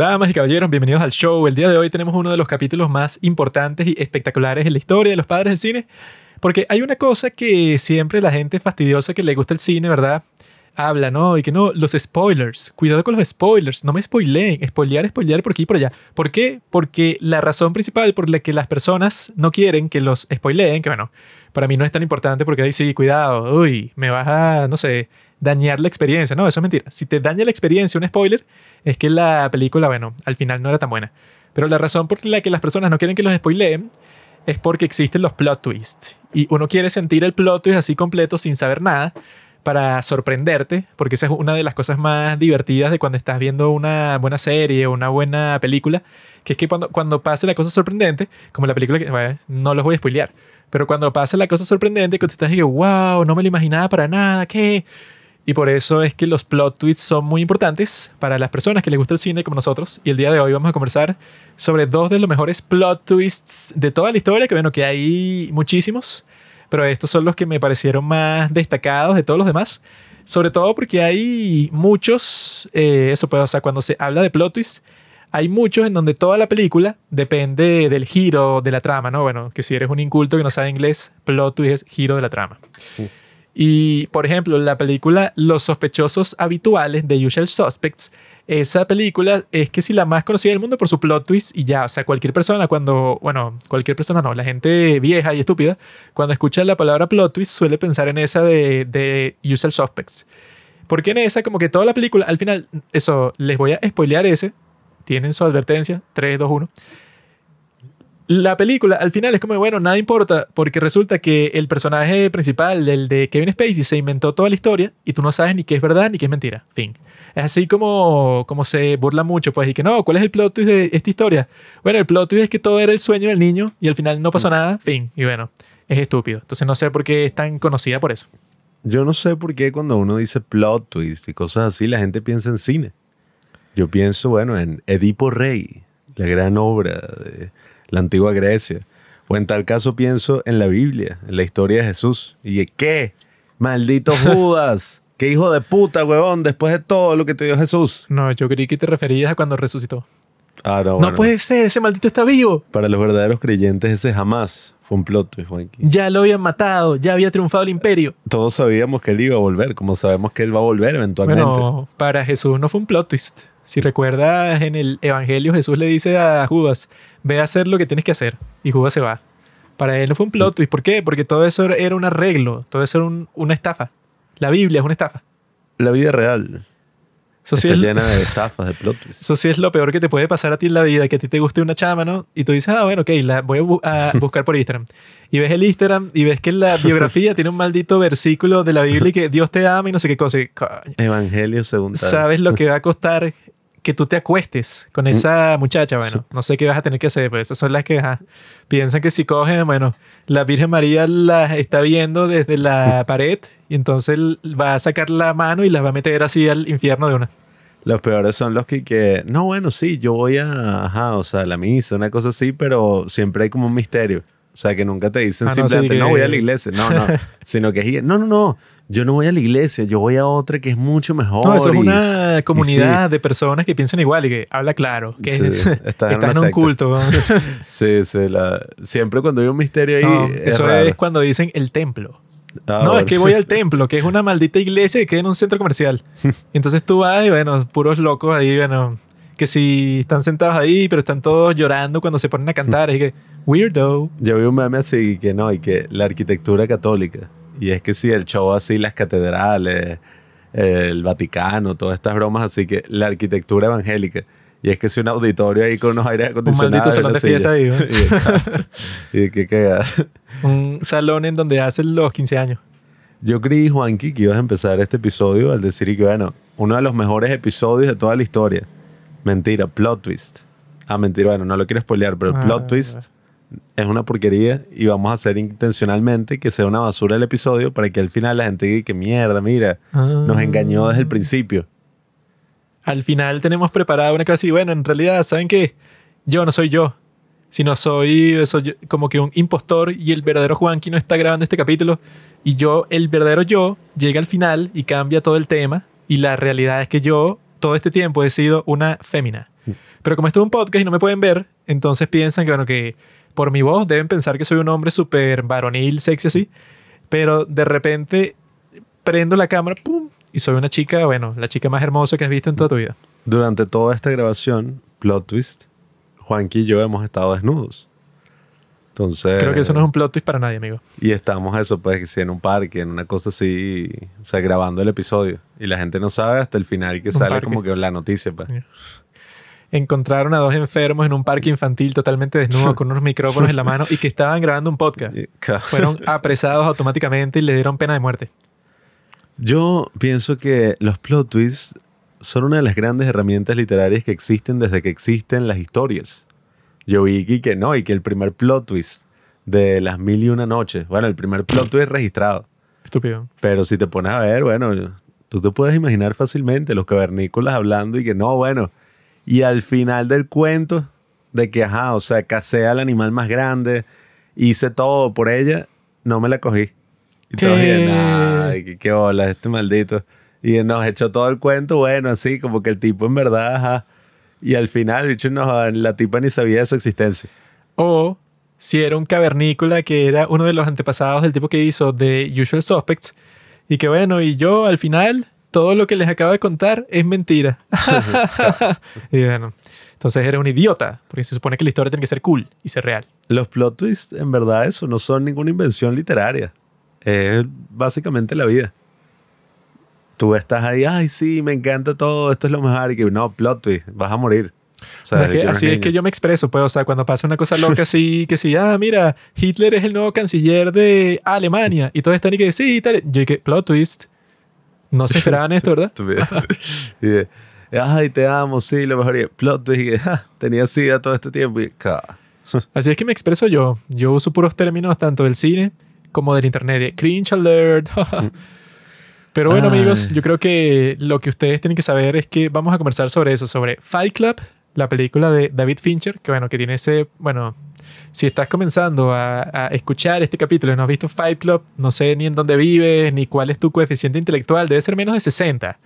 Damas y caballeros, bienvenidos al show. El día de hoy tenemos uno de los capítulos más importantes y espectaculares en la historia de los padres del cine. Porque hay una cosa que siempre la gente fastidiosa que le gusta el cine, ¿verdad? Habla, ¿no? Y que no, los spoilers. Cuidado con los spoilers. No me spoileen. Spoilear, spoilear por aquí y por allá. ¿Por qué? Porque la razón principal por la que las personas no quieren que los spoileen, que bueno, para mí no es tan importante porque ahí sí, cuidado. Uy, me vas a, no sé, dañar la experiencia. No, eso es mentira. Si te daña la experiencia un spoiler, es que la película, bueno, al final no era tan buena. Pero la razón por la que las personas no quieren que los spoileen es porque existen los plot twists. Y uno quiere sentir el plot twist así completo sin saber nada para sorprenderte, porque esa es una de las cosas más divertidas de cuando estás viendo una buena serie o una buena película, que es que cuando, cuando pase la cosa sorprendente, como la película que no los voy a spoilear, pero cuando pasa la cosa sorprendente, que te estás diciendo, wow, no me lo imaginaba para nada, ¿qué? Y por eso es que los plot twists son muy importantes para las personas que les gusta el cine como nosotros. Y el día de hoy vamos a conversar sobre dos de los mejores plot twists de toda la historia, que bueno, que hay muchísimos, pero estos son los que me parecieron más destacados de todos los demás. Sobre todo porque hay muchos, eh, eso pues, o sea, cuando se habla de plot twists, hay muchos en donde toda la película depende del giro de la trama, ¿no? Bueno, que si eres un inculto que no sabe inglés, plot twist es giro de la trama. Y, por ejemplo, la película Los sospechosos habituales de Usual Suspects, esa película es que si la más conocida del mundo por su plot twist y ya, o sea, cualquier persona cuando, bueno, cualquier persona no, la gente vieja y estúpida, cuando escucha la palabra plot twist suele pensar en esa de, de Usual Suspects. Porque en esa, como que toda la película, al final, eso, les voy a spoilear ese, tienen su advertencia, 3, 2, 1 la película al final es como, bueno, nada importa, porque resulta que el personaje principal, el de Kevin Spacey, se inventó toda la historia y tú no sabes ni qué es verdad ni qué es mentira. Fin. Es así como, como se burla mucho, pues, y que no, ¿cuál es el plot twist de esta historia? Bueno, el plot twist es que todo era el sueño del niño y al final no pasó mm. nada, fin. Y bueno, es estúpido. Entonces no sé por qué es tan conocida por eso. Yo no sé por qué cuando uno dice plot twist y cosas así, la gente piensa en cine. Yo pienso, bueno, en Edipo Rey, la gran obra de la antigua Grecia. O en tal caso pienso en la Biblia, en la historia de Jesús. ¿Y qué? Maldito Judas. ¿Qué hijo de puta, huevón, después de todo lo que te dio Jesús? No, yo creí que te referías a cuando resucitó. Ah, no, no puede ser, ese maldito está vivo. Para los verdaderos creyentes ese jamás fue un plot twist, Juanqui. Ya lo habían matado, ya había triunfado el imperio. Todos sabíamos que él iba a volver, como sabemos que él va a volver eventualmente. Bueno, para Jesús no fue un plot twist. Si recuerdas, en el Evangelio Jesús le dice a Judas, ve a hacer lo que tienes que hacer. Y Judas se va. Para él no fue un plot twist. ¿Por qué? Porque todo eso era un arreglo, todo eso era una estafa. La Biblia es una estafa. La vida real. Está llena de estafas, de plot twists. Eso sí es lo peor que te puede pasar a ti en la vida, que a ti te guste una chama, ¿no? Y tú dices, ah, bueno, ok, la voy a, buscar por Instagram. Y ves el Instagram y ves que en la biografía tiene un maldito versículo de la Biblia y que Dios te ama y no sé qué cosa. Evangelio segundo. ¿Sabes lo que va a costar que tú te acuestes con esa muchacha, bueno, no sé qué vas a tener que hacer, pues esas son las que piensan que si cogen, bueno, la Virgen María las está viendo desde la pared y entonces va a sacar la mano y las va a meter así al infierno de una. Los peores son los que, que no, bueno, sí, yo voy a, ajá, o sea, la misa, una cosa así, pero siempre hay como un misterio. O sea, que nunca te dicen ah, simplemente, no, voy a la iglesia. No, no. sino que, no, no, no yo no voy a la iglesia, yo voy a otra que es mucho mejor. No, eso es una comunidad de personas que piensan igual y que habla claro, que está en, un culto. sí, sí, siempre cuando hay un misterio ahí. eso es cuando dicen el templo. Ah, no, es que voy al templo, que es una maldita iglesia que queda en un centro comercial. Entonces tú vas y bueno, puros locos ahí, bueno, que si están sentados ahí, pero están todos llorando cuando se ponen a cantar. y que, weirdo. Yo vi un meme así que no, y que la arquitectura católica y es que sí, el show así, las catedrales, el Vaticano, todas estas bromas, así que la arquitectura evangélica. Y es que si un auditorio ahí con unos aires acondicionados. Un maldito salón de fiesta ahí. y, qué. Un salón en donde hacen los 15 años. Yo creí, Juanqui, que ibas a empezar este episodio al decir que, bueno, uno de los mejores episodios de toda la historia. Mentira, plot twist. Ah, mentira, bueno, no lo quiero spoilear, pero ah, plot twist es una porquería y vamos a hacer intencionalmente que sea una basura el episodio para que al final la gente diga que mierda, mira, nos ah. engañó desde el principio. Al final tenemos preparada una cosa así, bueno, en realidad, ¿saben qué? Yo no soy yo, sino soy, soy como que un impostor y el verdadero Juanqui no está grabando este capítulo y yo, el verdadero yo, llega al final y cambia todo el tema y la realidad es que yo todo este tiempo he sido una fémina Pero como esto es un podcast y no me pueden ver, entonces piensan que, bueno, que por mi voz deben pensar que soy un hombre súper varonil, sexy así. Pero de repente prendo la cámara, ¡pum! Y soy una chica, bueno, la chica más hermosa que has visto en toda tu vida. Durante toda esta grabación, plot twist, Juanqui y yo hemos estado desnudos. Entonces. Creo que eso no es un plot twist para nadie, amigo. Y estamos eso, pues, si en un parque, en una cosa así, o sea, grabando el episodio. Y la gente no sabe hasta el final que Un sale parque. como que la noticia, pues. Encontraron a dos enfermos en un parque infantil totalmente desnudos con unos micrófonos en la mano y que estaban grabando un podcast. Fueron apresados automáticamente y le dieron pena de muerte. Yo pienso que los plot twists son una de las grandes herramientas literarias que existen desde que existen las historias. Yo vi que- que no, y que el primer plot twist de las mil y una noches, bueno, el primer plot twist registrado. Estúpido. Pero si te pones a ver, bueno, tú te puedes imaginar fácilmente los cavernícolas hablando y que no, bueno. Y al final del cuento, de que, ajá, o sea, casé al animal más grande, hice todo por ella, no me la cogí. Y ¿Qué? todos dije, nah, qué, qué bola, este maldito. Y nos echó todo el cuento, bueno, así, como que el tipo en verdad, ajá. Y al final, bicho, no, la tipa ni sabía de su existencia. O si era un cavernícola que era uno de los antepasados del tipo que hizo The Usual Suspects. Y que bueno, y yo al final, todo lo que les acabo de contar es mentira. y bueno, entonces era un idiota, porque se supone que la historia tiene que ser cool y ser real. Los plot twists, en verdad, eso no son ninguna invención literaria. Es básicamente la vida. Tú estás ahí, ay, sí, me encanta todo, esto es lo mejor. Y que no, plot twist, vas a morir. O sea, es que eres así es que yo me expreso, pues, o sea, cuando pasa una cosa loca así, que sí, ah, mira, Hitler es el nuevo canciller de Alemania, y todos están y que sí, y tal. Yo dije, plot twist. No se esperaban esto, ¿verdad? Y de, ay, te amo, sí, lo mejor. Y plot twist, y "Ja, tenía sida todo este tiempo. Y. Así es que me expreso yo. Yo uso puros términos tanto del cine como del internet. de Cringe alert. Pero bueno, Ay. amigos, yo creo que lo que ustedes tienen que saber es que vamos a conversar sobre eso, sobre Fight Club, la película de David Fincher, que bueno, que tiene ese, bueno, si estás comenzando a, a escuchar este capítulo y no has visto Fight Club, no sé ni en dónde vives, ni cuál es tu coeficiente intelectual, debe ser menos de 60.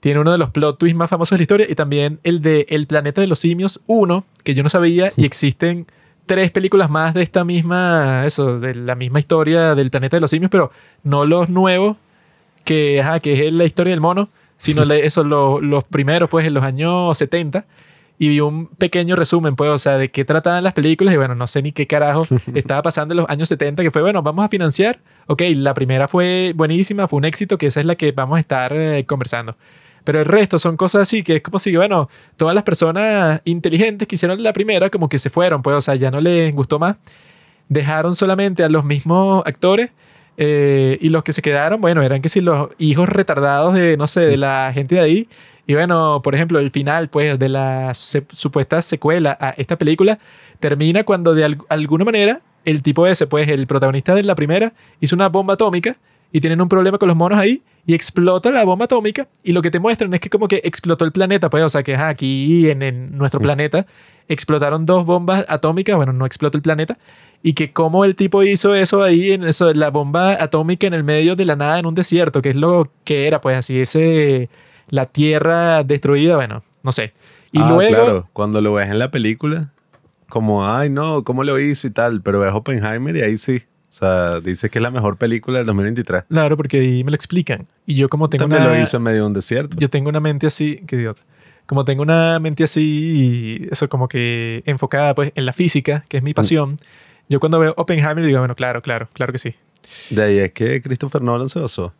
Tiene uno de los plot twists más famosos de la historia y también el de El planeta de los simios 1, que yo no sabía, y existen tres películas más de esta misma, eso, de la misma historia del planeta de los simios, pero no los nuevos, que, ajá, que es la historia del mono, sino eso, lo- los primeros, pues, en los años 70. Y vi un pequeño resumen, pues, o sea, de qué trataban las películas. Y bueno, no sé ni qué carajo estaba pasando en los años 70, que fue, bueno, vamos a financiar. Ok, la primera fue buenísima, fue un éxito, que esa es la que vamos a estar eh, conversando. Pero el resto son cosas así, que es como si, bueno, todas las personas inteligentes que hicieron la primera, como que se fueron, pues, o sea, ya no les gustó más. Dejaron solamente a los mismos actores eh, y los que se quedaron, bueno, eran que si los hijos retardados de, no sé, de la gente de ahí. Y bueno, por ejemplo, el final, pues, de la se- supuesta secuela a esta película termina cuando de al- alguna manera el tipo ese, pues, el protagonista de la primera, hizo una bomba atómica y tienen un problema con los monos ahí y explota la bomba atómica y lo que te muestran es que como que explotó el planeta, pues, o sea, que aquí en, en nuestro planeta explotaron dos bombas atómicas, bueno, no explotó el planeta, y que como el tipo hizo eso ahí, en eso, la bomba atómica en el medio de la nada en un desierto, que es lo que era, pues así, ese, la tierra destruida, bueno, no sé. Y Ah, luego, claro, cuando lo ves en la película, como, ay, no, ¿cómo lo hizo y tal? Pero ves Oppenheimer y ahí sí. O sea, dice que es la mejor película del 2023. claro, porque ahí me lo explican. Y yo como tengo También una... lo hizo en medio de un desierto. yo tengo una mente así, qué idiota. Como tengo una mente así, y eso como que enfocada pues en la física, que es mi pasión, yo cuando veo Oppenheimer digo, bueno, claro, claro, claro que sí. De ahí es que Christopher Nolan se basó.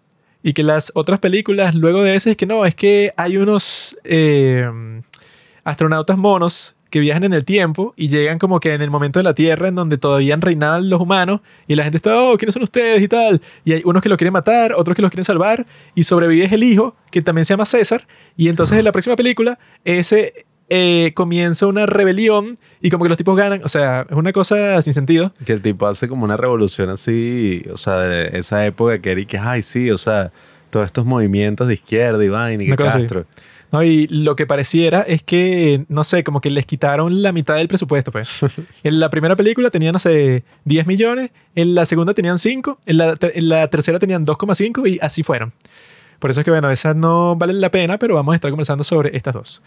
Y que las otras películas, luego de ese, es que no, es que hay unos eh, astronautas monos que viajan en el tiempo y llegan como que en el momento de la Tierra en donde todavía reinaban los humanos y la gente está, oh, ¿quiénes son ustedes? y tal. Y hay unos que lo quieren matar, otros que los quieren salvar y sobrevive el hijo, que también se llama César. Y entonces en la próxima película, ese eh, comienza una rebelión y como que los tipos ganan. O sea, es una cosa sin sentido. Que el tipo hace como una revolución así, o sea, de esa época que que, ay, sí, o sea, todos estos movimientos de izquierda y vaina y que cosa así. Castro. ¿no? Y lo que pareciera es que, no sé, como que les quitaron la mitad del presupuesto, pues. en la primera película tenían, no sé, 10 millones, en la segunda tenían 5, en la, en la tercera tenían 2,5 y así fueron. Por eso es que, bueno, esas no valen la pena, pero vamos a estar conversando sobre estas dos.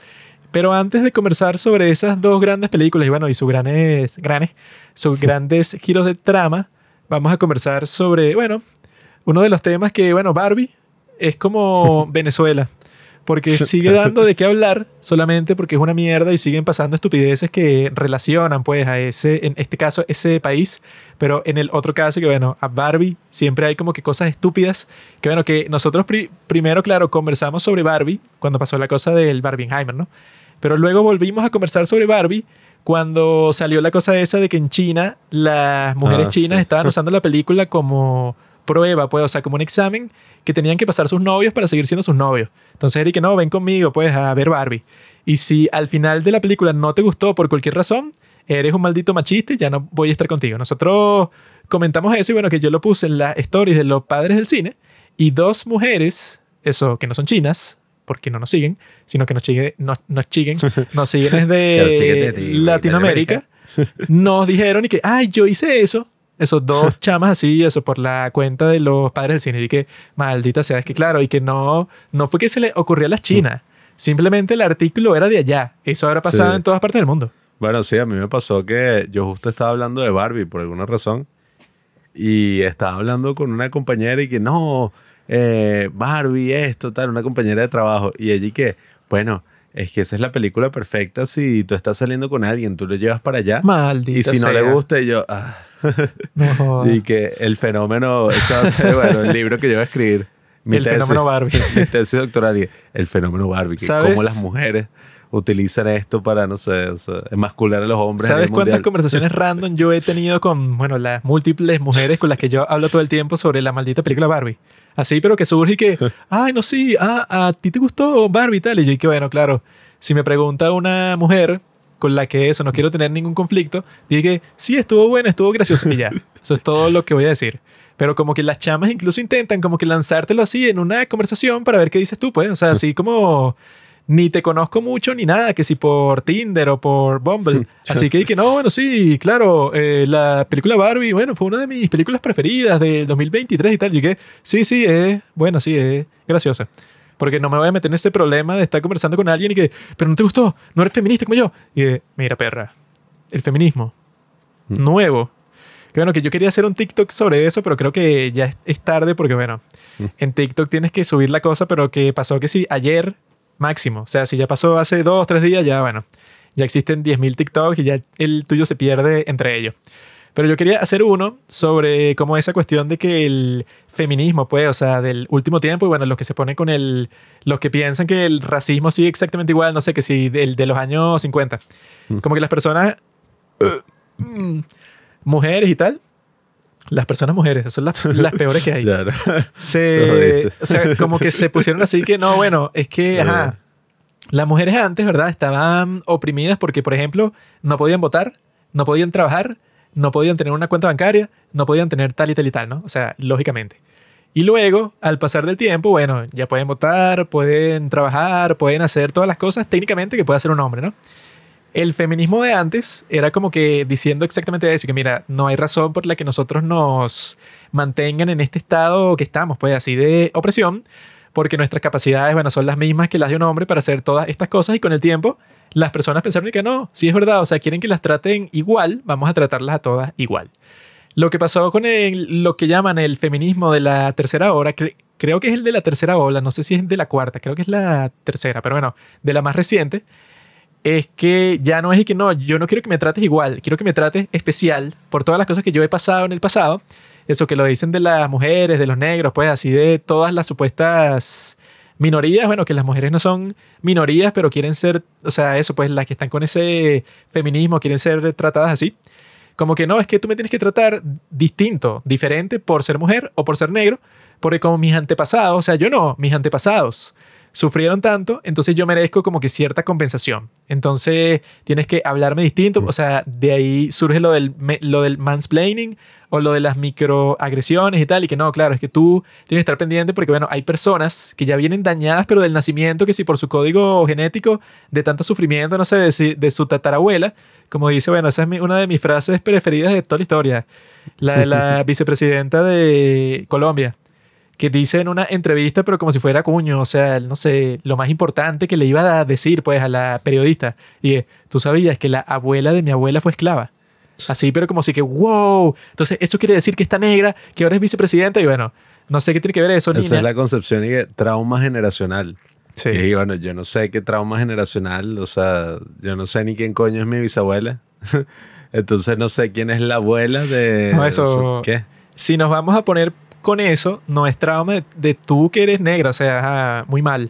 Pero antes de conversar sobre esas dos grandes películas y bueno, y sus grandes, grandes, sus grandes giros de trama, vamos a conversar sobre, bueno, uno de los temas que, bueno, Barbie es como Venezuela porque sigue dando de qué hablar solamente porque es una mierda y siguen pasando estupideces que relacionan pues a ese, en este caso, ese país, pero en el otro caso que bueno, a Barbie siempre hay como que cosas estúpidas, que bueno, que nosotros primero, claro, conversamos sobre Barbie cuando pasó la cosa del Barbieheimer, ¿no? Pero luego volvimos a conversar sobre Barbie cuando salió la cosa esa de que en China las mujeres ah, chinas estaban usando la película como prueba, pues, o sea, como un examen que tenían que pasar sus novios para seguir siendo sus novios. Entonces Eric, no, ven conmigo, pues, a ver Barbie. Y si al final de la película no te gustó por cualquier razón, eres un maldito machista y ya no voy a estar contigo. Nosotros comentamos eso y bueno, que yo lo puse en las stories de los padres del cine y dos mujeres, eso, que no son chinas, porque no nos siguen, sino que nos, siguen, nos, nos siguen, nos siguen desde Latinoamérica, nos dijeron y que, ay, yo hice eso esos dos chamas así, eso por la cuenta de los padres del cine. Y que, maldita sea, es que claro, y que no, no fue que se le ocurrió a las chinas. Simplemente el artículo era de allá. Eso habrá pasado en todas partes del mundo. Bueno, sí, a mí me pasó que yo justo estaba hablando de Barbie por alguna razón. Y estaba hablando con una compañera y que no, eh, Barbie, esto, tal, una compañera de trabajo. Y y que, bueno, es que esa es la película perfecta si tú estás saliendo con alguien, tú lo llevas para allá. Maldita Y si no le gusta, y yo, ah. y que el fenómeno, eso va a ser, bueno, el libro que yo voy a escribir. el fenómeno Barbie. Mi tesis doctoral, el fenómeno Barbie, que cómo las mujeres utilizan esto para, no sé, o sea, emascular a los hombres. ¿Sabes cuántas conversaciones random yo he tenido con, bueno, las múltiples mujeres con las que yo hablo todo el tiempo sobre la maldita película Barbie? Así, pero que surge y que, ay, no, sí, ah, a ti te gustó Barbie y tal. Y yo, y que bueno, claro, si me pregunta una mujer con la que eso, no quiero tener ningún conflicto, dije, sí, estuvo bueno, estuvo gracioso y ya. Eso es todo lo que voy a decir. Pero como que las chamas incluso intentan como que lanzártelo así en una conversación para ver qué dices tú, pues. O sea, así como ni te conozco mucho ni nada, que si por Tinder o por Bumble. Así que que no, bueno, sí, claro, eh, la película Barbie, bueno, fue una de mis películas preferidas del 2023 y tal. Y que sí, sí, es bueno, sí, es graciosa. Porque no me voy a meter en ese problema de estar conversando con alguien y que, pero no te gustó, no eres feminista como yo. Y de, mira, perra, el feminismo mm. nuevo. Que bueno, que yo quería hacer un TikTok sobre eso, pero creo que ya es tarde porque, bueno, mm. en TikTok tienes que subir la cosa, pero que pasó que sí, ayer máximo. O sea, si ya pasó hace dos, tres días, ya, bueno, ya existen 10.000 TikToks y ya el tuyo se pierde entre ellos. Pero yo quería hacer uno sobre cómo esa cuestión de que el feminismo, pues, o sea, del último tiempo, y bueno, los que se ponen con el, los que piensan que el racismo sigue exactamente igual, no sé, que si del de los años 50. Mm. Como que las personas, mm, mujeres y tal, las personas mujeres, son las, las peores que hay. Se, o sea, como que se pusieron así que no, bueno, es que, ajá, las mujeres antes, ¿verdad? Estaban oprimidas porque, por ejemplo, no podían votar, no podían trabajar, no podían tener una cuenta bancaria, no podían tener tal y tal y tal, ¿no? O sea, lógicamente. Y luego, al pasar del tiempo, bueno, ya pueden votar, pueden trabajar, pueden hacer todas las cosas técnicamente que puede hacer un hombre, ¿no? El feminismo de antes era como que diciendo exactamente eso, que mira, no hay razón por la que nosotros nos mantengan en este estado que estamos, pues así de opresión, porque nuestras capacidades, bueno, son las mismas que las de un hombre para hacer todas estas cosas y con el tiempo las personas pensaron que no, sí es verdad, o sea, quieren que las traten igual, vamos a tratarlas a todas igual. Lo que pasó con lo que llaman el feminismo de la tercera ola, creo que es el de la tercera ola, no sé si es de la cuarta, creo que es la tercera, pero bueno, de la más reciente, es que ya no es que no, yo no quiero que me trates igual, quiero que me trates especial por todas las cosas que yo he pasado en el pasado. Eso que lo dicen de las mujeres, de los negros, pues así de todas las supuestas minorías, bueno, que las mujeres no son minorías, pero quieren ser, o sea, eso, pues las que están con ese feminismo quieren ser tratadas así. Como que no, es que tú me tienes que tratar distinto, diferente por ser mujer o por ser negro, porque como mis antepasados, o sea, yo no, mis antepasados sufrieron tanto, entonces yo merezco como que cierta compensación. Entonces tienes que hablarme distinto, o sea, de ahí surge lo del, lo del mansplaining o lo de las microagresiones y tal, y que no, claro, es que tú tienes que estar pendiente porque, bueno, hay personas que ya vienen dañadas, pero del nacimiento, que si por su código genético de tanto sufrimiento, no sé, de, su tatarabuela, como dice, bueno, esa es una de mis frases preferidas de toda la historia, la de la vicepresidenta de Colombia, que dice en una entrevista, pero como si fuera cuño, o sea, no sé, lo más importante que le iba a decir, pues, a la periodista. Y es, tú sabías que la abuela de mi abuela fue esclava. Así, pero como si que, wow. Entonces, eso quiere decir que está negra, que ahora es vicepresidenta, y bueno, no sé qué tiene que ver eso, Esa es la concepción y que trauma generacional. Sí. Y bueno, yo no sé qué trauma generacional, o sea, yo no sé ni quién coño es mi bisabuela. Entonces no sé quién es la abuela de... No, eso- ¿Qué? Si nos vamos a poner con eso, no es trauma de, de tú que eres negra, o sea, ajá, muy mal.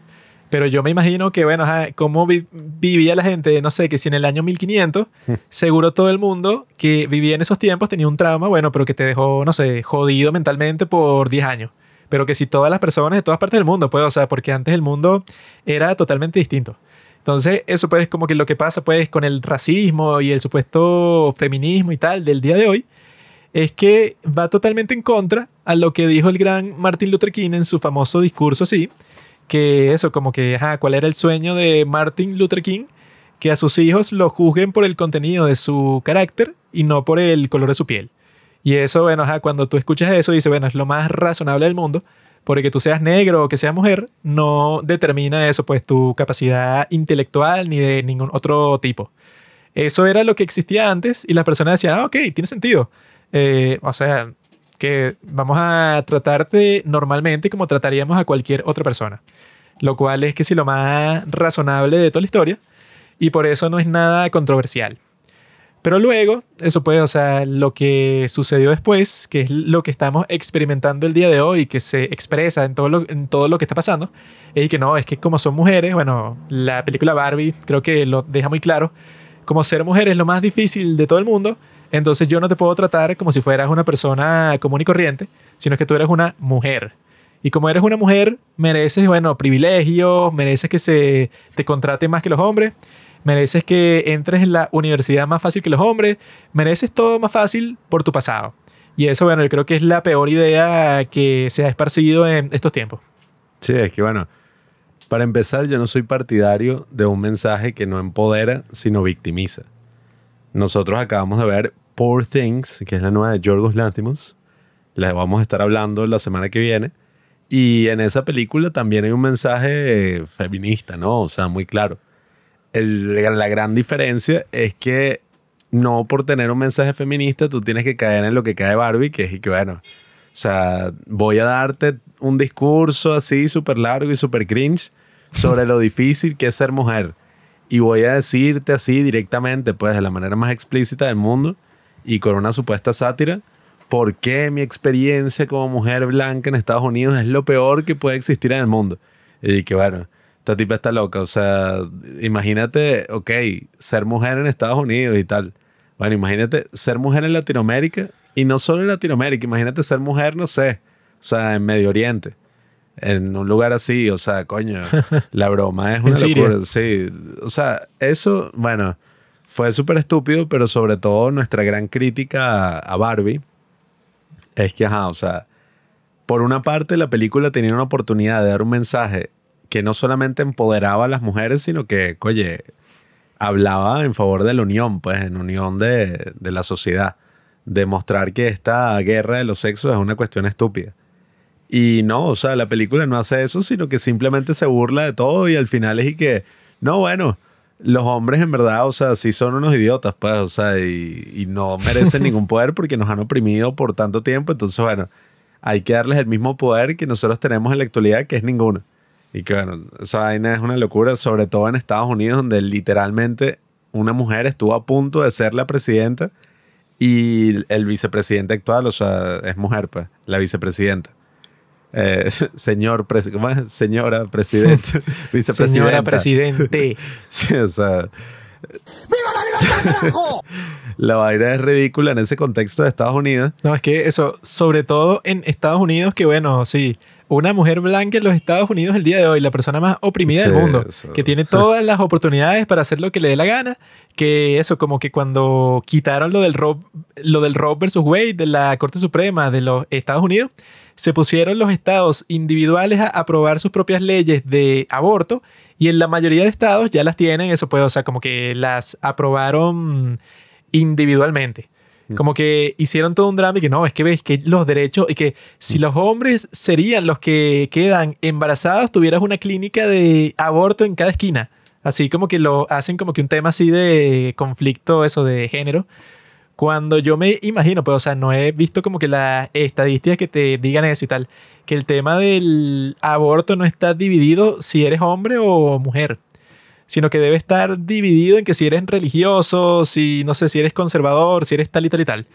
Pero yo me imagino que, bueno, ajá, cómo vi- vivía la gente, no sé, que si en el año 1500, seguro todo el mundo que vivía en esos tiempos tenía un trauma, bueno, pero que te dejó, no sé, jodido mentalmente por 10 años. Pero que si todas las personas de todas partes del mundo, pues, o sea, porque antes el mundo era totalmente distinto. Entonces, eso pues como que lo que pasa pues con el racismo y el supuesto feminismo y tal del día de hoy, es que va totalmente en contra a lo que dijo el gran Martin Luther King en su famoso discurso, sí, que eso, como que, ajá, ¿cuál era el sueño de Martin Luther King? Que a sus hijos lo juzguen por el contenido de su carácter y no por el color de su piel. Y eso, bueno, ajá, cuando tú escuchas eso, dices, bueno, es lo más razonable del mundo, porque que tú seas negro o que seas mujer no determina eso, pues tu capacidad intelectual ni de ningún otro tipo. Eso era lo que existía antes y las personas decían, ah, ok, tiene sentido. Eh, o sea, que vamos a tratarte normalmente como trataríamos a cualquier otra persona. Lo cual es que si lo más razonable de toda la historia y por eso no es nada controversial. Pero luego, eso puede, o sea, lo que sucedió después, que es lo que estamos experimentando el día de hoy, que se expresa en todo lo, en todo lo que está pasando, es que no, es que como son mujeres, bueno, la película Barbie creo que lo deja muy claro, como ser mujer es lo más difícil de todo el mundo, entonces yo no te puedo tratar como si fueras una persona común y corriente, sino que tú eres una mujer. Y como eres una mujer, mereces, bueno, privilegios, mereces que se te contrate más que los hombres, mereces que entres en la universidad más fácil que los hombres, mereces todo más fácil por tu pasado. Y eso, bueno, yo creo que es la peor idea que se ha esparcido en estos tiempos. Sí, es que bueno, para empezar, yo no soy partidario de un mensaje que no empodera, sino victimiza. Nosotros acabamos de ver Poor Things, que es la nueva de Yorgos Lanthimos. La vamos a estar hablando la semana que viene. Y en esa película también hay un mensaje eh, feminista, ¿no? O sea, muy claro. El- la gran diferencia es que no por tener un mensaje feminista tú tienes que caer en lo que cae Barbie, que es que bueno, o sea, voy a darte un discurso así súper largo y súper cringe sobre lo difícil que es ser mujer. Y voy a decirte así directamente, pues de la manera más explícita del mundo y con una supuesta sátira, por qué mi experiencia como mujer blanca en Estados Unidos es lo peor que puede existir en el mundo. Y que bueno, esta tipa está loca. O sea, imagínate, ok, ser mujer en Estados Unidos y tal. Bueno, imagínate ser mujer en Latinoamérica y no solo en Latinoamérica, imagínate ser mujer, no sé, o sea, en Medio Oriente, en un lugar así, o sea, coño, la broma es una locura, sí, o sea, eso, bueno, fue súper estúpido, pero sobre todo nuestra gran crítica a, Barbie es que, ajá, o sea, por una parte la película tenía una oportunidad de dar un mensaje que no solamente empoderaba a las mujeres, sino que, oye, hablaba en favor de la unión, pues, en unión de, de la sociedad. Demostrar que esta guerra de los sexos es una cuestión estúpida. Y no, o sea, la película no hace eso, sino que simplemente se burla de todo y al final es y que, no, bueno, los hombres en verdad, o sea, sí son unos idiotas, pues, o sea, y, y no merecen ningún poder porque nos han oprimido por tanto tiempo, entonces, bueno, hay que darles el mismo poder que nosotros tenemos en la actualidad, que es ninguno. Y que, bueno, esa vaina es una locura, sobre todo en Estados Unidos, donde literalmente una mujer estuvo a punto de ser la presidenta y el vicepresidente actual, o sea, es mujer, pues, la vicepresidenta. Eh, señor, presi- ¿cómo es? Señora presidente, vicepresidenta. Señora presidente. Sí, o sea. La vaina es ridícula en ese contexto de Estados Unidos. No, es que eso, sobre todo en Estados Unidos, que bueno, sí, una mujer blanca en los Estados Unidos el día de hoy, la persona más oprimida del mundo, eso. que tiene todas las oportunidades para hacer lo que le dé la gana, que eso, como que cuando quitaron lo del Roe, lo del Roe versus Wade de la Corte Suprema de los Estados Unidos, se pusieron los estados individuales a aprobar sus propias leyes de aborto y en la mayoría de estados ya las tienen, eso puede, o sea, como que las aprobaron individualmente. Como que hicieron todo un drama y que no, es que ves que los derechos y que si los hombres serían los que quedan embarazados, tuvieras una clínica de aborto en cada esquina. Así como que lo hacen como que un tema así de conflicto, eso de género. Cuando yo me imagino, pues, o sea, no he visto como que las estadísticas que te digan eso y tal, que el tema del aborto no está dividido si eres hombre o mujer sino que debe estar dividido en que si eres religioso, si no sé, si eres conservador, si eres tal y tal y tal.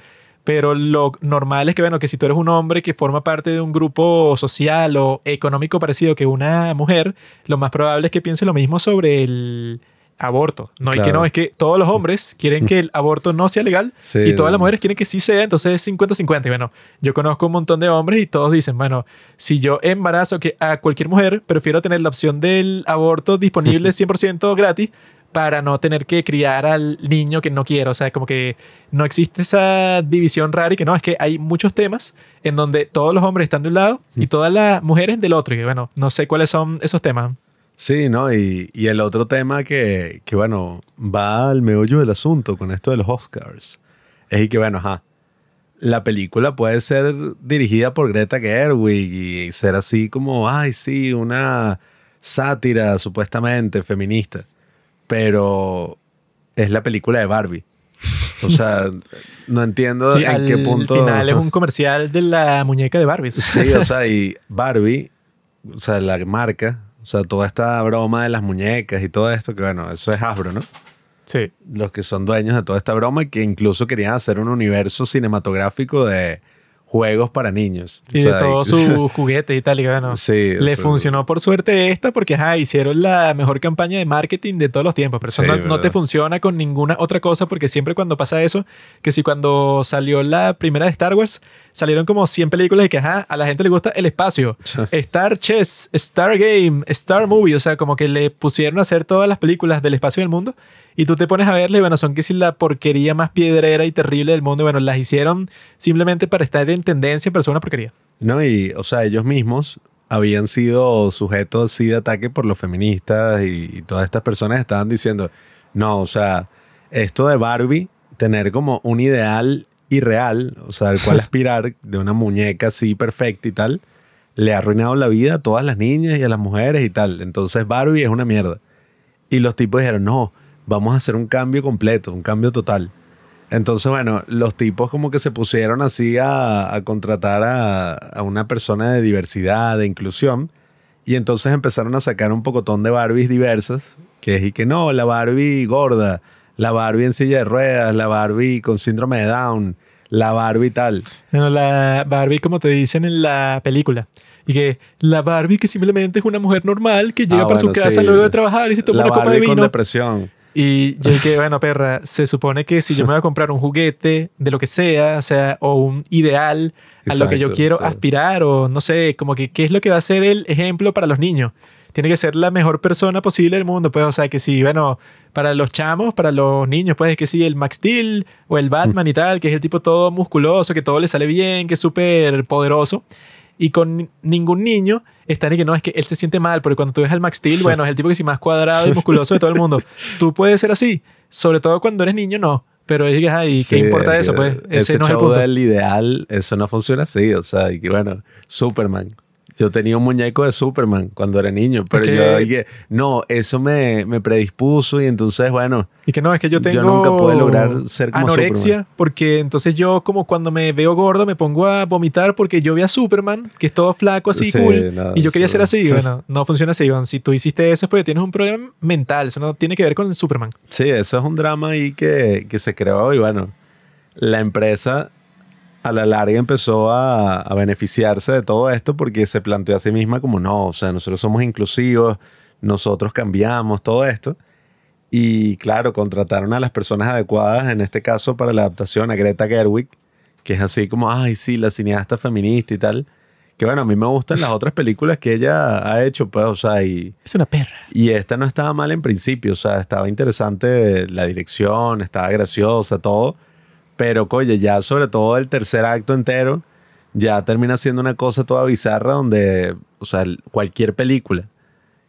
Pero lo normal es que, bueno, que si tú eres un hombre que forma parte de un grupo social o económico parecido que una mujer, lo más probable es que piense lo mismo sobre el, aborto. No, hay que no, es que todos los hombres quieren que el aborto no sea legal y todas las mujeres quieren que sí sea, entonces es 50-50. Y bueno, yo conozco un montón de hombres y todos dicen, bueno, si yo embarazo que a cualquier mujer, prefiero tener la opción del aborto disponible 100% gratis para no tener que criar al niño que no quiero. O sea, como que no existe esa división rara y que no, es que hay muchos temas en donde todos los hombres están de un lado y todas las mujeres del otro. Y bueno, no sé cuáles son esos temas. Sí, ¿no? Y, y el otro tema que, que, bueno, va al meollo del asunto con esto de los Oscars, es que, bueno, ajá, la película puede ser dirigida por Greta Gerwig y ser así como, ay, sí, una sátira supuestamente feminista, pero es la película de Barbie. O sea, no entiendo en qué punto. Al final es un comercial de la muñeca de Barbie. Sí, o sea, y Barbie, o sea, la marca, o sea, toda esta broma de las muñecas y todo esto, que bueno, eso es Hasbro, ¿no? Sí. Los que son dueños de toda esta broma, que incluso querían hacer un universo cinematográfico de juegos para niños. Y de todos sus juguetes y tal, y bueno, sí, le funcionó por suerte esta porque ajá, hicieron la mejor campaña de marketing de todos los tiempos, pero eso no, no, te funciona con ninguna otra cosa porque siempre cuando pasa eso, que si cuando salió la primera de Star Wars, salieron como 100 películas y que ajá, a la gente le gusta el espacio, Star Chess, Star Game, Star Movie, o sea, como que le pusieron a hacer todas las películas del espacio del mundo y tú te pones a verle, bueno, son que si la porquería más piedrera y terrible del mundo, bueno, las hicieron simplemente para estar en tendencia, pero son una porquería. No, y, o sea, ellos mismos habían sido sujetos así de ataque por los feministas y, todas estas personas estaban diciendo, no, o sea, esto de Barbie, tener como un ideal irreal, o sea, al cual aspirar de una muñeca así perfecta y tal, le ha arruinado la vida a todas las niñas y a las mujeres y tal. Entonces Barbie es una mierda. Y los tipos dijeron, no, vamos a hacer un cambio completo, un cambio total. Entonces, bueno, los tipos como que se pusieron así a, contratar a, una persona de diversidad, de inclusión, y entonces empezaron a sacar un pocotón de Barbies diversas, que es y que no, la Barbie gorda, la Barbie en silla de ruedas, la Barbie con síndrome de Down, la Barbie tal. Bueno, la Barbie como te dicen en la película. Y que la Barbie que simplemente es una mujer normal que llega ah, para su casa luego de trabajar y se toma una copa de vino. con depresión. Y yo dije, bueno, perra, se supone que si yo me voy a comprar un juguete de lo que sea, o sea, o un ideal a lo que yo quiero aspirar, o no sé, como que qué es lo que va a ser el ejemplo para los niños. Tiene que ser la mejor persona posible del mundo, pues, o sea, que si, bueno, para los chamos, para los niños, pues, es que si el Max Steel o el Batman y tal, que es el tipo todo musculoso, que todo le sale bien, que es súper poderoso y con ningún niño está ni que no, es que él se siente mal, porque cuando tú ves al Max Steel, bueno, es el tipo que es más cuadrado y musculoso de todo el mundo. Tú puedes ser así, sobre todo cuando eres niño, no. Pero es que, ay, ¿qué importa eso? Pues ese, no es el punto. del ideal, eso no funciona así, o sea, y que bueno, Superman. Yo tenía un muñeco de Superman cuando era niño, pero yo dije, no, eso me, me, predispuso y entonces, bueno. Y que no, es que yo tengo. Yo nunca pude lograr ser como anorexia, porque entonces yo, como cuando me veo gordo, me pongo a vomitar porque yo vi a Superman, que es todo flaco, así, cool, y yo quería ser así. Bueno, no funciona así, Si tú hiciste eso es porque tienes un problema mental, eso no tiene que ver con Superman. Sí, eso es un drama ahí que, que se creó y bueno, la empresa a la larga empezó a, beneficiarse de todo esto porque se planteó a sí misma como no, o sea, nosotros somos inclusivos, nosotros cambiamos todo esto. Y claro, contrataron a las personas adecuadas, en este caso para la adaptación a Greta Gerwig, que es así como, ay, sí, la cineasta feminista y tal. Que bueno, a mí me gustan las otras películas que ella ha hecho, pues, o sea, y... Es una perra. Y esta no estaba mal en principio, o sea, estaba interesante la dirección, estaba graciosa, todo pero, oye, ya sobre todo el tercer acto entero, ya termina siendo una cosa toda bizarra donde, o sea, cualquier película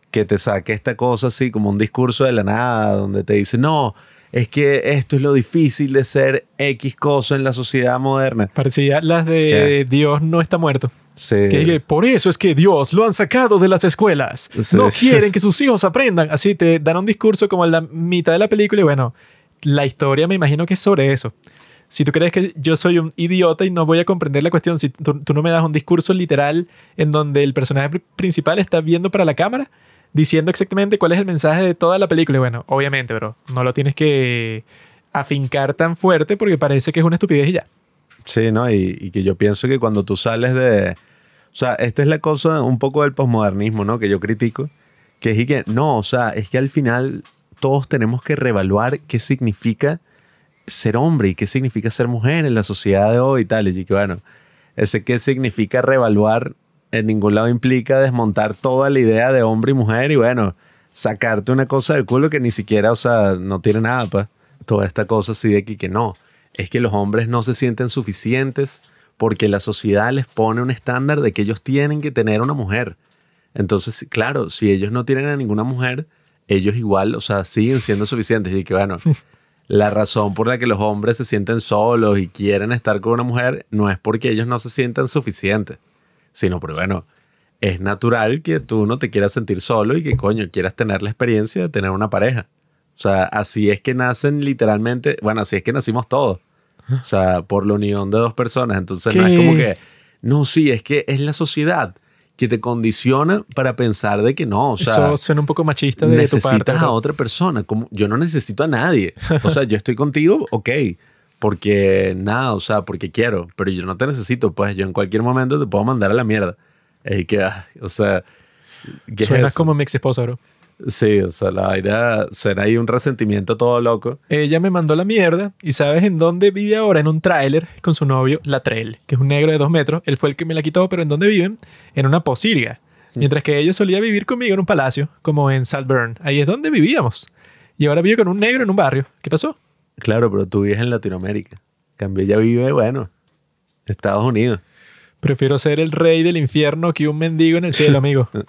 que te saque esta cosa así como un discurso de la nada, donde te dice, no, es que esto es lo difícil de ser X cosa en la sociedad moderna. Parecía las de Dios no está muerto. Sí. Que, que por eso es que Dios lo han sacado de las escuelas. Sí. No quieren que sus hijos aprendan. Así te dan un discurso como en la mitad de la película y bueno, la historia me imagino que es sobre eso. Si tú crees que yo soy un idiota y no voy a comprender la cuestión, si tú, no me das un discurso literal en donde el personaje pri- principal está viendo para la cámara, diciendo exactamente cuál es el mensaje de toda la película. Y bueno, obviamente, bro, no lo tienes que afincar tan fuerte porque parece que es una estupidez y ya. Sí, ¿no? Y, y que yo pienso que cuando tú sales de... O sea, esta es la cosa un poco del posmodernismo, ¿no? Que yo critico. Que es y que, no, o sea, es que al final todos tenemos que reevaluar qué significa ser hombre y qué significa ser mujer en la sociedad de hoy y tal. Y que, bueno, ese qué significa reevaluar en ningún lado implica desmontar toda la idea de hombre y mujer y, bueno, sacarte una cosa del culo que ni siquiera, o sea, no tiene nada, pues. Toda esta cosa así de que, que no. Es que los hombres no se sienten suficientes porque la sociedad les pone un estándar de que ellos tienen que tener una mujer. Entonces, claro, si ellos no tienen a ninguna mujer, ellos igual, o sea, siguen siendo suficientes. Y que bueno, la razón por la que los hombres se sienten solos y quieren estar con una mujer no es porque ellos no se sientan suficientes, sino porque, bueno, es natural que tú no te quieras sentir solo y que, coño, quieras tener la experiencia de tener una pareja. O sea, así es que nacen literalmente, bueno, así es que nacimos todos. O sea, por la unión de dos personas. Entonces no es ¿Qué? como que, no, sí, es que es la sociedad que te condiciona para pensar de que no, o sea, Eso suena un poco machista de tu necesitas parte. a bro. otra persona. Como, yo no necesito a nadie. O sea, yo estoy contigo, ok. Porque nada, o sea, porque quiero. Pero yo no te necesito. Pues yo en cualquier momento te puedo mandar a la mierda. Es que, ah, o sea, ¿qué es Suenas eso? como mi ex esposa, bro. Sí, o sea, la vaina suena ahí un resentimiento todo loco. Ella me mandó la mierda y ¿sabes en dónde vive ahora? En un tráiler con su novio, Latrell, que es un negro de dos metros. Él fue el que me la quitó, pero ¿en dónde viven? En una posirga. Mientras que ella solía vivir conmigo en un palacio, como en Saltburn. Ahí es donde vivíamos. Y ahora vive con un negro en un barrio. ¿Qué pasó? Claro, pero tú vives en Latinoamérica. Cambio, ella vive, bueno, Estados Unidos. Prefiero ser el rey del infierno que un mendigo en el cielo, amigo.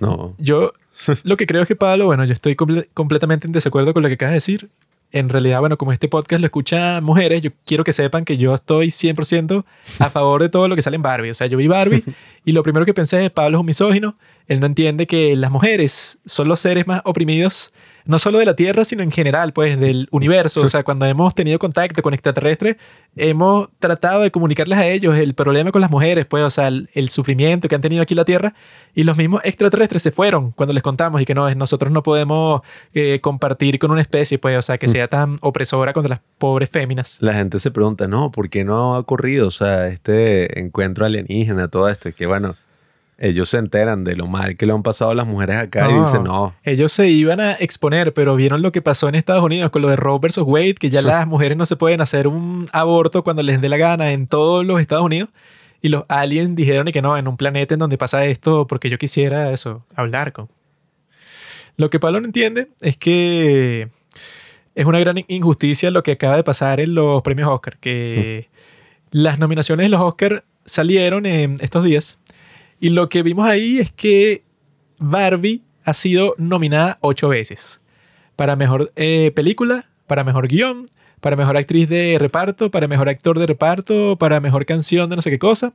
No. Yo lo que creo es que Pablo, bueno, yo estoy comple- completamente en desacuerdo con lo que acabas de decir. En realidad, bueno, como este podcast lo escuchan mujeres, yo quiero que sepan que yo estoy 100% a favor de todo lo que sale en Barbie. O sea, yo vi Barbie y lo primero que pensé es, Pablo es un misógino. Él no entiende que las mujeres son los seres más oprimidos, no solo de la Tierra, sino en general, pues, del universo. O sea, cuando hemos tenido contacto con extraterrestres, hemos tratado de comunicarles a ellos el problema con las mujeres, pues, o sea, el, el sufrimiento que han tenido aquí en la Tierra. Y los mismos extraterrestres se fueron cuando les contamos y que no, nosotros no podemos eh, compartir con una especie, pues, o sea, que sea tan opresora contra las pobres féminas. La gente se pregunta, no, ¿por qué no ha ocurrido? O sea, este encuentro alienígena, todo esto. Y que bueno, ellos se enteran de lo mal que le han pasado a las mujeres acá y dicen, no, Ellos se iban a exponer, pero vieron lo que pasó en Estados Unidos con lo de Roe versus Wade, que ya las mujeres no se pueden hacer un aborto cuando les dé la gana en todos los Estados Unidos. Y los aliens dijeron y que no, en un planeta en donde pasa esto, porque yo quisiera eso, hablar con. Lo que Pablo no entiende es que es una gran injusticia lo que acaba de pasar en los premios Oscar, que las nominaciones de los Oscar salieron en estos días y lo que vimos ahí es que Barbie ha sido nominada ocho veces para mejor eh, película, para mejor guion, para mejor actriz de reparto, para mejor actor de reparto, para mejor canción de no sé qué cosa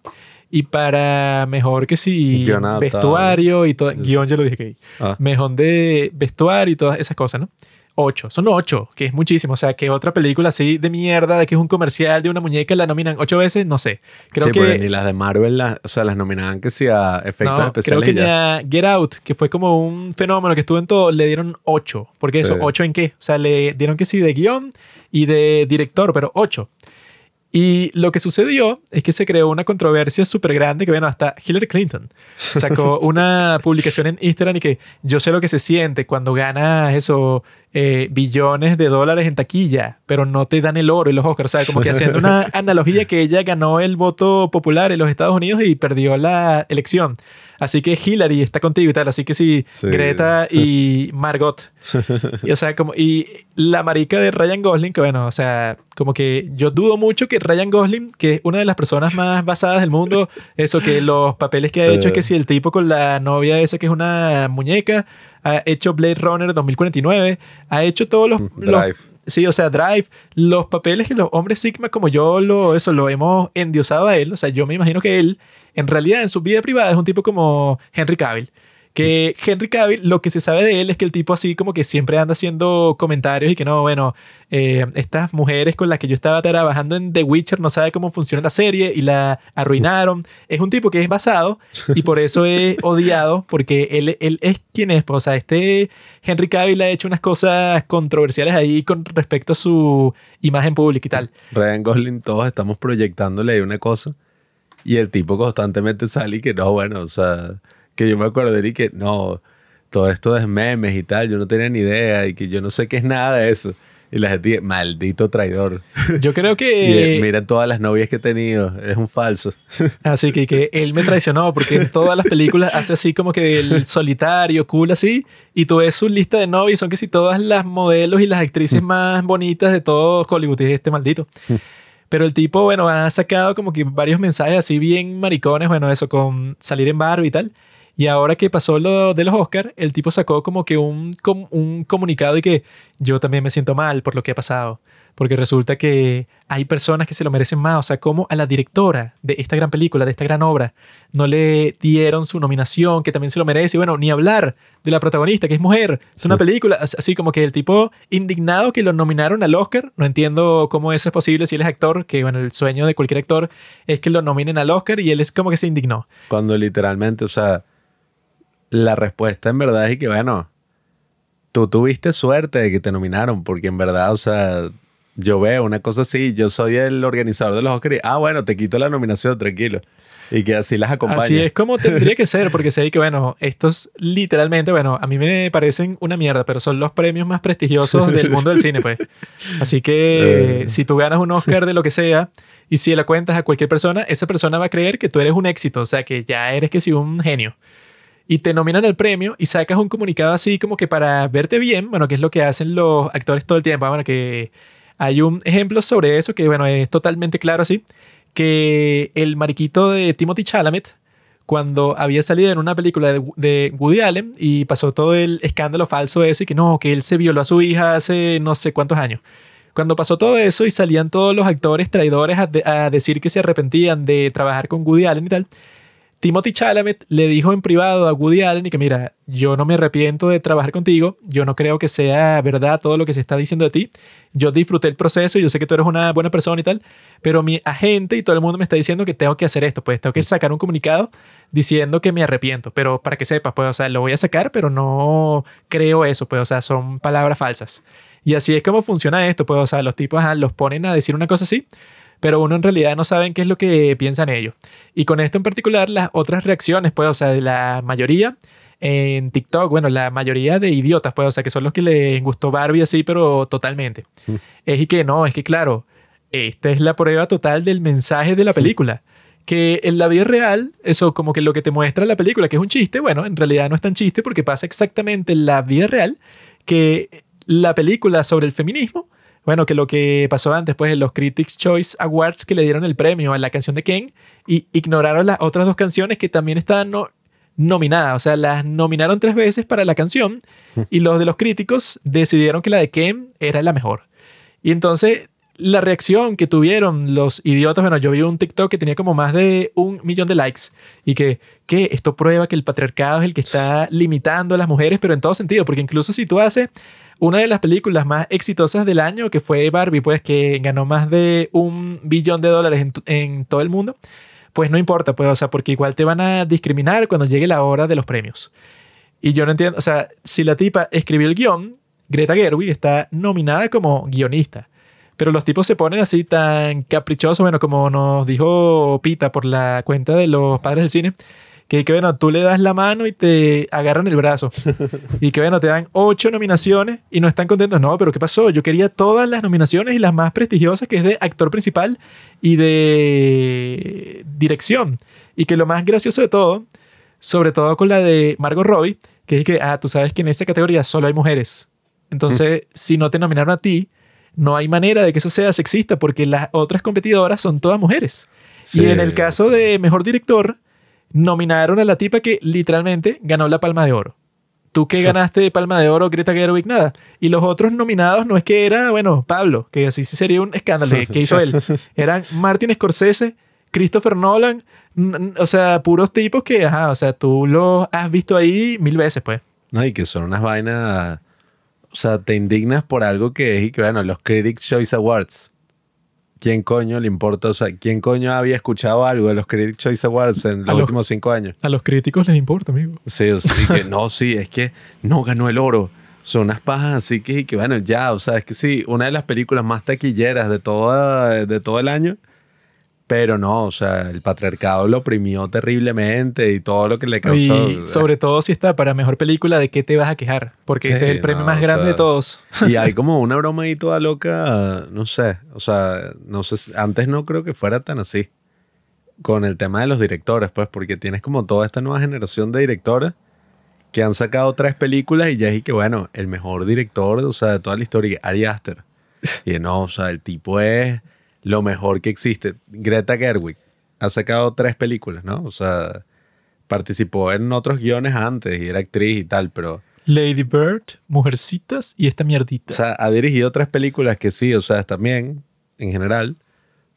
y para mejor que si adaptado. vestuario y todo. Guión ya lo dije que ah, mejor de vestuario y todas esas cosas, ¿no? Ocho, son ocho, que es muchísimo. O sea, que otra película así de mierda, de que es un comercial de una muñeca, la nominan ocho veces, no sé. Creo sí, que. ni las de Marvel, o sea, las nominaban que sí a efectos No, creo especiales. que ni a Get Out, que fue como un fenómeno que estuvo en todo, le dieron ocho. Porque eso, Sí. ocho en qué? O sea, le dieron que sí de guion y de director, pero ocho. Y lo que sucedió es que se creó una controversia súper grande que, bueno, hasta Hillary Clinton sacó una publicación en Instagram y que yo sé lo que se siente cuando ganas eso, eh, billones de dólares en taquilla, pero no te dan el oro y los Oscars, ¿sabes? Como que haciendo una analogía que ella ganó el voto popular en los Estados Unidos y perdió la elección. Así que Hillary está contigo y tal. Así que sí, Sí. Greta y Margot. Y, o sea, como, y la marica de Ryan Gosling, que bueno, o sea, como que yo dudo mucho que Ryan Gosling, que es una de las personas más basadas del mundo, eso que los papeles que ha hecho es que si el tipo con la novia esa que es una muñeca, ha hecho Blade Runner 2049, ha hecho todos los, los Drive. Sí, o sea, Drive, los papeles que los hombres Sigma, como yo lo, eso, lo hemos endiosado a él, o sea, yo me imagino que él, en realidad, en su vida privada es un tipo como Henry Cavill. Que Henry Cavill, lo que se sabe de él es que el tipo así como que siempre anda haciendo comentarios y que no, bueno, eh, estas mujeres con las que yo estaba trabajando en The Witcher no sabe cómo funciona la serie y la arruinaron. Es un tipo que es basado y por eso es odiado porque él, él es quien es. Pues, o sea, este Henry Cavill ha hecho unas cosas controversiales ahí con respecto a su imagen pública y tal. Ryan Gosling, todos estamos proyectándole ahí una cosa y el tipo constantemente sale y que no, bueno, o sea que yo me acuerdo de que no, todo esto es memes y tal, yo no tenía ni idea y que yo no sé qué es nada de eso. Y la gente dice, maldito traidor. Yo creo que... y, mira todas las novias que he tenido, es un falso. Así que, que él me traicionó porque en todas las películas hace así como que el solitario, cool así, y tú ves su lista de novias, son que si todas las modelos y las actrices mm. más bonitas de todo Hollywood, y este maldito. Mm. Pero el tipo, bueno, ha sacado como que varios mensajes así bien maricones, bueno, eso con salir en barro y tal. Y ahora que pasó lo de los Oscars, el tipo sacó como que un, un comunicado y que yo también me siento mal por lo que ha pasado. Porque resulta que hay personas que se lo merecen más. O sea, como a la directora de esta gran película, de esta gran obra, no le dieron su nominación, que también se lo merece. Y bueno, ni hablar de la protagonista, que es mujer. Es una película. Así como que el tipo indignado que lo nominaron al Oscar. No entiendo cómo eso es posible si él es actor, que bueno, el sueño de cualquier actor es que lo nominen al Oscar y él es como que se indignó. Cuando literalmente, o sea la respuesta en verdad es que, bueno, tú tuviste suerte de que te nominaron, porque en verdad, o sea, yo veo una cosa así, yo soy el organizador de los Oscars ah, bueno, te quito la nominación, tranquilo. Y que así las acompañe. Así es como tendría que ser, porque sé que, bueno, estos literalmente, bueno, a mí me parecen una mierda, pero son los premios más prestigiosos del mundo del cine, pues. Así que eh. si tú ganas un Oscar de lo que sea y si la cuentas a cualquier persona, esa persona va a creer que tú eres un éxito, o sea, que ya eres que sí un genio y te nominan el premio y sacas un comunicado así como que para verte bien, bueno, que es lo que hacen los actores todo el tiempo, bueno, que hay un ejemplo sobre eso que, bueno, es totalmente claro así, que el mariquito de Timothy Chalamet, cuando había salido en una película de, Woody Allen y pasó todo el escándalo falso ese, que no, que él se violó a su hija hace no sé cuántos años. Cuando pasó todo eso y salían todos los actores traidores a, a decir que se arrepentían de trabajar con Woody Allen y tal, Timothy Chalamet le dijo en privado a Woody Allen y que mira, yo no me arrepiento de trabajar contigo, yo no creo que sea verdad todo lo que se está diciendo de ti, yo disfruté el proceso, y yo sé que tú eres una buena persona y tal, pero mi agente y todo el mundo me está diciendo que tengo que hacer esto, pues tengo que sacar un comunicado diciendo que me arrepiento, pero para que sepas, pues, o sea, lo voy a sacar, pero no creo eso, pues, o sea, son palabras falsas. Y así es como funciona esto, pues, o sea, los tipos los ponen a decir una cosa así, pero uno en realidad no sabe qué es lo que piensan ellos. Y con esto en particular, las otras reacciones, pues, o sea, de la mayoría en TikTok, bueno, la mayoría de idiotas, pues, o sea, que son los que les gustó Barbie así, pero totalmente. Es y que no, es que claro, esta es la prueba total del mensaje de la película. Que en la vida real, eso como que lo que te muestra la película, que es un chiste, bueno, en realidad no es tan chiste porque pasa exactamente en la vida real que la película sobre el feminismo bueno, que lo que pasó antes, pues en los Critics Choice Awards que le dieron el premio a la canción de Ken y ignoraron las otras dos canciones que también estaban nominadas. O sea, las nominaron tres veces para la canción y los de los críticos decidieron que la de Ken era la mejor. Y entonces la reacción que tuvieron los idiotas, bueno, yo vi un TikTok que tenía como más de un millón de likes y que, que esto prueba que el patriarcado es el que está limitando a las mujeres, pero en todo sentido, porque incluso si tú haces una de las películas más exitosas del año, que fue Barbie, pues que ganó más de un billón de dólares en, todo el mundo, pues no importa, pues, o sea, porque igual te van a discriminar cuando llegue la hora de los premios. Y yo no entiendo, o sea, si la tipa escribió el guion, Greta Gerwig está nominada como guionista. Pero los tipos se ponen así tan caprichosos, bueno, como nos dijo Pita por la cuenta de los padres del cine, que, que bueno, tú le das la mano y te agarran el brazo. y que bueno, te dan ocho nominaciones y no están contentos. No, pero ¿qué pasó? Yo quería todas las nominaciones y las más prestigiosas, que es de actor principal y de dirección. Y que lo más gracioso de todo, sobre todo con la de Margot Robbie, que es que, ah, tú sabes que en esa categoría solo hay mujeres. Entonces, si no te nominaron a ti, no hay manera de que eso sea sexista porque las otras competidoras son todas mujeres. y en el caso de mejor director, nominaron a la tipa que literalmente ganó la palma de oro. tú que ganaste Palma de Oro, Greta Gerwig, nada. Y los otros nominados no es que era, bueno, Pablo, que así sí sería un escándalo. ¿Qué hizo él? Eran Martin Scorsese, Christopher Nolan, o sea, puros tipos que, ajá, o sea, tú los has visto ahí mil veces, pues. No, y que son unas vainas, o sea, te indignas por algo que es y que, bueno, los Critics Choice Awards. ¿Quién coño le importa? O sea, ¿quién coño había escuchado algo de los Critics Choice Awards en los últimos cinco años? A los críticos les importa, amigo. Sí, o sea, que no, sí, es que no ganó el oro. Son unas pajas así que, que, bueno, ya, o sea, es que sí, una de las películas más taquilleras de, toda, de todo el año pero no, o sea, el patriarcado lo oprimió terriblemente y todo lo que le causó. Y sobre todo si está para mejor película, ¿de qué te vas a quejar? Porque ese es el premio más grande de todos. Y hay como una broma ahí toda loca, no sé, o sea, no sé, antes no creo que fuera tan así. Con el tema de los directores, pues, porque tienes como toda esta nueva generación de directores que han sacado tres películas y ya es que, bueno, el mejor director, o sea, de toda la historia, Ari Aster. Y no, o sea, el tipo es lo mejor que existe. Greta Gerwig ha sacado tres películas, ¿no? O sea, participó en otros guiones antes y era actriz y tal, pero... Lady Bird, Mujercitas y esta mierdita. O sea, ha dirigido tres películas que sí, o sea, también, en general,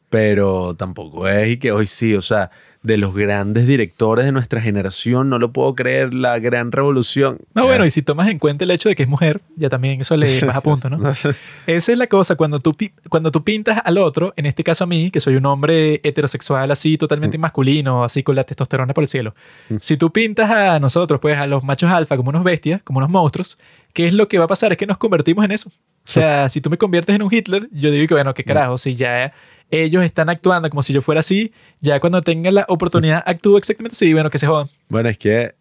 pero tampoco es y que hoy sí, o sea, de los grandes directores de nuestra generación. No lo puedo creer, la gran revolución. No, bueno, y si tomas en cuenta el hecho de que es mujer, ya también eso le vas a punto, ¿no? Esa es la cosa, cuando tú, cuando tú pintas al otro, en este caso a mí, que soy un hombre heterosexual así, totalmente mm. masculino, así con la testosterona por el cielo. Mm. Si tú pintas a nosotros, pues a los machos alfa como unos bestias, como unos monstruos, ¿qué es lo que va a pasar? Es que nos convertimos en eso. O sea, si tú me conviertes en un Hitler, yo digo que, bueno, qué carajo, si ya ellos están actuando como si yo fuera así, ya cuando tengan la oportunidad actúo exactamente así, bueno, que se jodan. Bueno, es que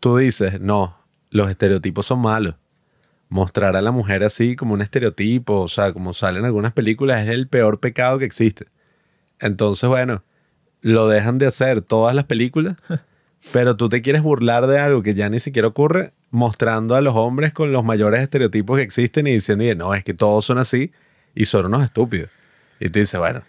tú dices, no, los estereotipos son malos. Mostrar a la mujer así como un estereotipo, o sea, como sale en algunas películas, es el peor pecado que existe. Entonces, bueno, lo dejan de hacer todas las películas, pero tú te quieres burlar de algo que ya ni siquiera ocurre, mostrando a los hombres con los mayores estereotipos que existen y diciendo, no, es que todos son así y son unos estúpidos. Y te dice, bueno,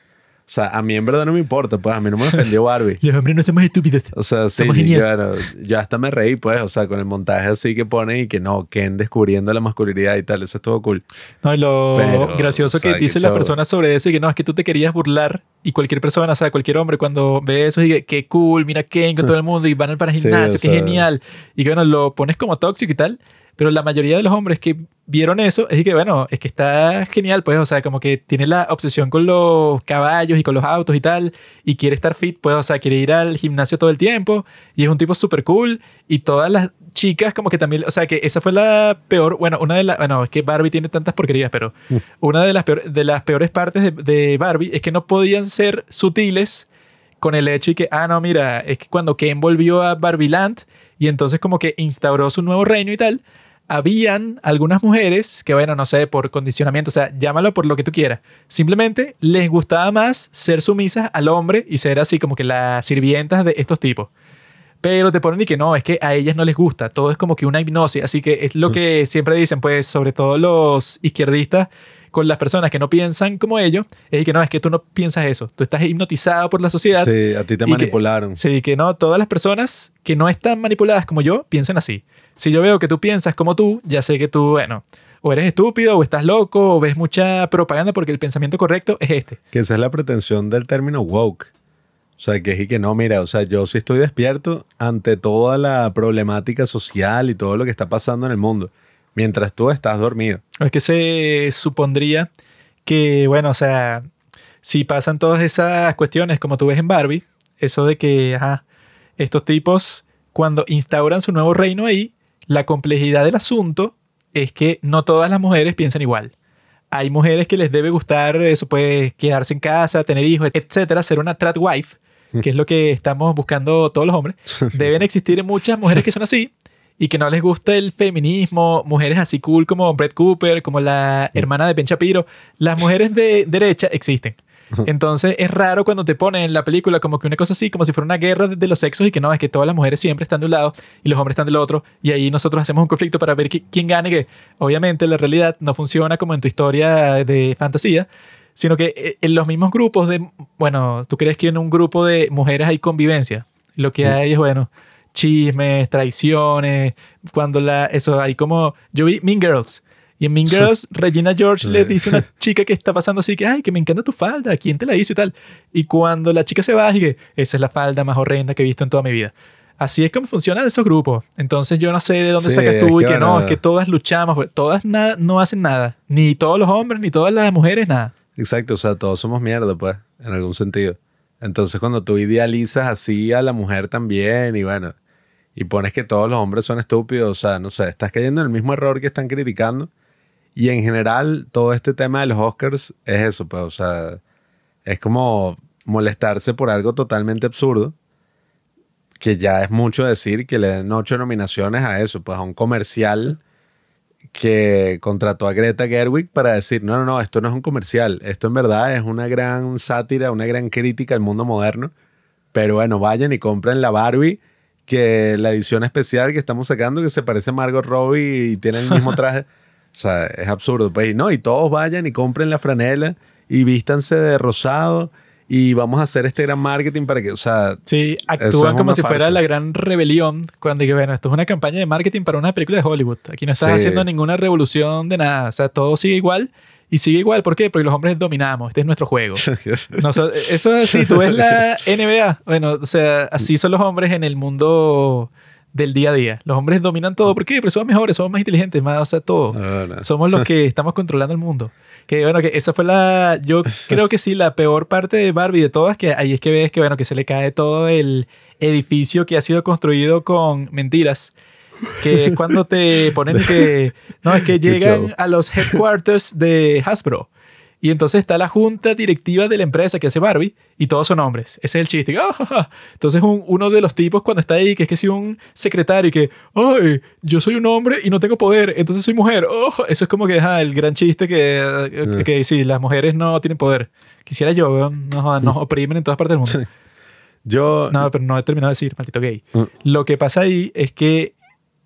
o sea, a mí en verdad no me importa, pues a mí no me ofendió Barbie. Los hombres no somos estúpidos. O sea, sí, somos claro, yo hasta me reí, pues, o sea, con el montaje así que pone y que no, Ken descubriendo la masculinidad y tal, eso estuvo cool. No, y lo gracioso que dice la persona sobre eso y que no, es que tú te querías burlar y cualquier persona, o sea, cualquier hombre cuando ve eso dice, qué cool, mira Ken con todo el mundo y van para el gimnasio, qué genial. Y que bueno, lo pones como tóxico y tal, pero la mayoría de los hombres que vieron eso es que, bueno, es que está genial, pues, o sea, como que tiene la obsesión con los caballos y con los autos y tal, y quiere estar fit, pues, o sea, quiere ir al gimnasio todo el tiempo, y es un tipo súper cool, y todas las chicas como que también, o sea, que esa fue la peor, bueno, una de las, bueno, es que Barbie tiene tantas porquerías, pero una de las, de las peores partes de, de Barbie es que no podían ser sutiles con el hecho y que, ah, no, mira, es que cuando Ken volvió a Barbie Land y entonces como que instauró su nuevo reino y tal, habían algunas mujeres que, bueno, no sé, por condicionamiento, o sea, llámalo por lo que tú quieras, simplemente les gustaba más ser sumisas al hombre y ser así como que las sirvientas de estos tipos. Pero te ponen y que no, es que a ellas no les gusta, todo es como que una hipnosis, así que es lo que siempre dicen, pues, sobre todo los izquierdistas, con las personas que no piensan como ellos, es que no, es que tú no piensas eso, tú estás hipnotizado por la sociedad. Sí, a ti te manipularon. sí, que no, todas las personas que no están manipuladas como yo piensan así. Si yo veo que tú piensas como tú, ya sé que tú, bueno, o eres estúpido, o estás loco, o ves mucha propaganda porque el pensamiento correcto es este. Que esa es la pretensión del término woke. O sea, que es que no, mira, o sea, yo sí estoy despierto ante toda la problemática social y todo lo que está pasando en el mundo, mientras tú estás dormido. Es que se supondría que, bueno, o sea, si pasan todas esas cuestiones como tú ves en Barbie, eso de que, ajá, estos tipos, cuando instauran su nuevo reino ahí, la complejidad del asunto es que no todas las mujeres piensan igual. Hay mujeres que les debe gustar eso, puede quedarse en casa, tener hijos, etcétera, ser una trad wife, que es lo que estamos buscando todos los hombres. Deben existir muchas mujeres que son así y que no les gusta el feminismo, mujeres así cool como Brett Cooper, como la hermana de Ben Shapiro. Las mujeres de derecha existen. Entonces es raro cuando te ponen en la película como que una cosa así, como si fuera una guerra de los sexos y que no, es que todas las mujeres siempre están de un lado y los hombres están del otro y ahí nosotros hacemos un conflicto para ver quién gane, que obviamente la realidad no funciona como en tu historia de fantasía, sino que eh, en los mismos grupos de, bueno, tú crees que en un grupo de mujeres hay convivencia, lo que hay es, bueno, chismes, traiciones, cuando la, eso, hay como, yo vi Mean Girls. Y en Mean Girls, Regina George le dice a una chica que está pasando así que, ay, que me encanta tu falda, ¿quién te la hizo y tal? Y cuando la chica se va, dije, esa es la falda más horrenda que he visto en toda mi vida. Así es como funcionan esos grupos. Entonces yo no sé de dónde Sí, sacas tú y que no, es que todas luchamos, pues, todas nada, no hacen nada. Ni todos los hombres, ni todas las mujeres, nada. Exacto, o sea, todos somos mierda, pues, en algún sentido. Entonces, cuando tú idealizas así a la mujer también, y bueno, y pones que todos los hombres son estúpidos, o sea, no sé, estás cayendo en el mismo error que están criticando. Y en general, todo este tema de los Oscars es eso, pues, o sea, es como molestarse por algo totalmente absurdo, que ya es mucho decir que le den ocho nominaciones a eso, pues a un comercial que contrató a Greta Gerwig para decir, no, no, no, esto no es un comercial, esto en verdad es una gran sátira, una gran crítica al mundo moderno, pero bueno, vayan y compren la Barbie, que la edición especial que estamos sacando, que se parece a Margot Robbie y tiene el mismo traje, o sea, es absurdo, pues, y no, y todos vayan y compren la franela y vístanse de rosado y vamos a hacer este gran marketing para que, o sea, Sí, actúan es como si fuera la gran rebelión cuando dije, bueno, esto es una campaña de marketing para una película de Hollywood. Aquí no estás Sí. haciendo ninguna revolución de nada. O sea, todo sigue igual y sigue igual. ¿Por qué? Porque los hombres dominamos. Este es nuestro juego. Noso- eso es así. Tú ves la NBA. Bueno, o sea, así son los hombres en el mundo del día a día. Los hombres dominan todo. ¿Por qué? Porque somos mejores, somos más inteligentes, más, o sea, todo. No, no. Somos los que estamos controlando el mundo. Que bueno, que esa fue la. Yo creo que sí, la peor parte de Barbie de todas, que ahí es que ves que bueno, que se le cae todo el edificio que ha sido construido con mentiras. Que es cuando te ponen que. No, es que llegan a los headquarters de Hasbro. Y entonces está la junta directiva de la empresa que hace Barbie y todos son hombres. Ese es el chiste. Entonces un- uno de los tipos cuando está ahí, que es que si un secretario y que, ay, yo soy un hombre y no tengo poder, entonces soy mujer. Oh, eso es como que ah, el gran chiste que, eh, que sí, las mujeres no tienen poder. Quisiera yo, weón. no, jodan, nos oprimen en todas partes del mundo. Yo, No, pero no he terminado de decir, maldito gay. Mm. Lo que pasa ahí es que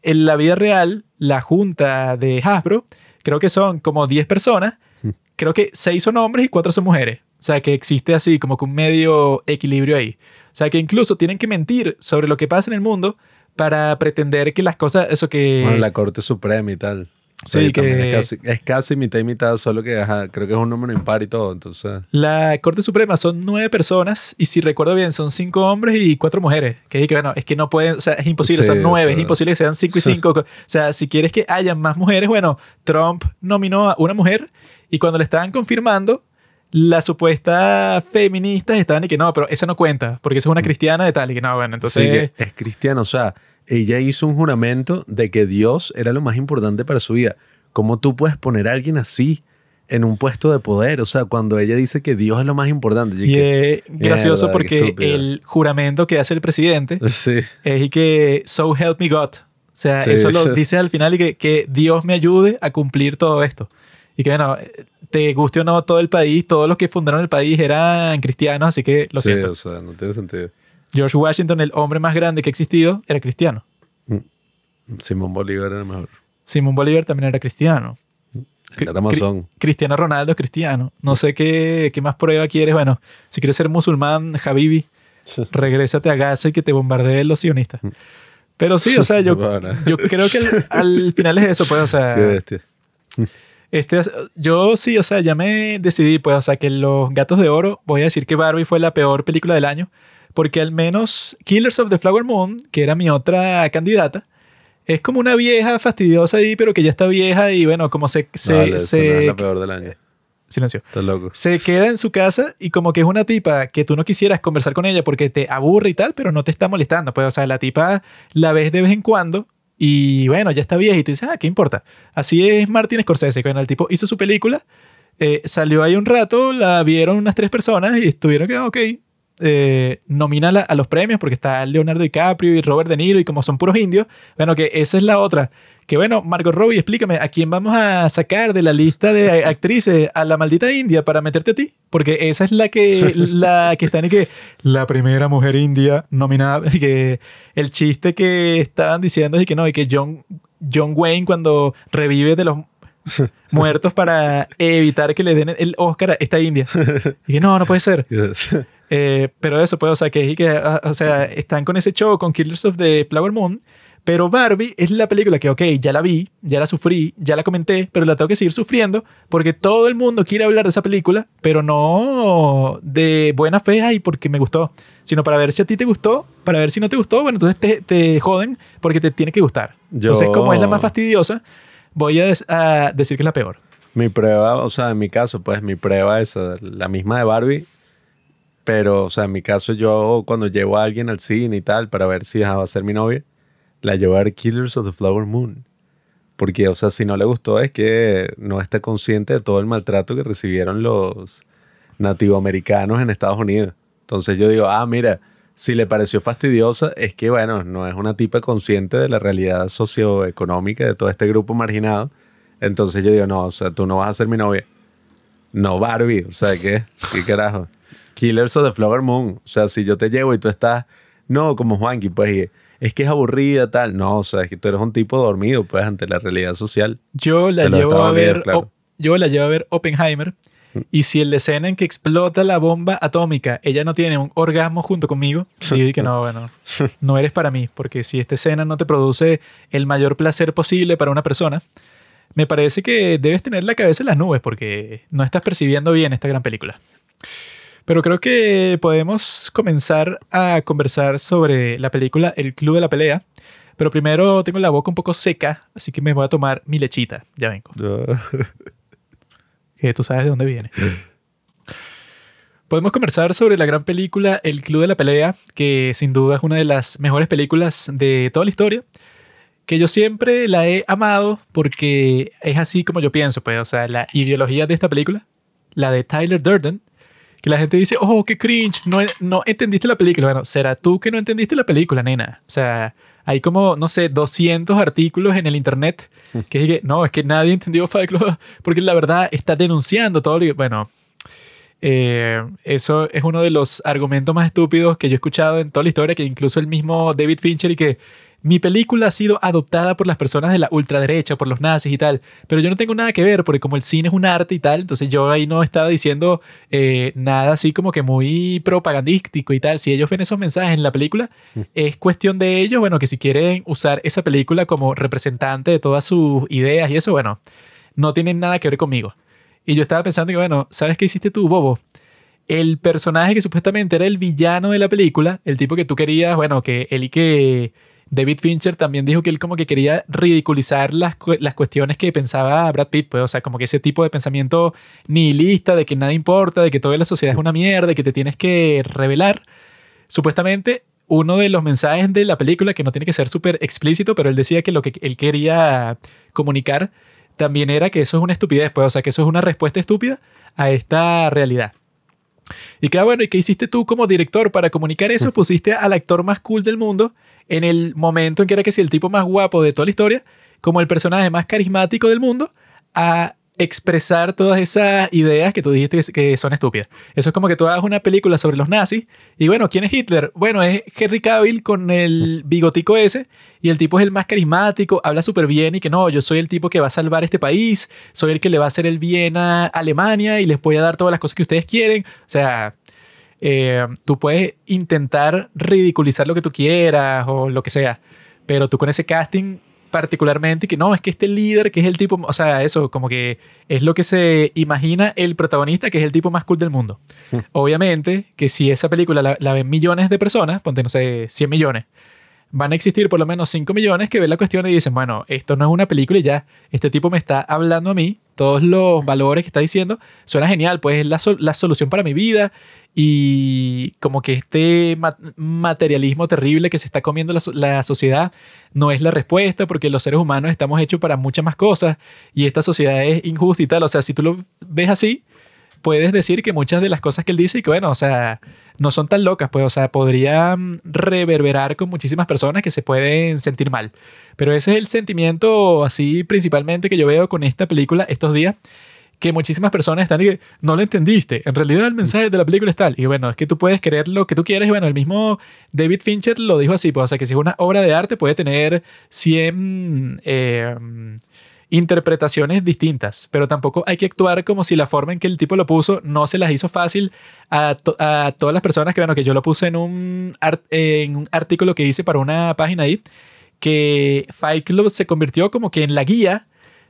en la vida real, la junta de Hasbro, creo que son como 10 personas, Mm. creo que 6 son hombres y 4 son mujeres. O sea, que existe así como que un medio equilibrio ahí. O sea, que incluso tienen que mentir sobre lo que pasa en el mundo para pretender que las cosas, eso que... Bueno, la Corte Suprema y tal. Sí, también que- es, casi, es casi mitad y mitad, solo que ajá, creo que es un número impar y todo. Entonces, La Corte Suprema son nueve personas y si recuerdo bien son cinco hombres y cuatro mujeres. Que es que bueno, es que no pueden, o sea, es imposible, Sí, son nueve, o sea- es imposible que sean cinco y cinco. o sea, si quieres que haya más mujeres, bueno, Trump nominó a una mujer y cuando le estaban confirmando, las supuestas feministas estaban y que no, pero esa no cuenta, porque esa es una cristiana de tal y que no, bueno, entonces... sí es cristiano. O sea, ella hizo un juramento de que Dios era lo más importante para su vida. ¿Cómo tú puedes poner a alguien así en un puesto de poder? O sea, cuando ella dice que Dios es lo más importante. Y que- es gracioso porque el juramento que hace el presidente Sí. es y que so help me God. O sea, Sí. eso lo dice al final y que, que Dios me ayude a cumplir todo esto. Y que bueno, te guste o no todo el país, todos los que fundaron el país eran cristianos, así que lo sí, siento. o sea, no tiene sentido. George Washington, el hombre más grande que ha existido, era cristiano. Simón Bolívar era mejor. Simón Bolívar también era cristiano. Era masón. Cristiano Ronaldo es cristiano. No sé qué, qué más prueba quieres. Bueno, si quieres ser musulmán, Habibi, regrésate a Gaza y que te bombardeen los sionistas. Pero sí, o sea, yo, creo que al, al final es eso, pues, o sea, Qué bestia. este, yo sí, o sea, ya me decidí, pues, o sea, que Los Gatos de Oro, voy a decir que Barbie fue la peor película del año, porque al menos Killers of the Flower Moon, que era mi otra candidata, es como una vieja fastidiosa ahí, pero que ya está vieja y bueno, como se... se, Vale, esa se- no es la peor del año. Silencio. Estás loco. Se queda en su casa y como que es una tipa que tú no quisieras conversar con ella porque te aburre y tal, pero no te está molestando. Pues, o sea, la tipa la ves de vez en cuando y bueno, ya está vieja y tú dices, ah, ¿qué importa? Así es Martin Scorsese. Cuando el tipo hizo su película, eh, salió ahí un rato, la vieron unas tres personas y estuvieron que, ah, ok, eh, a los premios porque está Leonardo DiCaprio y Robert De Niro y como son puros indios, bueno, que esa es la otra. Que bueno, Margot Robbie, explícame, ¿a quién vamos a sacar de la lista de actrices a la maldita India para meterte a ti? Porque esa es la que, la que está en que la primera mujer india nominada, que el chiste que estaban diciendo y que no, y que John, John Wayne cuando revive de los muertos para evitar que le den el Oscar a esta india. Y que no, no puede ser. Eh, pero eso, pues, o sea, que, que ah, o sea, están con ese show, con Killers of the Flower Moon. Pero Barbie es la película que, ok, ya la vi, ya la sufrí, ya la comenté, pero la tengo que seguir sufriendo porque todo el mundo quiere hablar de esa película, pero no de buena fe, ay, porque me gustó, sino para ver si a ti te gustó, para ver si no te gustó, bueno, entonces te, te joden porque te tiene que gustar. Entonces, como es la más fastidiosa, voy a, decir que es la peor. Mi prueba, o sea, en mi caso, pues mi prueba es eh, la misma de Barbie, pero, o sea, en mi caso yo cuando llevo a alguien al cine y tal para ver si va a ser mi novia, la llevo a Killers of the Flower Moon. Porque, o sea, si no le gustó es que no está consciente de todo el maltrato que recibieron los nativoamericanos en Estados Unidos. Entonces yo digo, ah, mira, si le pareció fastidiosa, es que, bueno, no es una tipa consciente de la realidad socioeconómica de todo este grupo marginado. Entonces yo digo, no, o sea, tú no vas a ser mi novia. No, Barbie, o sea, ¿qué? ¿Qué carajo? Killers of the Flower Moon. O sea, si yo te llevo y tú estás, no, como Juanqui, pues es que es aburrida, tal. No, o sea, es que tú eres un tipo dormido, pues, ante la realidad social. Yo la llevo a ver, yo la llevo a ver Oppenheimer. Y si en la escena en que explota la bomba atómica, ella no tiene un orgasmo junto conmigo, digo que no, bueno, no eres para mí, porque si esta escena no te produce el mayor placer posible para una persona, me parece que debes tener la cabeza en las nubes, porque no estás percibiendo bien esta gran película. Pero creo que podemos comenzar a conversar sobre la película El Club de la Pelea. Pero primero tengo la boca un poco seca, así que me voy a tomar mi lechita. Ya vengo. que tú sabes de dónde viene. Podemos conversar sobre la gran película El Club de la Pelea, que sin duda es una de las mejores películas de toda la historia, que yo siempre la he amado porque es así como yo pienso, pues, o sea, la ideología de esta película, la de Tyler Durden, que la gente dice, oh, qué cringe, no, no entendiste la película. Bueno, será tú que no entendiste la película, nena. O sea, hay como, no sé, 200 artículos en el internet que dicen, no, es que nadie entendió Fight Club porque la verdad está denunciando todo lo Bueno, eh, eso es uno de los argumentos más estúpidos que yo he escuchado en toda la historia, que incluso el mismo David Fincher y que mi película ha sido adoptada por las personas de la ultraderecha, por los nazis y tal, pero yo no tengo nada que ver porque como el cine es un arte y tal, entonces yo ahí no estaba diciendo eh, nada así como que muy propagandístico y tal. Si ellos ven esos mensajes en la película, es cuestión de ellos, bueno, que si quieren usar esa película como representante de todas sus ideas y eso, bueno, no tienen nada que ver conmigo. Y yo estaba pensando que, bueno, ¿sabes qué hiciste tú, Bobo? El personaje que supuestamente era el villano de la película, el tipo que tú querías, bueno, que él y que David Fincher también dijo que él como que quería ridiculizar las, las cuestiones que pensaba Brad Pitt, pues, o sea, como que ese tipo de pensamiento nihilista, de que nada importa, de que toda la sociedad es una mierda, de que te tienes que revelar. Supuestamente, uno de los mensajes de la película, que no tiene que ser súper explícito, pero él decía que lo que él quería comunicar también era que eso es una estupidez, pues, o sea, que eso es una respuesta estúpida a esta realidad. Y que, bueno, ¿y qué hiciste tú como director para comunicar eso? Pusiste al actor más cool del mundo en el momento en que era que si el tipo más guapo de toda la historia, como el personaje más carismático del mundo, a expresar todas esas ideas que tú dijiste que, son estúpidas. Eso es como que tú hagas una película sobre los nazis y bueno, ¿quién es Hitler? Bueno, es Henry Cavill con el bigotico ese y el tipo es el más carismático, habla súper bien y que no, yo soy el tipo que va a salvar este país, soy el que le va a hacer el bien a Alemania y les voy a dar todas las cosas que ustedes quieren. O sea, eh, tú puedes intentar ridiculizar lo que tú quieras o lo que sea, pero tú con ese casting particularmente que no, es que este líder, que es el tipo, o sea, eso como que es lo que se imagina el protagonista, que es el tipo más cool del mundo. Obviamente que si esa película la, la, ven millones de personas, ponte, no sé, 100 millones, van a existir por lo menos 5 millones que ven la cuestión y dicen, bueno, esto no es una película y ya, este tipo me está hablando a mí, todos los valores que está diciendo, suena genial, pues es la, la solución para mi vida y como que este materialismo terrible que se está comiendo la, sociedad no es la respuesta porque los seres humanos estamos hechos para muchas más cosas y esta sociedad es injusta y tal. O sea, si tú lo ves así, puedes decir que muchas de las cosas que él dice y que bueno, o sea, no son tan locas, pues, o sea, podrían reverberar con muchísimas personas que se pueden sentir mal. Pero ese es el sentimiento así principalmente que yo veo con esta película estos días que muchísimas personas están y que no lo entendiste. En realidad el mensaje de la película es tal. Y bueno, es que tú puedes creer lo que tú quieres. Y bueno, el mismo David Fincher lo dijo así. Pues, o sea, que si es una obra de arte puede tener 100 eh, interpretaciones distintas, pero tampoco hay que actuar como si la forma en que el tipo lo puso no se las hizo fácil a, todas las personas que, bueno, que yo lo puse en un, en un artículo que hice para una página ahí, que Fight Club se convirtió como que en la guía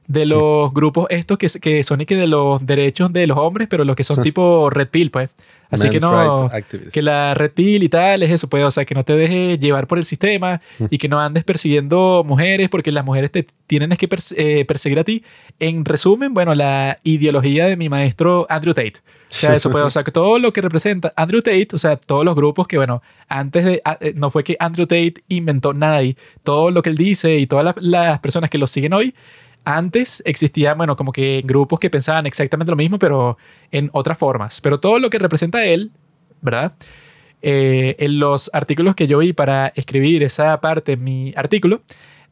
de los grupos estos que, que son y que de los derechos de los hombres, pero los que son tipo Red Pill, pues. Así que no, que la red pill y tal es eso, pues, o sea, que no te dejes llevar por el sistema y que no andes persiguiendo mujeres porque las mujeres te tienen que eh, perseguir a ti. En resumen, bueno, la ideología de mi maestro Andrew Tate. O sea, eso puede, o sea, que todo lo que representa Andrew Tate, o sea, todos los grupos que, bueno, antes de, eh, no fue que Andrew Tate inventó nada ahí, todo lo que él dice y todas las personas que lo siguen hoy antes existían, bueno, como que grupos que pensaban exactamente lo mismo, pero en otras formas. Pero todo lo que representa él, ¿verdad? Eh, en los artículos que yo vi para escribir esa parte mi artículo,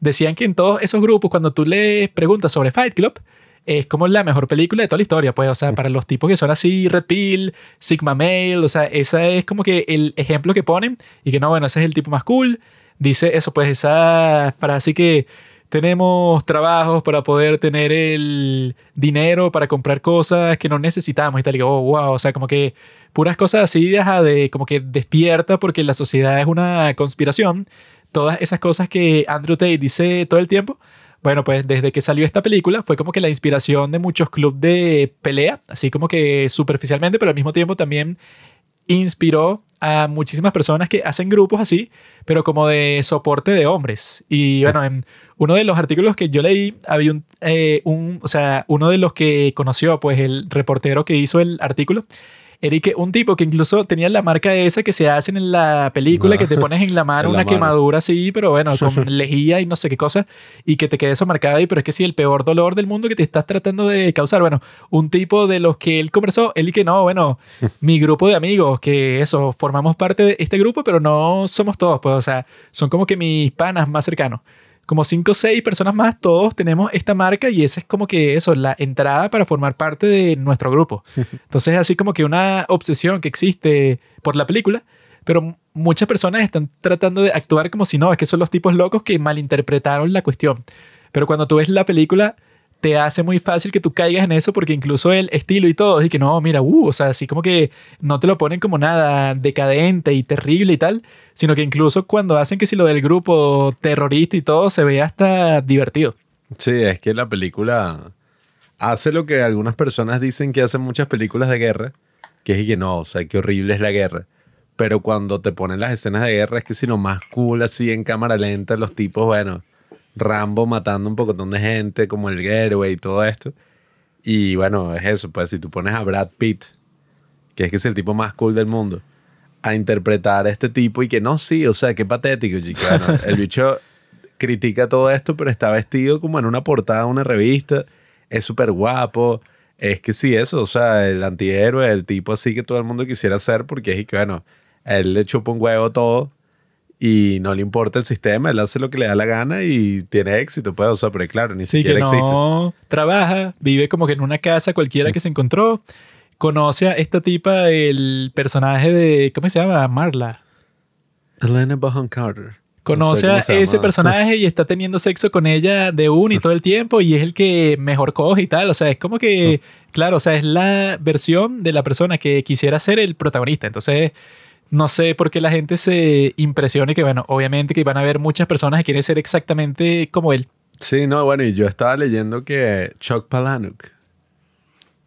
decían que en todos esos grupos, cuando tú le preguntas sobre Fight Club, es como la mejor película de toda la historia, pues, o sea, para los tipos que son así, Red Pill, Sigma Male, o sea, esa es como que el ejemplo que ponen y que no, bueno, ese es el tipo más cool. Dice eso, pues, esa frase que tenemos trabajos para poder tener el dinero para comprar cosas que no necesitamos y tal. Y oh, wow, o sea, como que puras cosas así, de como que despierta porque la sociedad es una conspiración. Todas esas cosas que Andrew Tate dice todo el tiempo. Bueno, pues desde que salió esta película fue como que la inspiración de muchos clubes de pelea, así como que superficialmente, pero al mismo tiempo también inspiró a muchísimas personas que hacen grupos así, pero como de soporte de hombres. Y bueno, en uno de los artículos que yo leí, había un, eh, un, o sea, uno de los que conoció, pues el reportero que hizo el artículo, Eric, un tipo que incluso tenía la marca esa que se hacen en la película, que te pones en la mano una quemadura así, pero bueno, con lejía y no sé qué cosa, y que te quede eso marcado ahí, pero es que sí, el peor dolor del mundo que te estás tratando de causar. Bueno, un tipo de los que él conversó, él y que no, bueno, mi grupo de amigos, que eso, formamos parte de este grupo, pero no somos todos, pues, o sea, son como que mis panas más cercanos como cinco o seis personas más, todos tenemos esta marca y esa es como que eso, la entrada para formar parte de nuestro grupo. Entonces es así como que una obsesión que existe por la película, pero muchas personas están tratando de actuar como si no, es que son los tipos locos que malinterpretaron la cuestión. Pero cuando tú ves la película, te hace muy fácil que tú caigas en eso porque incluso el estilo y todo, y que no, mira, uh, o sea, así como que no te lo ponen como nada decadente y terrible y tal, sino que incluso cuando hacen que si lo del grupo terrorista y todo se ve hasta divertido. Sí, es que la película hace lo que algunas personas dicen que hacen muchas películas de guerra, que es que no, o sea, qué horrible es la guerra. Pero cuando te ponen las escenas de guerra es que si lo más cool así en cámara lenta, los tipos, bueno, Rambo matando un pocotón de gente, como el héroe y todo esto. Y bueno, es eso, pues si tú pones a Brad Pitt, que es que es el tipo más cool del mundo, a interpretar a este tipo y que no, sí, o sea, qué patético. El bicho critica todo esto, pero está vestido como en una portada de una revista, es súper guapo. Es que sí, eso, o sea, el antihéroe, el tipo así que todo el mundo quisiera ser, porque es que, bueno, él le chupa un huevo todo y no le importa el sistema, él hace lo que le da la gana y tiene éxito, pues, o sea, pero claro, ni sí, siquiera que no Trabaja, vive como que en una casa cualquiera que se encontró, conoce a esta tipa, el personaje de, ¿cómo se llama? Marla. Elena Bonham Carter. Conoce a ese personaje y está teniendo sexo con ella de un y todo el tiempo y es el que mejor coge y tal. O sea, es como que, claro, o sea, es la versión de la persona que quisiera ser el protagonista. Entonces, no sé por qué la gente se impresione que, bueno, obviamente que van a haber muchas personas que quieren ser exactamente como él. Sí, no, bueno, y yo estaba leyendo que Chuck Palahniuk,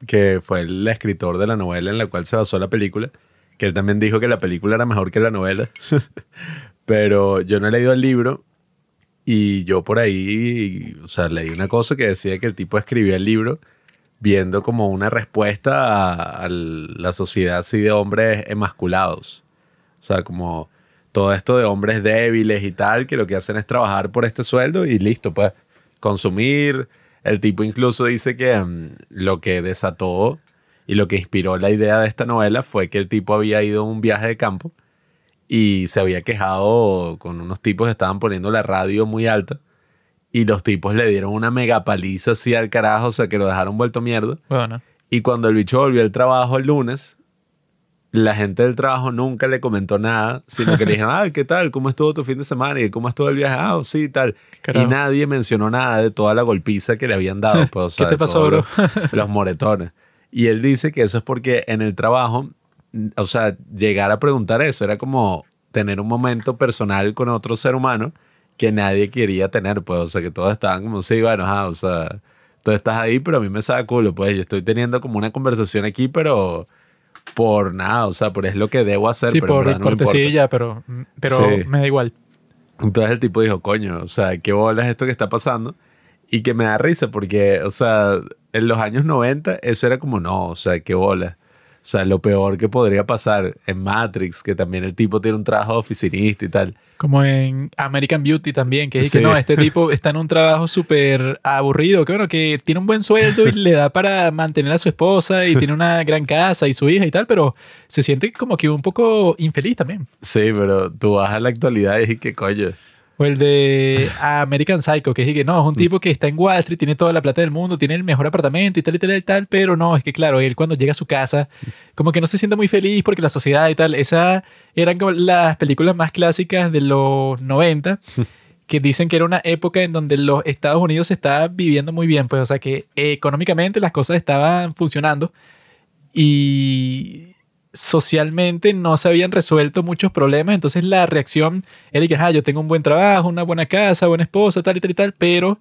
que fue el escritor de la novela en la cual se basó la película, que él también dijo que la película era mejor que la novela, pero yo no he leído el libro y yo por ahí, o sea, leí una cosa que decía que el tipo escribía el libro viendo como una respuesta a, a la sociedad así de hombres emasculados. O sea, como todo esto de hombres débiles y tal, que lo que hacen es trabajar por este sueldo y listo, pues consumir. El tipo incluso dice que mm, lo que desató y lo que inspiró la idea de esta novela fue que el tipo había ido a un viaje de campo y se había quejado con unos tipos que estaban poniendo la radio muy alta y los tipos le dieron una mega paliza así al carajo, o sea que lo dejaron vuelto mierda. Bueno. Y cuando el bicho volvió al trabajo el lunes, la gente del trabajo nunca le comentó nada, sino que le dijeron, ah, ¿qué tal? ¿Cómo estuvo tu fin de semana? ¿Y cómo estuvo el viaje? Ah, sí, tal. Carajo. Y nadie mencionó nada de toda la golpiza que le habían dado. Pues, o sea, ¿Qué te pasó, bro? Los, los moretones. Y él dice que eso es porque en el trabajo, o sea, llegar a preguntar eso era como tener un momento personal con otro ser humano que nadie quería tener, pues, o sea, que todos estaban como, sí, bueno, ajá, o sea, tú estás ahí, pero a mí me saca culo, pues, yo estoy teniendo como una conversación aquí, pero por nada, o sea, por es lo que debo hacer, Sí, pero por no cortesía, pero, pero Sí. me da igual. Entonces el tipo dijo, coño, o sea, qué bola es esto que está pasando. Y que me da risa porque, o sea, en los años 90 eso era como, no, o sea, qué bola. O sea, lo peor que podría pasar en Matrix, que también el tipo tiene un trabajo de oficinista y tal. Como en American Beauty también, que es Sí. que no, este tipo está en un trabajo súper aburrido, que bueno, que tiene un buen sueldo y le da para mantener a su esposa y tiene una gran casa y su hija y tal, pero se siente como que un poco infeliz también. Sí, pero tú vas a la actualidad y dices, qué coño. O el de American Psycho, que es que no, es un tipo que está en Wall Street, tiene toda la plata del mundo, tiene el mejor apartamento y tal y tal y tal, pero no, es que claro, él cuando llega a su casa, como que no se siente muy feliz porque la sociedad y tal, esas eran como las películas más clásicas de los 90, que dicen que era una época en donde los Estados Unidos se estaba viviendo muy bien, pues o sea que económicamente las cosas estaban funcionando y socialmente no se habían resuelto muchos problemas, entonces la reacción era que, ah, yo tengo un buen trabajo, una buena casa, buena esposa, tal y tal y tal, pero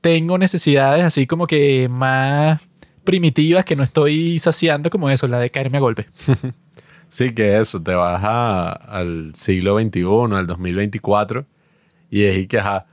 tengo necesidades así como que más primitivas que no estoy saciando como eso, la de caerme a golpe. Sí, que eso, te vas a- al siglo XXI, al 2024, y es que, ajá,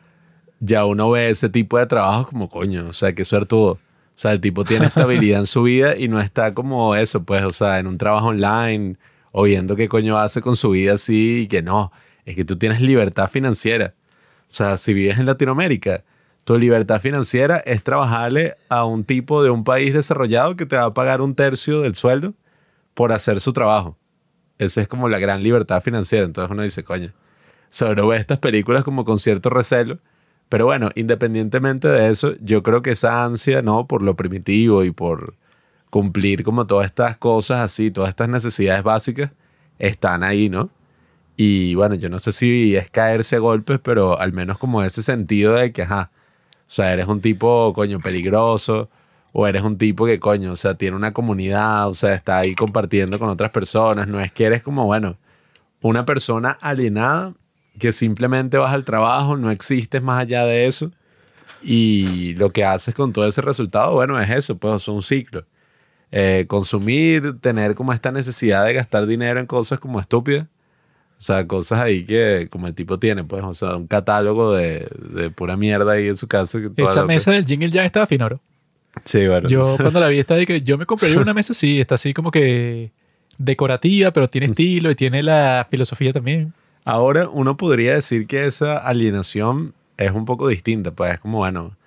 ya uno ve ese tipo de trabajos como coño, o sea, qué suertudo. O sea, el tipo tiene estabilidad en su vida y no está como eso, pues, o sea, en un trabajo online o viendo qué coño hace con su vida así y que no, es que tú tienes libertad financiera. O sea, si vives en Latinoamérica, tu libertad financiera es trabajarle a un tipo de un país desarrollado que te va a pagar un tercio del sueldo por hacer su trabajo. Esa es como la gran libertad financiera. Entonces uno dice, coño, sobre ve estas películas como con cierto recelo. Pero bueno, independientemente de eso, yo creo que esa ansia, ¿no? Por lo primitivo y por cumplir como todas estas cosas así, todas estas necesidades básicas, están ahí, ¿no? Y bueno, yo no sé si es caerse a golpes, pero al menos como ese sentido de que, ajá, o sea, eres un tipo, coño, peligroso, o eres un tipo que, coño, o sea, tiene una comunidad, o sea, está ahí compartiendo con otras personas, no es que eres como, bueno, una persona alienada que simplemente vas al trabajo, no existes más allá de eso, y lo que haces con todo ese resultado, bueno, es eso, pues es un ciclo. Eh, consumir, tener como esta necesidad de gastar dinero en cosas como estúpidas. O sea, cosas ahí que como el tipo tiene, pues, o sea, un catálogo de, de pura mierda ahí en su casa. que Esa mesa del jingle ya estaba finoro. Sí, bueno. Yo cuando la vi estaba de que yo me compraría una mesa así, está así como que decorativa, pero tiene estilo y tiene la filosofía también. Ahora uno podría decir que esa alienación es un poco distinta, pues es como, bueno,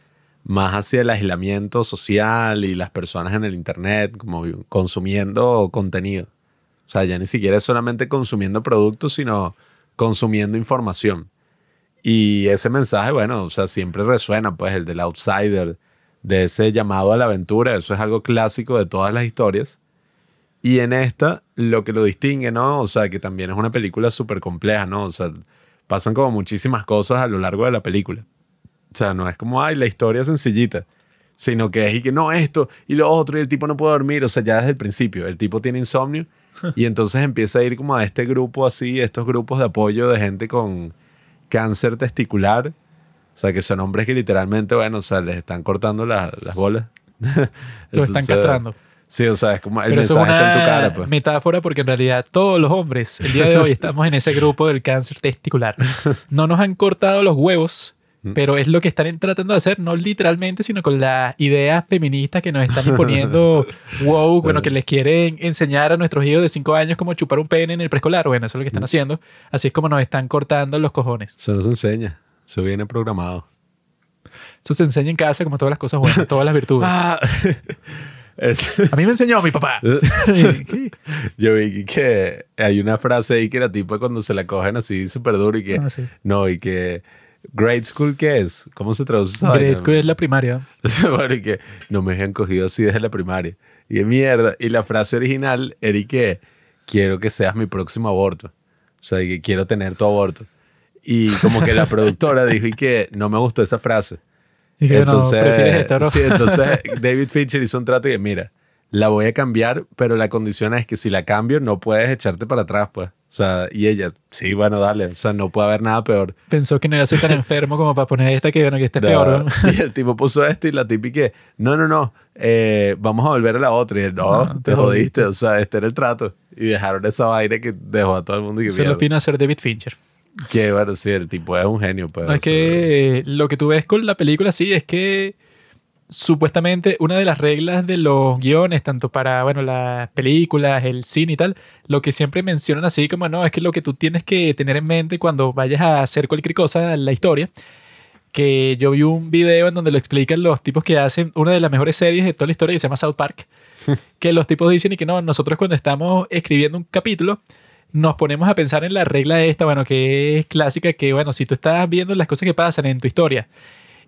más hacia el aislamiento social y las personas en el Internet, como consumiendo contenido. O sea, ya ni siquiera es solamente consumiendo productos, sino consumiendo información. Y ese mensaje, bueno, o sea, siempre resuena, pues el del outsider, de ese llamado a la aventura, eso es algo clásico de todas las historias. Y en esta, lo que lo distingue, ¿no? O sea, que también es una película súper compleja, ¿no? O sea, pasan como muchísimas cosas a lo largo de la película. O sea, no es como, ay, la historia sencillita, sino que es y que no, esto y lo otro, y el tipo no puede dormir. O sea, ya desde el principio, el tipo tiene insomnio y entonces empieza a ir como a este grupo así, estos grupos de apoyo de gente con cáncer testicular. O sea, que son hombres que literalmente, bueno, o sea, les están cortando la- las bolas. Lo están castrando. Sí, o sea, es como el Pero eso es mensaje está en tu cara, pues. metáfora porque en realidad todos los hombres el día de hoy estamos en ese grupo del cáncer testicular. No nos han cortado los huevos, Mm. pero es lo que están tratando de hacer, no literalmente, sino con las ideas feministas que nos están imponiendo wow, bueno, que les quieren enseñar a nuestros hijos de 5 años cómo chupar un pene en el preescolar. Bueno, eso es lo que Mm. están haciendo. Así es como nos están cortando los cojones. Eso no se enseña. Eso viene programado. Eso se enseña en casa como todas las cosas buenas, todas las virtudes. Ah. Es- A mí me enseñó mi papá. Yo vi que hay una frase ahí que la tipo cuando se la cogen así súper duro y que... Ah, sí. No, y que... Grade school, ¿qué es? ¿Cómo se traduce esa Grade vaina? school es la primaria. bueno, y que no me habían cogido así desde la primaria. Y de mierda. Y la frase original era y que quiero que seas mi próximo aborto. O sea, que quiero tener tu aborto. Y como que la productora dijo y que no me gustó esa frase. Y entonces, no, prefieres ¿no? sí, entonces David Fincher hizo un trato y mira, la voy a cambiar, pero la condición es que si la cambio no puedes echarte para atrás, pues. O sea, y ella, sí, bueno, dale, o sea, no puede haber nada peor. Pensó que no iba a ser tan enfermo como para poner esta que, bueno, que este es No, peor, ¿no? Y el tipo puso esto y la tipi que, no, no, no, eh, vamos a volver a la otra. Y él, no, No, te, te jodiste, o sea, este era el trato. Y dejaron esa vaina que dejó a todo el mundo y que, Eso es lo mierda. fino de ser David Fincher. Que bueno, sí, el tipo es un genio, pues. No, o es sea, que lo que tú ves con la película, sí, es que supuestamente una de las reglas de los guiones, tanto para, bueno, las películas, el cine y tal, lo que siempre mencionan así como, no, es que lo que tú tienes que tener en mente cuando vayas a hacer cualquier cosa en la historia, que yo vi un video en donde lo explican los tipos que hacen una de las mejores series de toda la historia que se llama South Park, que los tipos dicen y que no, nosotros cuando estamos escribiendo un capítulo, nos ponemos a pensar en la regla esta, bueno, que es clásica, que bueno, si tú estás viendo las cosas que pasan en tu historia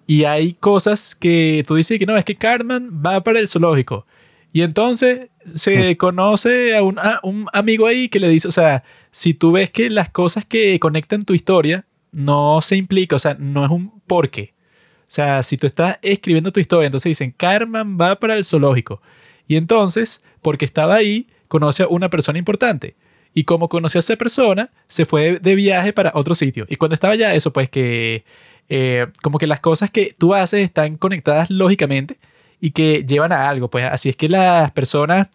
y hay cosas que tú dices que no, es que Cartman va para el zoológico y entonces se conoce a un, a un amigo ahí que le dice, o sea, si tú ves que las cosas que conectan tu historia no se implica, o sea, no es un porqué. O sea, si tú estás escribiendo tu historia, entonces dicen, Cartman va para el zoológico. Y entonces, porque estaba ahí, conoce a una persona importante. Y como conoció a esa persona, se fue de viaje para otro sitio. Y cuando estaba allá, eso pues que eh, como que las cosas que tú haces están conectadas lógicamente y que llevan a algo. Pues así es que las personas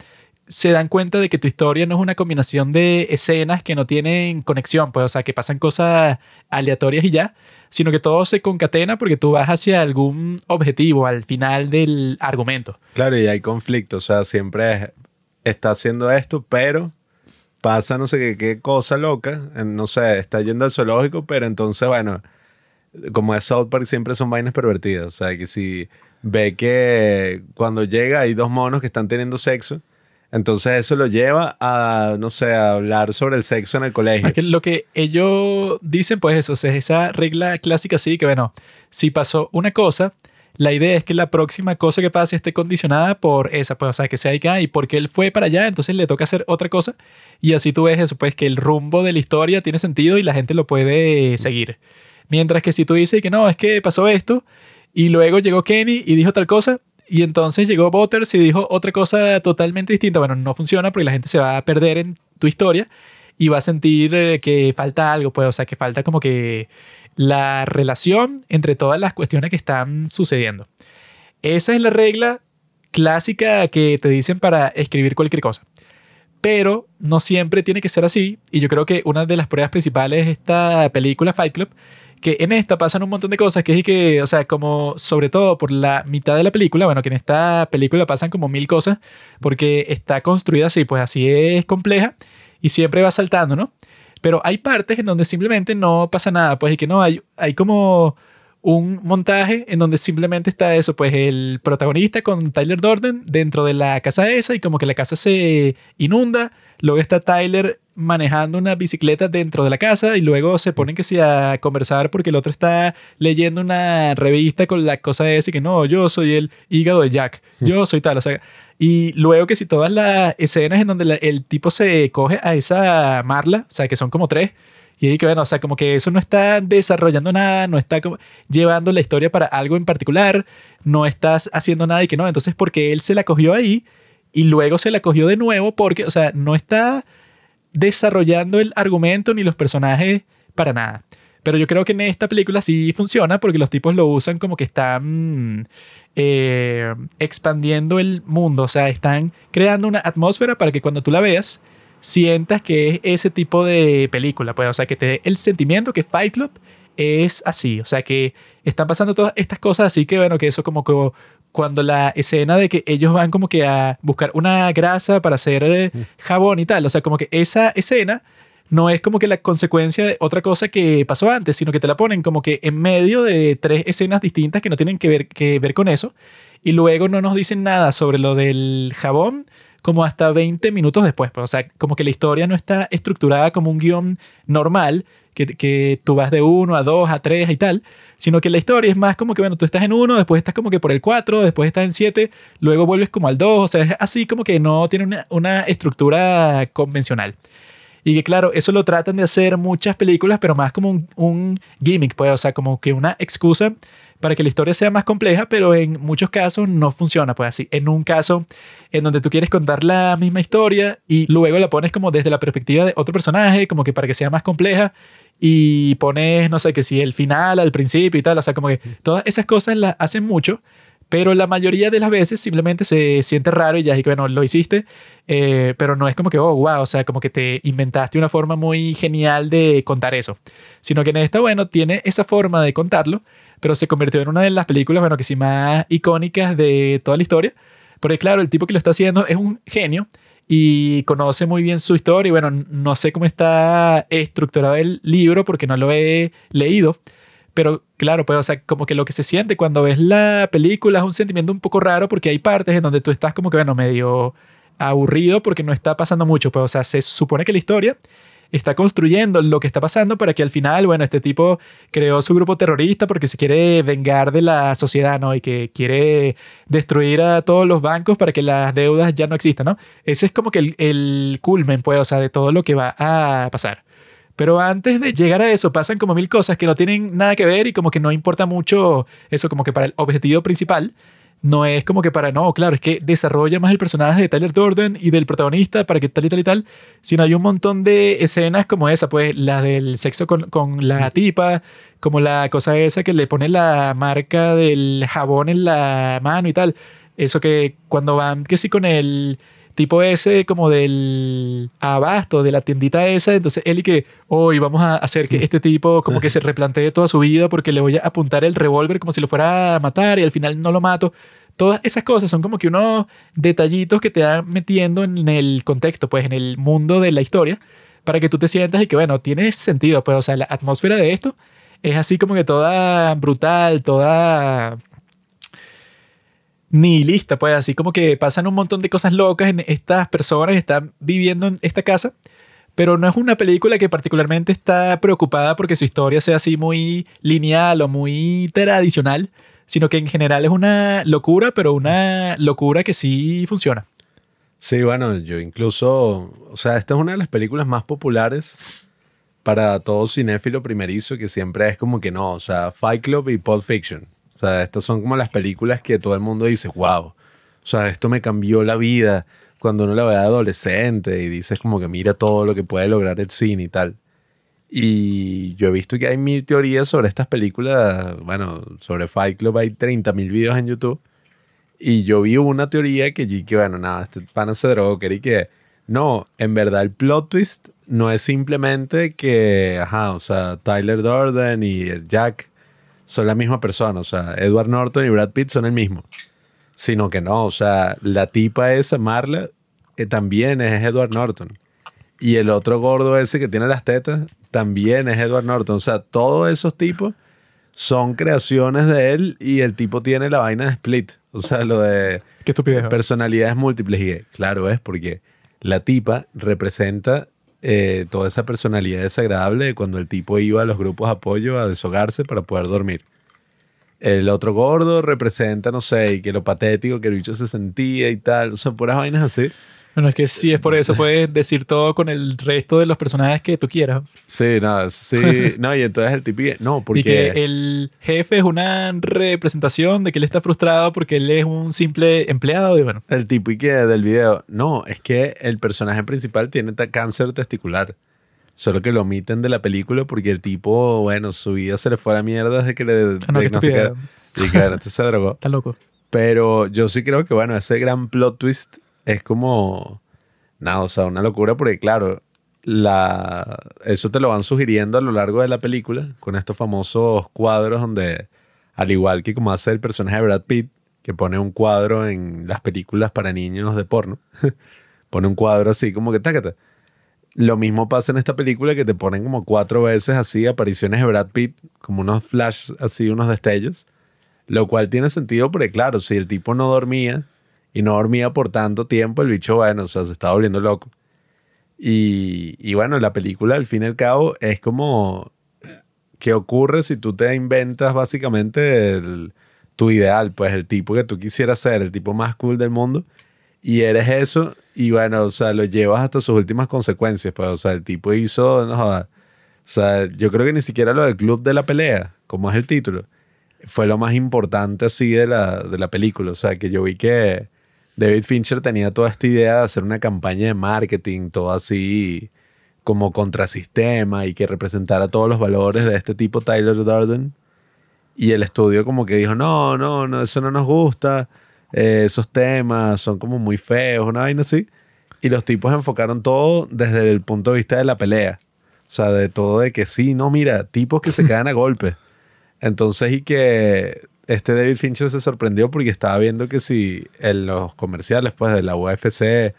se dan cuenta de que tu historia no es una combinación de escenas que no tienen conexión, pues o sea, que pasan cosas aleatorias y ya, sino que todo se concatena porque tú vas hacia algún objetivo al final del argumento. Claro, y hay conflicto, o sea, siempre es- está haciendo esto, pero pasa no sé qué, cosa loca, no sé, está yendo al zoológico, pero entonces, bueno, como es South Park, siempre son vainas pervertidas, o sea, que si ve que cuando llega hay dos monos que están teniendo sexo, entonces eso lo lleva a, no sé, a hablar sobre el sexo en el colegio. Es que lo que ellos dicen, pues eso, sea, esa regla clásica sí, que bueno, si pasó una cosa, la idea es que la próxima cosa que pase esté condicionada por esa, pues, o sea, que sea ah, y porque él fue para allá, entonces le toca hacer otra cosa, y así tú ves eso, pues que el rumbo de la historia tiene sentido y la gente lo puede seguir. Mientras que si tú dices que no, es que pasó esto, y luego llegó Kenny y dijo tal cosa, y entonces llegó Butters y dijo otra cosa totalmente distinta, bueno, no funciona porque la gente se va a perder en tu historia y va a sentir eh, que falta algo, pues, o sea, que falta como que la relación entre todas las cuestiones que están sucediendo. Esa es la regla clásica que te dicen para escribir cualquier cosa. Pero no siempre tiene que ser así. Y yo creo que una de las pruebas principales es esta película Fight Club, que en esta pasan un montón de cosas, que es que, o sea, como sobre todo por la mitad de la película, bueno, que en esta película pasan como mil cosas, porque está construida así, pues así es compleja y siempre va saltando, ¿no? Pero hay partes en donde simplemente no pasa nada, pues y que no, hay, hay como un montaje en donde simplemente está eso, pues el protagonista con Tyler Durden dentro de la casa esa y como que la casa se inunda, luego está Tyler manejando una bicicleta dentro de la casa y luego se ponen que sí a conversar porque el otro está leyendo una revista con la cosa esa y que no, yo soy el hígado de Jack, yo soy tal, o sea, y luego que si todas las escenas en donde el tipo se coge a esa Marla, o sea, que son como tres, y ahí que bueno, o sea, como que eso no está desarrollando nada, no está como llevando la historia para algo en particular, no estás haciendo nada y que no, entonces porque él se la cogió ahí y luego se la cogió de nuevo porque, o sea, no está desarrollando el argumento ni los personajes para nada. Pero yo creo que en esta película sí funciona porque los tipos lo usan como que están eh, expandiendo el mundo, o sea, están creando una atmósfera para que cuando tú la veas sientas que es ese tipo de película, pues, o sea, que te dé el sentimiento que Fight Club es así, o sea, que están pasando todas estas cosas así que, bueno, que eso como que cuando la escena de que ellos van como que a buscar una grasa para hacer eh, jabón y tal, o sea, como que esa escena no es como que la consecuencia de otra cosa que pasó antes, sino que te la ponen como que en medio de tres escenas distintas que no tienen que ver, que ver con eso. Y luego no nos dicen nada sobre lo del jabón, como hasta 20 minutos después. O sea, como que la historia no está estructurada como un guion normal, que, que tú vas de 1 a 2 a 3 y tal, sino que la historia es más como que, bueno, tú estás en 1, después estás como que por el 4, después estás en 7, luego vuelves como al 2, o sea, es así como que no tiene una, una estructura convencional. Y que claro, eso lo tratan de hacer muchas películas, pero más como un, un, gimmick, pues, o sea, como que una excusa para que la historia sea más compleja, pero en muchos casos no funciona, pues así. En un caso en donde tú quieres contar la misma historia y luego la pones como desde la perspectiva de otro personaje, como que para que sea más compleja, y pones, no sé, que si el final al principio y tal, o sea, como que todas esas cosas las hacen mucho, pero la mayoría de las veces simplemente se siente raro y ya es que, bueno, lo hiciste, eh, pero no es como que, oh, wow, o sea, como que te inventaste una forma muy genial de contar eso, sino que en esta, bueno, tiene esa forma de contarlo, pero se convirtió en una de las películas, bueno, que sí más icónicas de toda la historia, porque claro, el tipo que lo está haciendo es un genio y conoce muy bien su historia y bueno, no sé cómo está estructurado el libro porque no lo he leído, pero claro, pues o sea, como que lo que se siente cuando ves la película es un sentimiento un poco raro porque hay partes en donde tú estás como que bueno, medio aburrido porque no está pasando mucho, pues o sea, se supone que la historia está construyendo lo que está pasando para que al final, bueno, este tipo creó su grupo terrorista porque se quiere vengar de la sociedad, ¿no? Y que quiere destruir a todos los bancos para que las deudas ya no existan, ¿no? Ese es como que el, el culmen, pues, o sea, de todo lo que va a pasar. Pero antes de llegar a eso pasan como mil cosas que no tienen nada que ver y como que no importa mucho eso como que para el objetivo principal. No es como que para, no, claro, es que desarrolla más el personaje de Tyler Durden y del protagonista para que tal y tal y tal, sino hay un montón de escenas como esa, pues la del sexo con, con la tipa, como la cosa esa que le pone la marca del jabón en la mano y tal, eso que cuando van, que sí, con el tipo ese como del abasto, de la tiendita esa, entonces él y que hoy vamos a hacer que este tipo como que se replantee toda su vida porque le voy a apuntar el revólver como si lo fuera a matar y al final no lo mato. Todas esas cosas son como que unos detallitos que te van metiendo en el contexto, pues en el mundo de la historia, para que tú te sientas y que, bueno, tiene sentido, pues, o sea, la atmósfera de esto es así como que toda brutal, toda ni lista, pues así como que pasan un montón de cosas locas en estas personas que están viviendo en esta casa, pero no es una película que particularmente está preocupada porque su historia sea así muy lineal o muy tradicional, sino que en general es una locura, pero una locura que sí funciona. Sí, bueno, yo incluso, o sea, esta es una de las películas más populares para todo cinéfilo primerizo que siempre es como que no, o sea, Fight Club y Pulp Fiction. O sea, estas son como las películas que todo el mundo dice, wow, o sea, esto me cambió la vida cuando uno la ve adolescente y dices como que mira todo lo que puede lograr el cine y tal. Y yo he visto que hay mil teorías sobre estas películas. Bueno, sobre Fight Club hay 30 mil videos en YouTube. Y yo vi una teoría que yo que, bueno, nada, este pana se drogó, que que, no, en verdad el plot twist no es simplemente que, ajá, o sea, Tyler Durden y Jack son la misma persona. O sea, Edward Norton y Brad Pitt son el mismo. Sino que no, o sea, la tipa esa, Marla, eh, también es Edward Norton. Y el otro gordo ese que tiene las tetas, también es Edward Norton. O sea, todos esos tipos son creaciones de él y el tipo tiene la vaina de Split. O sea, lo de Qué estupidez, personalidades múltiples. Y claro, es porque la tipa representa eh, toda esa personalidad desagradable de cuando el tipo iba a los grupos de apoyo a deshogarse para poder dormir. El otro gordo representa, no sé, que lo patético que el bicho se sentía y tal. O sea, puras vainas así. Bueno, es que si es por eso, puedes decir todo con el resto de los personajes que tú quieras. Sí, no, sí, no, y entonces el tipo, no, porque... Y que el jefe es una representación de que él está frustrado porque él es un simple empleado y bueno. El tipo y que del video, no, es que el personaje principal tiene cáncer testicular. Solo que lo omiten de la película porque el tipo, bueno, su vida se le fue a la mierda desde que le diagnosticaron. Y claro, entonces se drogó. Está loco. Pero yo sí creo que, bueno, ese gran plot twist es como, nada, o sea, una locura porque claro, la, eso te lo van sugiriendo a lo largo de la película con estos famosos cuadros donde, al igual que como hace el personaje de Brad Pitt, que pone un cuadro en las películas para niños de porno, pone un cuadro así como que tácate. Lo mismo pasa en esta película que te ponen como cuatro veces así apariciones de Brad Pitt, como unos flash así, unos destellos, lo cual tiene sentido porque claro, si el tipo no dormía y no dormía por tanto tiempo, el bicho, bueno, o sea, se estaba volviendo loco. Y, y bueno, la película, al fin y al cabo, es como qué ocurre si tú te inventas básicamente el- tu ideal, pues el tipo que tú quisieras ser, el tipo más cool del mundo, y eres eso, y bueno, o sea, lo llevas hasta sus últimas consecuencias, pues, o sea, el tipo hizo, no jodas, o sea, yo creo que ni siquiera lo del club de la pelea, como es el título, fue lo más importante así de la, de la película, o sea, que yo vi que David Fincher tenía toda esta idea de hacer una campaña de marketing, todo así como contrasistema y que representara todos los valores de este tipo Tyler Durden. Y el estudio como que dijo, no, no, no, eso no nos gusta, eh, esos temas son como muy feos, una vaina así. Y los tipos enfocaron todo desde el punto de vista de la pelea. O sea, de todo de que sí, no, mira, tipos que se quedan a golpe. Entonces, y que este David Fincher se sorprendió porque estaba viendo que si en los comerciales, pues, de la UFC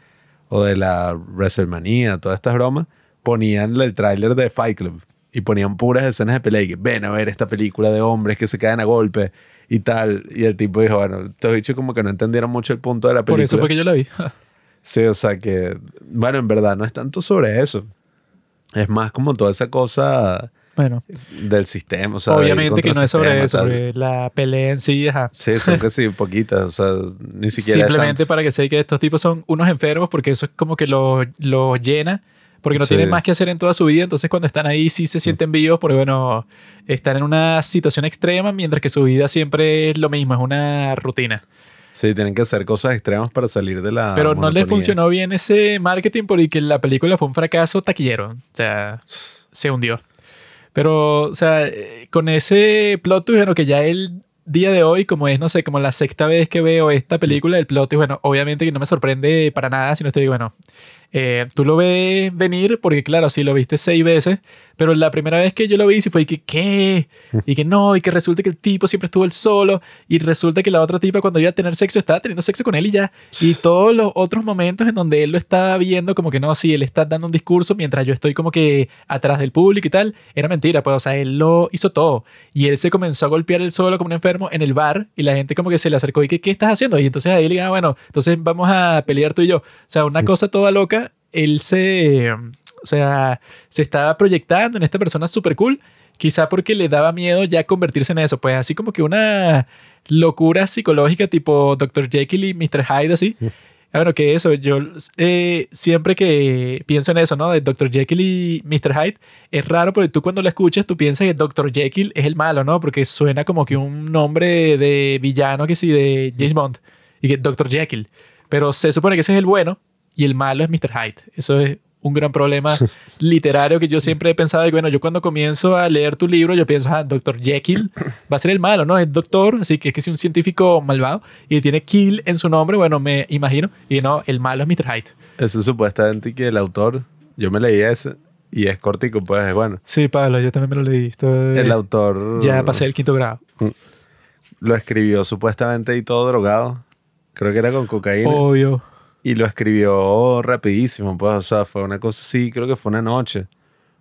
o de la WrestleMania, todas estas bromas, ponían el tráiler de Fight Club y ponían puras escenas de pelea y que ven a ver esta película de hombres que se caen a golpe y tal. Y el tipo dijo, bueno, estos bichos como que no entendieron mucho el punto de la película. Por eso fue que yo la vi. Sí, o sea que, bueno, en verdad no es tanto sobre eso. Es más como toda esa cosa bueno, del sistema. O sea, obviamente que no es sobre eso, porque la pelea en sí, ajá. Sí, son casi poquitas, o sea, ni siquiera Simplemente para que se que estos tipos son unos enfermos, porque eso es como que los lo llena, porque no Sí. tienen más que hacer en toda su vida. Entonces, cuando están ahí, sí se sienten vivos, porque bueno, están en una situación extrema, mientras que su vida siempre es lo mismo, es una rutina. Sí, tienen que hacer cosas extremas para salir de la Pero no le monotonía. funcionó bien ese marketing porque la película fue un fracaso taquillero. O sea, se hundió. Pero, o sea, eh, con ese plot twist, bueno, que ya el día de hoy, como es, no sé, como la sexta vez que veo esta película, el plot twist, bueno, obviamente que no me sorprende para nada, sino estoy, bueno, eh, tú lo ves venir porque, claro, sí lo viste seis veces, pero la primera vez que yo lo vi, sí fue y que, ¿qué? Y que no, y que resulta que el tipo siempre estuvo él solo, y resulta que la otra tipa cuando iba a tener sexo estaba teniendo sexo con él y ya. Y todos los otros momentos en donde él lo estaba viendo, como que no, sí, él está dando un discurso mientras yo estoy como que atrás del público y tal, era mentira, pues, o sea, él lo hizo todo. Y él se comenzó a golpear él solo como un enfermo en el bar, y la gente como que se le acercó y que, ¿qué estás haciendo? Y entonces ahí le diga, ah, bueno, entonces vamos a pelear tú y yo. O sea, una cosa toda loca, él se, o sea, se estaba proyectando en esta persona súper cool, quizá porque le daba miedo ya convertirse en eso, pues así como que una locura psicológica tipo Dr. Jekyll y Mr. Hyde, así. Ah, Bueno, que eso, yo eh, siempre que pienso en eso, ¿no? De Dr. Jekyll y Mr. Hyde, es raro porque tú cuando lo escuchas, tú piensas que Dr. Jekyll es el malo, ¿no? Porque suena como que un nombre de villano que sí, de James Bond. Y que Dr. Jekyll. Pero se supone que ese es el bueno y el malo es Mr. Hyde. Eso es un gran problema literario que yo siempre he pensado. Y bueno, yo cuando comienzo a leer tu libro, yo pienso, ah, Dr. Jekyll va a ser el malo, ¿no? Es doctor, así que es que es un científico malvado y tiene Kill en su nombre. Bueno, me imagino. Y no, el malo es Mr. Hyde. Eso es supuestamente que el autor, yo me leí ese y es cortico, pues es bueno. Sí, Pablo, yo también me lo leí. Estoy- El autor Ya pasé el quinto grado. lo escribió supuestamente y todo drogado. Creo que era con cocaína. Obvio. Y lo escribió rapidísimo, pues, o sea, fue una cosa así, creo que fue una noche.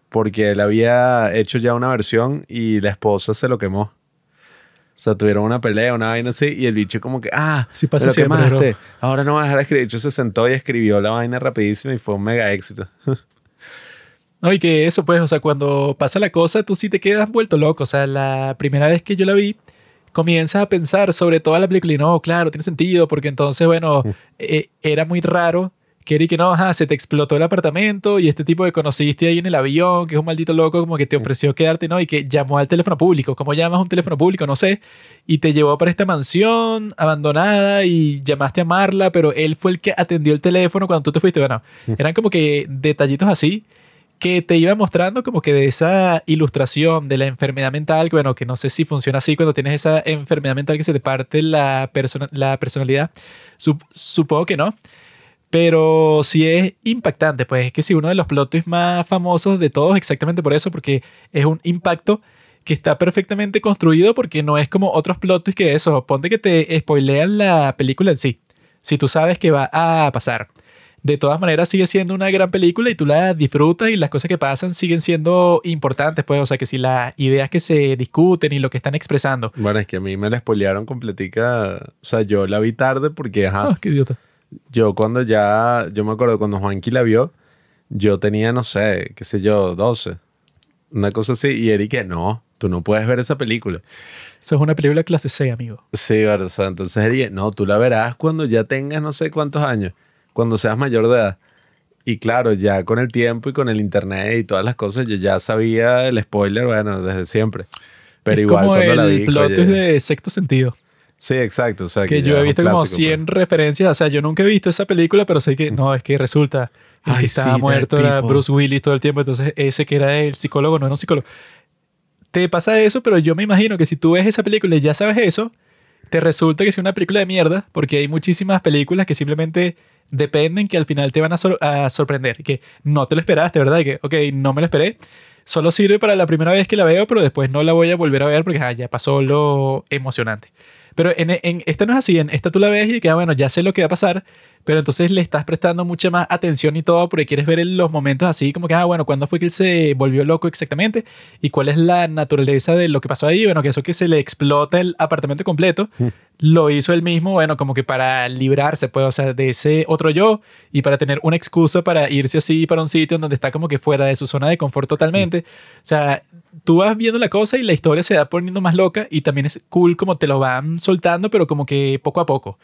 Porque él había hecho ya una versión y la esposa se lo quemó. O sea, tuvieron una pelea, una vaina así, y el bicho como que, ah, Sí pasa lo siempre, quemaste. bro. Ahora no vas a dejar de escribir. De hecho, se sentó y escribió la vaina rapidísimo y fue un mega éxito. No, y que eso, pues, o sea, cuando pasa la cosa, tú sí te quedas vuelto loco. O sea, la primera vez que yo la vi, comienzas a pensar sobre toda la película y no, claro, tiene sentido, porque entonces, bueno, eh, era muy raro que que no, ajá, se te explotó el apartamento y este tipo que conociste ahí en el avión, que es un maldito loco, como que te ofreció quedarte, ¿no? Y que llamó al teléfono público. ¿Cómo llamas a un teléfono público? No sé. Y te llevó para esta mansión abandonada y llamaste a Marla, pero él fue el que atendió el teléfono cuando tú te fuiste. Bueno, eran como que detallitos así que te iba mostrando como que de esa ilustración de la enfermedad mental, bueno, que no sé si funciona así cuando tienes esa enfermedad mental que se te parte la, persona, la personalidad, Sup- supongo que no, pero sí es impactante, pues es que sí, uno de los plot más famosos de todos, exactamente por eso, porque es un impacto que está perfectamente construido porque no es como otros plot que eso, ponte que te spoilean la película en sí, si tú sabes que va a pasar. De todas maneras sigue siendo una gran película y tú la disfrutas y las cosas que pasan siguen siendo importantes, pues, o sea, que si las ideas que se discuten y lo que están expresando. Bueno, es que a mí me la spoilearon completica, o sea, yo la vi tarde porque, ajá, Ah, qué idiota. yo cuando ya, yo me acuerdo cuando Juanqui la vio, yo tenía, no sé, qué sé yo, 12, una cosa así, y Eric no, tú no puedes ver esa película. Eso es una película clase C, amigo. Sí, verdad, o sea, entonces Eric, no, tú la verás cuando ya tengas no sé cuántos años, cuando seas mayor de edad. Y claro, ya con el tiempo y con el internet y todas las cosas, yo ya sabía el spoiler, bueno, desde siempre. Pero es igual como cuando el la vi, plot oye, de sexto sentido. Sí, exacto. O sea, Que ya yo he visto como clásico, 100 referencias. O sea, yo nunca he visto esa película, pero sé que no, es que resulta Ay, que sí, estaba Dead muerto era. Bruce Willis todo el tiempo. Entonces, ese que era el psicólogo no era un psicólogo. Te pasa eso, pero yo me imagino que si tú ves esa película y ya sabes eso, te resulta que es una película de mierda, porque hay muchísimas películas que simplemente dependen que al final te van a, sor- a sorprender. Que no te lo esperaste, ¿verdad? Que, ok, no me lo esperé. Solo sirve para la primera vez que la veo, pero después no la voy a volver a ver porque ah, ya pasó lo emocionante. Pero en, en esta no es así, en esta tú la ves y que, ah, bueno, ya sé lo que va a pasar, pero entonces le estás prestando mucha más atención y todo porque quieres ver los momentos así como que, ah, bueno, ¿cuándo fue que él se volvió loco exactamente? ¿Y cuál es la naturaleza de lo que pasó ahí? Bueno, que eso que se le explota el apartamento completo, lo hizo él mismo, bueno, como que para librarse, pues, o sea, de ese otro yo y para tener una excusa para irse así para un sitio en donde está como que fuera de su zona de confort totalmente. O sea, tú vas viendo la cosa y la historia se va poniendo más loca y también es cool como te lo van soltando, pero como que poco a poco.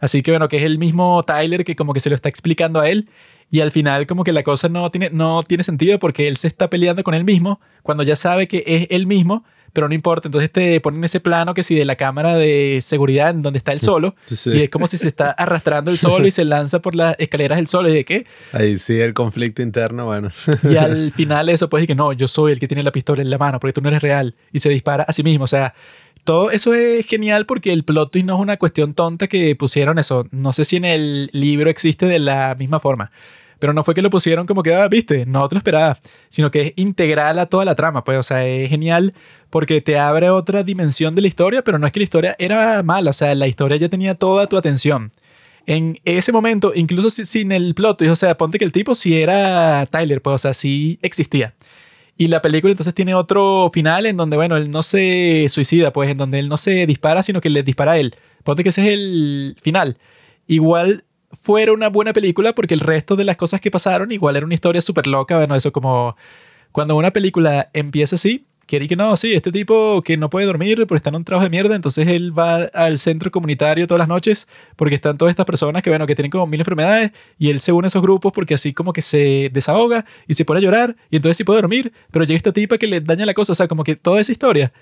Así que bueno, que es el mismo Tyler que como que se lo está explicando a él y al final como que la cosa no tiene, no tiene sentido porque él se está peleando con él mismo cuando ya sabe que es él mismo, pero no importa. Entonces te ponen ese plano que si de la cámara de seguridad en donde está él solo Sí, sí. y es como si se está arrastrando el solo y se lanza por las escaleras el solo y de qué. Ahí sí, el conflicto interno, bueno. Y al final eso pues y que no, yo soy el que tiene la pistola en la mano porque tú no eres real y se dispara a sí mismo. O sea, todo eso es genial porque el plot twist no es una cuestión tonta que pusieron eso. No sé si en el libro existe de la misma forma. Pero no fue que lo pusieron como que, ah, viste, no te lo esperaba, sino que es integral a toda la trama, pues, o sea, es genial porque te abre otra dimensión de la historia, pero no es que la historia era mala, o sea, la historia ya tenía toda tu atención. En ese momento, incluso si- sin el plot twist, o sea, ponte que el tipo sí era Tyler, pues, o sea, sí existía. Y la película entonces tiene otro final en donde, bueno, él no se suicida, pues en donde él no se dispara, sino que le dispara a él. Ponte que ese es el final. Igual fuera una buena película porque el resto de las cosas que pasaron, igual era una historia súper loca. Bueno, eso como cuando una película empieza así, quiere que no, sí, este tipo que no puede dormir porque está en un trabajo de mierda, entonces él va al centro comunitario todas las noches porque están todas estas personas que, bueno, que tienen como mil enfermedades y él se une a esos grupos porque así como que se desahoga y se pone a llorar y entonces sí puede dormir, pero llega esta tipa que le daña la cosa, o sea, como que toda esa historia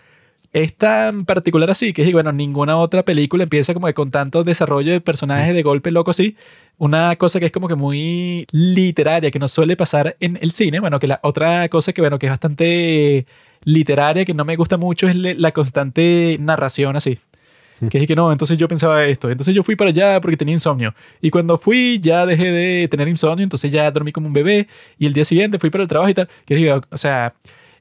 es tan particular así que, bueno, ninguna otra película empieza como que con tanto desarrollo de personajes de golpe loco así. Una cosa que es como que muy literaria, que no suele pasar en el cine. Bueno, que la otra cosa que, bueno, que es bastante literaria, que no me gusta mucho, es la constante narración así. Que es que no, entonces yo pensaba esto. Entonces yo fui para allá porque tenía insomnio. Y cuando fui ya dejé de tener insomnio, entonces ya dormí como un bebé. Y el día siguiente fui para el trabajo y tal. Que digo, o sea,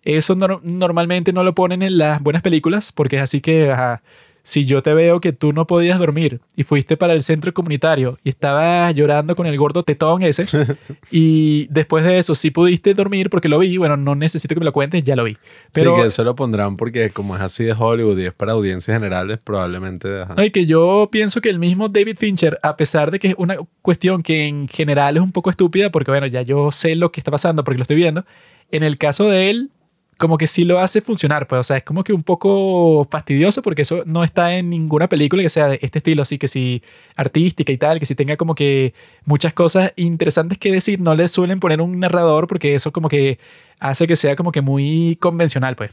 eso nor- normalmente no lo ponen en las buenas películas porque es así que, ajá, si yo te veo que tú no podías dormir y fuiste para el centro comunitario y estabas llorando con el gordo tetón ese y después de eso sí pudiste dormir porque lo vi, bueno, no necesito que me lo cuentes, ya lo vi. Pero sí, que eso lo pondrán porque como es así de Hollywood y es para audiencias generales, probablemente... No, y que yo pienso que el mismo David Fincher, a pesar de que es una cuestión que en general es un poco estúpida, porque bueno, ya yo sé lo que está pasando porque lo estoy viendo, en el caso de él, como que sí lo hace funcionar, pues, o sea, es como que un poco fastidioso porque eso no está en ninguna película que sea de este estilo, así que sí, artística y tal, que sí tenga como que muchas cosas interesantes que decir, no le suelen poner un narrador porque eso como que hace que sea como que muy convencional, pues.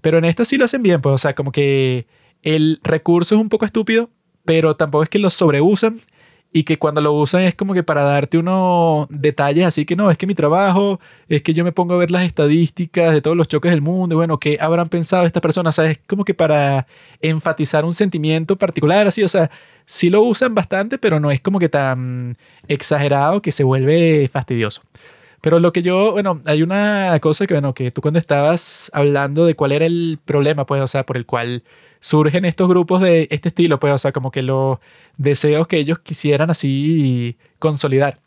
Pero en esta sí lo hacen bien, pues, o sea, como que el recurso es un poco estúpido, pero tampoco es que lo sobreusan y que cuando lo usan es como que para darte unos detalles así que no, es que mi trabajo, es que yo me pongo a ver las estadísticas de todos los choques del mundo, bueno, ¿qué habrán pensado estas personas? O sea, es como que para enfatizar un sentimiento particular, así, o sea, sí lo usan bastante, pero no es como que tan exagerado que se vuelve fastidioso. Pero lo que yo, bueno, hay una cosa que, bueno, que tú cuando estabas hablando de cuál era el problema, pues, o sea, por el cual surgen estos grupos de este estilo, pues, o sea, como que los deseos que ellos quisieran así consolidar.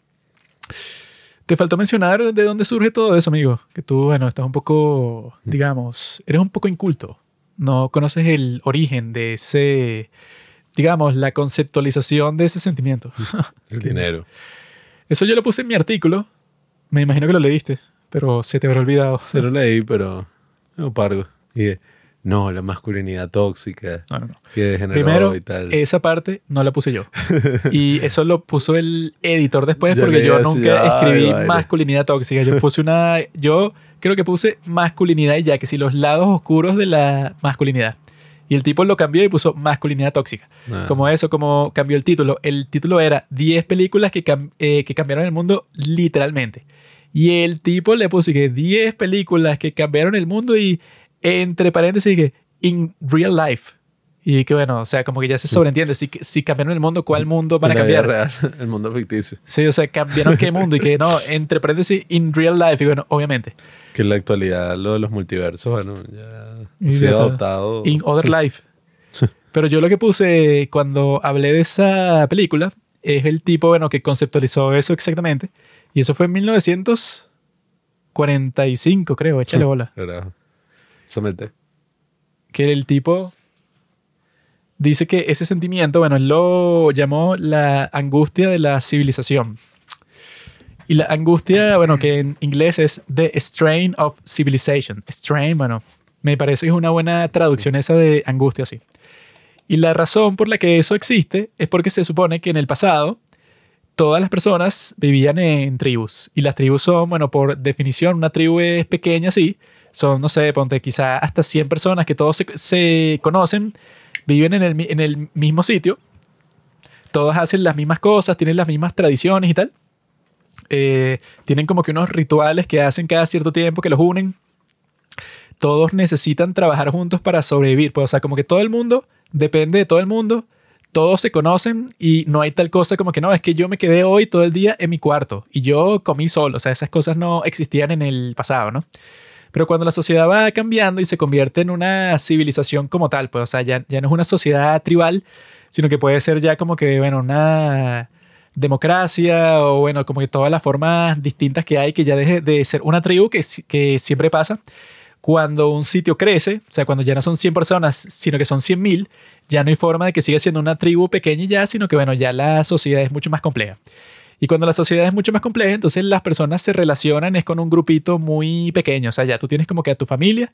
Te faltó mencionar de dónde surge todo eso, amigo. Que tú, bueno, estás un poco, digamos, eres un poco inculto. No conoces el origen de ese, digamos, la conceptualización de ese sentimiento. El dinero. Eso yo lo puse en mi artículo. Me imagino que lo leíste, pero se te habrá olvidado. Se lo leí, pero no pargo. Y de, no, la masculinidad tóxica, No, no, no. que Primero, y tal. esa parte no la puse yo. Y eso lo puso el editor después porque yo nunca escribí masculinidad tóxica. Yo puse una. Yo creo que puse masculinidad y ya, que si los lados oscuros de la masculinidad. Y el tipo lo cambió y puso masculinidad tóxica. Ah. Como eso, como cambió el título. El título era 10 películas que, cam- eh, que cambiaron el mundo literalmente. Y el tipo le puso que 10 películas que cambiaron el mundo y entre paréntesis que in real life. Y que bueno, o sea, como que ya se sobreentiende. Si, si cambiaron el mundo, ¿cuál mundo van a cambiar? real, el mundo ficticio. Sí, o sea, cambiaron qué mundo y que no, entre paréntesis in real life. Y bueno, obviamente. Que en la actualidad lo de los multiversos, bueno, ya Y ha adoptado. In Other Life. Pero yo lo que puse cuando hablé de esa película es el tipo, bueno, que conceptualizó eso exactamente. Y eso fue en 1945, creo, échale bola. Carajo. Somete. Que el tipo dice que ese sentimiento, bueno, él lo llamó la angustia de la civilización. Y la angustia, bueno, que en inglés es The Strain of Civilization. Strain, bueno, me parece que es una buena traducción esa de angustia, sí. Y la razón por la que eso existe es porque se supone que en el pasado todas las personas vivían en tribus. Y las tribus son, bueno, por definición, una tribu es pequeña, sí. Son, no sé, ponte quizá hasta 100 personas que todos se, se conocen, viven en el, en el mismo sitio. Todos hacen las mismas cosas, tienen las mismas tradiciones y tal. Eh, tienen como que unos rituales que hacen cada cierto tiempo que los unen. Todos necesitan trabajar juntos para sobrevivir. Pues, o sea, como que todo el mundo depende de todo el mundo. Todos se conocen y no hay tal cosa como que no, es que yo me quedé hoy todo el día en mi cuarto y yo comí solo. O sea, esas cosas no existían en el pasado, ¿no? Pero cuando la sociedad va cambiando y se convierte en una civilización como tal, pues, o sea, ya, ya no es una sociedad tribal, sino que puede ser ya como que, bueno, una democracia o, bueno, como que todas las formas distintas que hay, que ya deje de ser una tribu que, si- que siempre pasa. Cuando un sitio crece, o sea, cuando ya no son 100 personas, sino que son 100.000, ya no hay forma de que siga siendo una tribu pequeña ya, sino que, bueno, ya la sociedad es mucho más compleja. Y cuando la sociedad es mucho más compleja, entonces las personas se relacionan es con un grupito muy pequeño. O sea, ya tú tienes como que a tu familia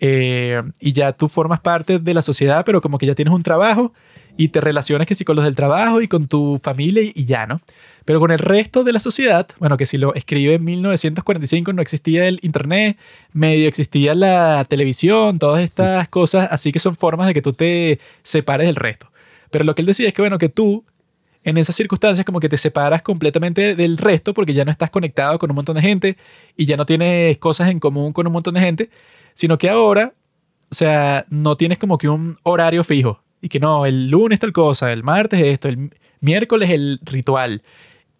eh, y ya tú formas parte de la sociedad, pero como que ya tienes un trabajo y te relacionas que sí con los del trabajo y con tu familia y, y ya, ¿no? Pero con el resto de la sociedad, bueno, que si lo escribe en 1945 no existía el internet, medio existía la televisión, todas estas cosas, así que son formas de que tú te separes del resto. Pero lo que él decía es que, bueno, que tú en esas circunstancias como que te separas completamente del resto porque ya no estás conectado con un montón de gente y ya no tienes cosas en común con un montón de gente, sino que ahora, o sea, no tienes como que un horario fijo y que no, el lunes tal cosa, el martes esto, el miércoles el ritual.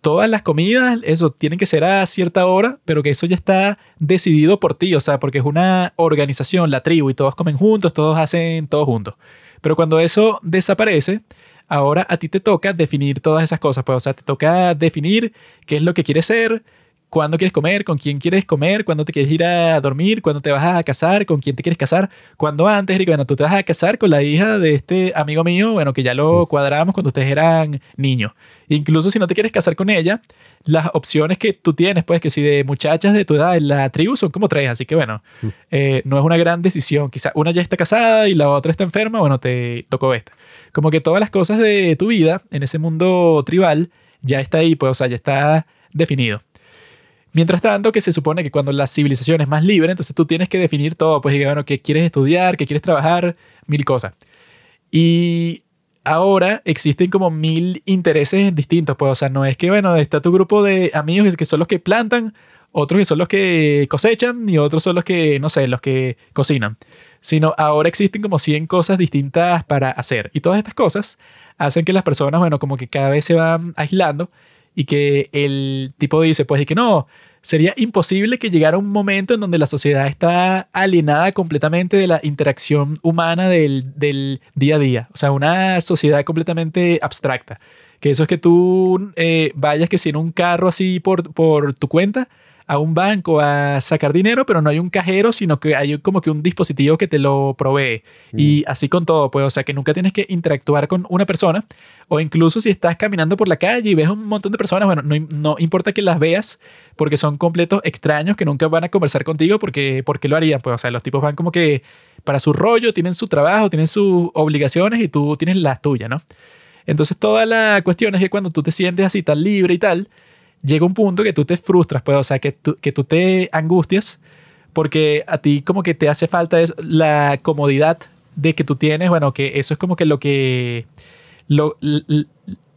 Todas las comidas, eso, tienen que ser a cierta hora, pero que eso ya está decidido por ti, o sea, porque es una organización, la tribu, y todos comen juntos, todos hacen todo juntos. Pero cuando eso desaparece, ahora a ti te toca definir todas esas cosas. Pues, o sea, te toca definir qué es lo que quieres ser, cuándo quieres comer, con quién quieres comer, cuándo te quieres ir a dormir, cuándo te vas a casar, con quién te quieres casar, cuándo antes, Eric, bueno, tú te vas a casar con la hija de este amigo mío, bueno, que ya lo cuadramos cuando ustedes eran niños. Incluso si no te quieres casar con ella, las opciones que tú tienes, pues que si de muchachas de tu edad en la tribu son como tres, así que bueno, eh, no es una gran decisión. Quizá una ya está casada y la otra está enferma, bueno, te tocó esta. Como que todas las cosas de tu vida en ese mundo tribal ya está ahí, pues, o sea, ya está definido. Mientras tanto, que se supone que cuando la civilización es más libre, entonces tú tienes que definir todo, pues, y, bueno, que quieres estudiar, que quieres trabajar, mil cosas. Y ahora existen como mil intereses distintos, pues, o sea, no es que, bueno, está tu grupo de amigos que son los que plantan, otros que son los que cosechan y otros son los que, no sé, los que cocinan, sino ahora existen como 100 cosas distintas para hacer. Y todas estas cosas hacen que las personas, bueno, como que cada vez se van aislando y que el tipo dice, pues, y que no, sería imposible que llegara un momento en donde la sociedad está alienada completamente de la interacción humana del, del día a día. O sea, una sociedad completamente abstracta. Que eso es que tú eh, vayas que si en un carro así por, por tu cuenta a un banco a sacar dinero, pero no hay un cajero, sino que hay como que un dispositivo que te lo provee. Y así con todo, pues, o sea, que nunca tienes que interactuar con una persona, o incluso si estás caminando por la calle y ves un montón de personas, bueno, no, no importa que las veas, porque son completos extraños que nunca van a conversar contigo, porque, porque lo harían, pues, o sea, los tipos van como que para su rollo, tienen su trabajo, tienen sus obligaciones y tú tienes las tuyas, ¿no? Entonces toda la cuestión es que cuando tú te sientes así tan libre y tal, llega un punto que tú te frustras, pues, o sea, que tú, que tú te angustias porque a ti como que te hace falta es la comodidad de que tú tienes, bueno, que eso es como que lo que, lo,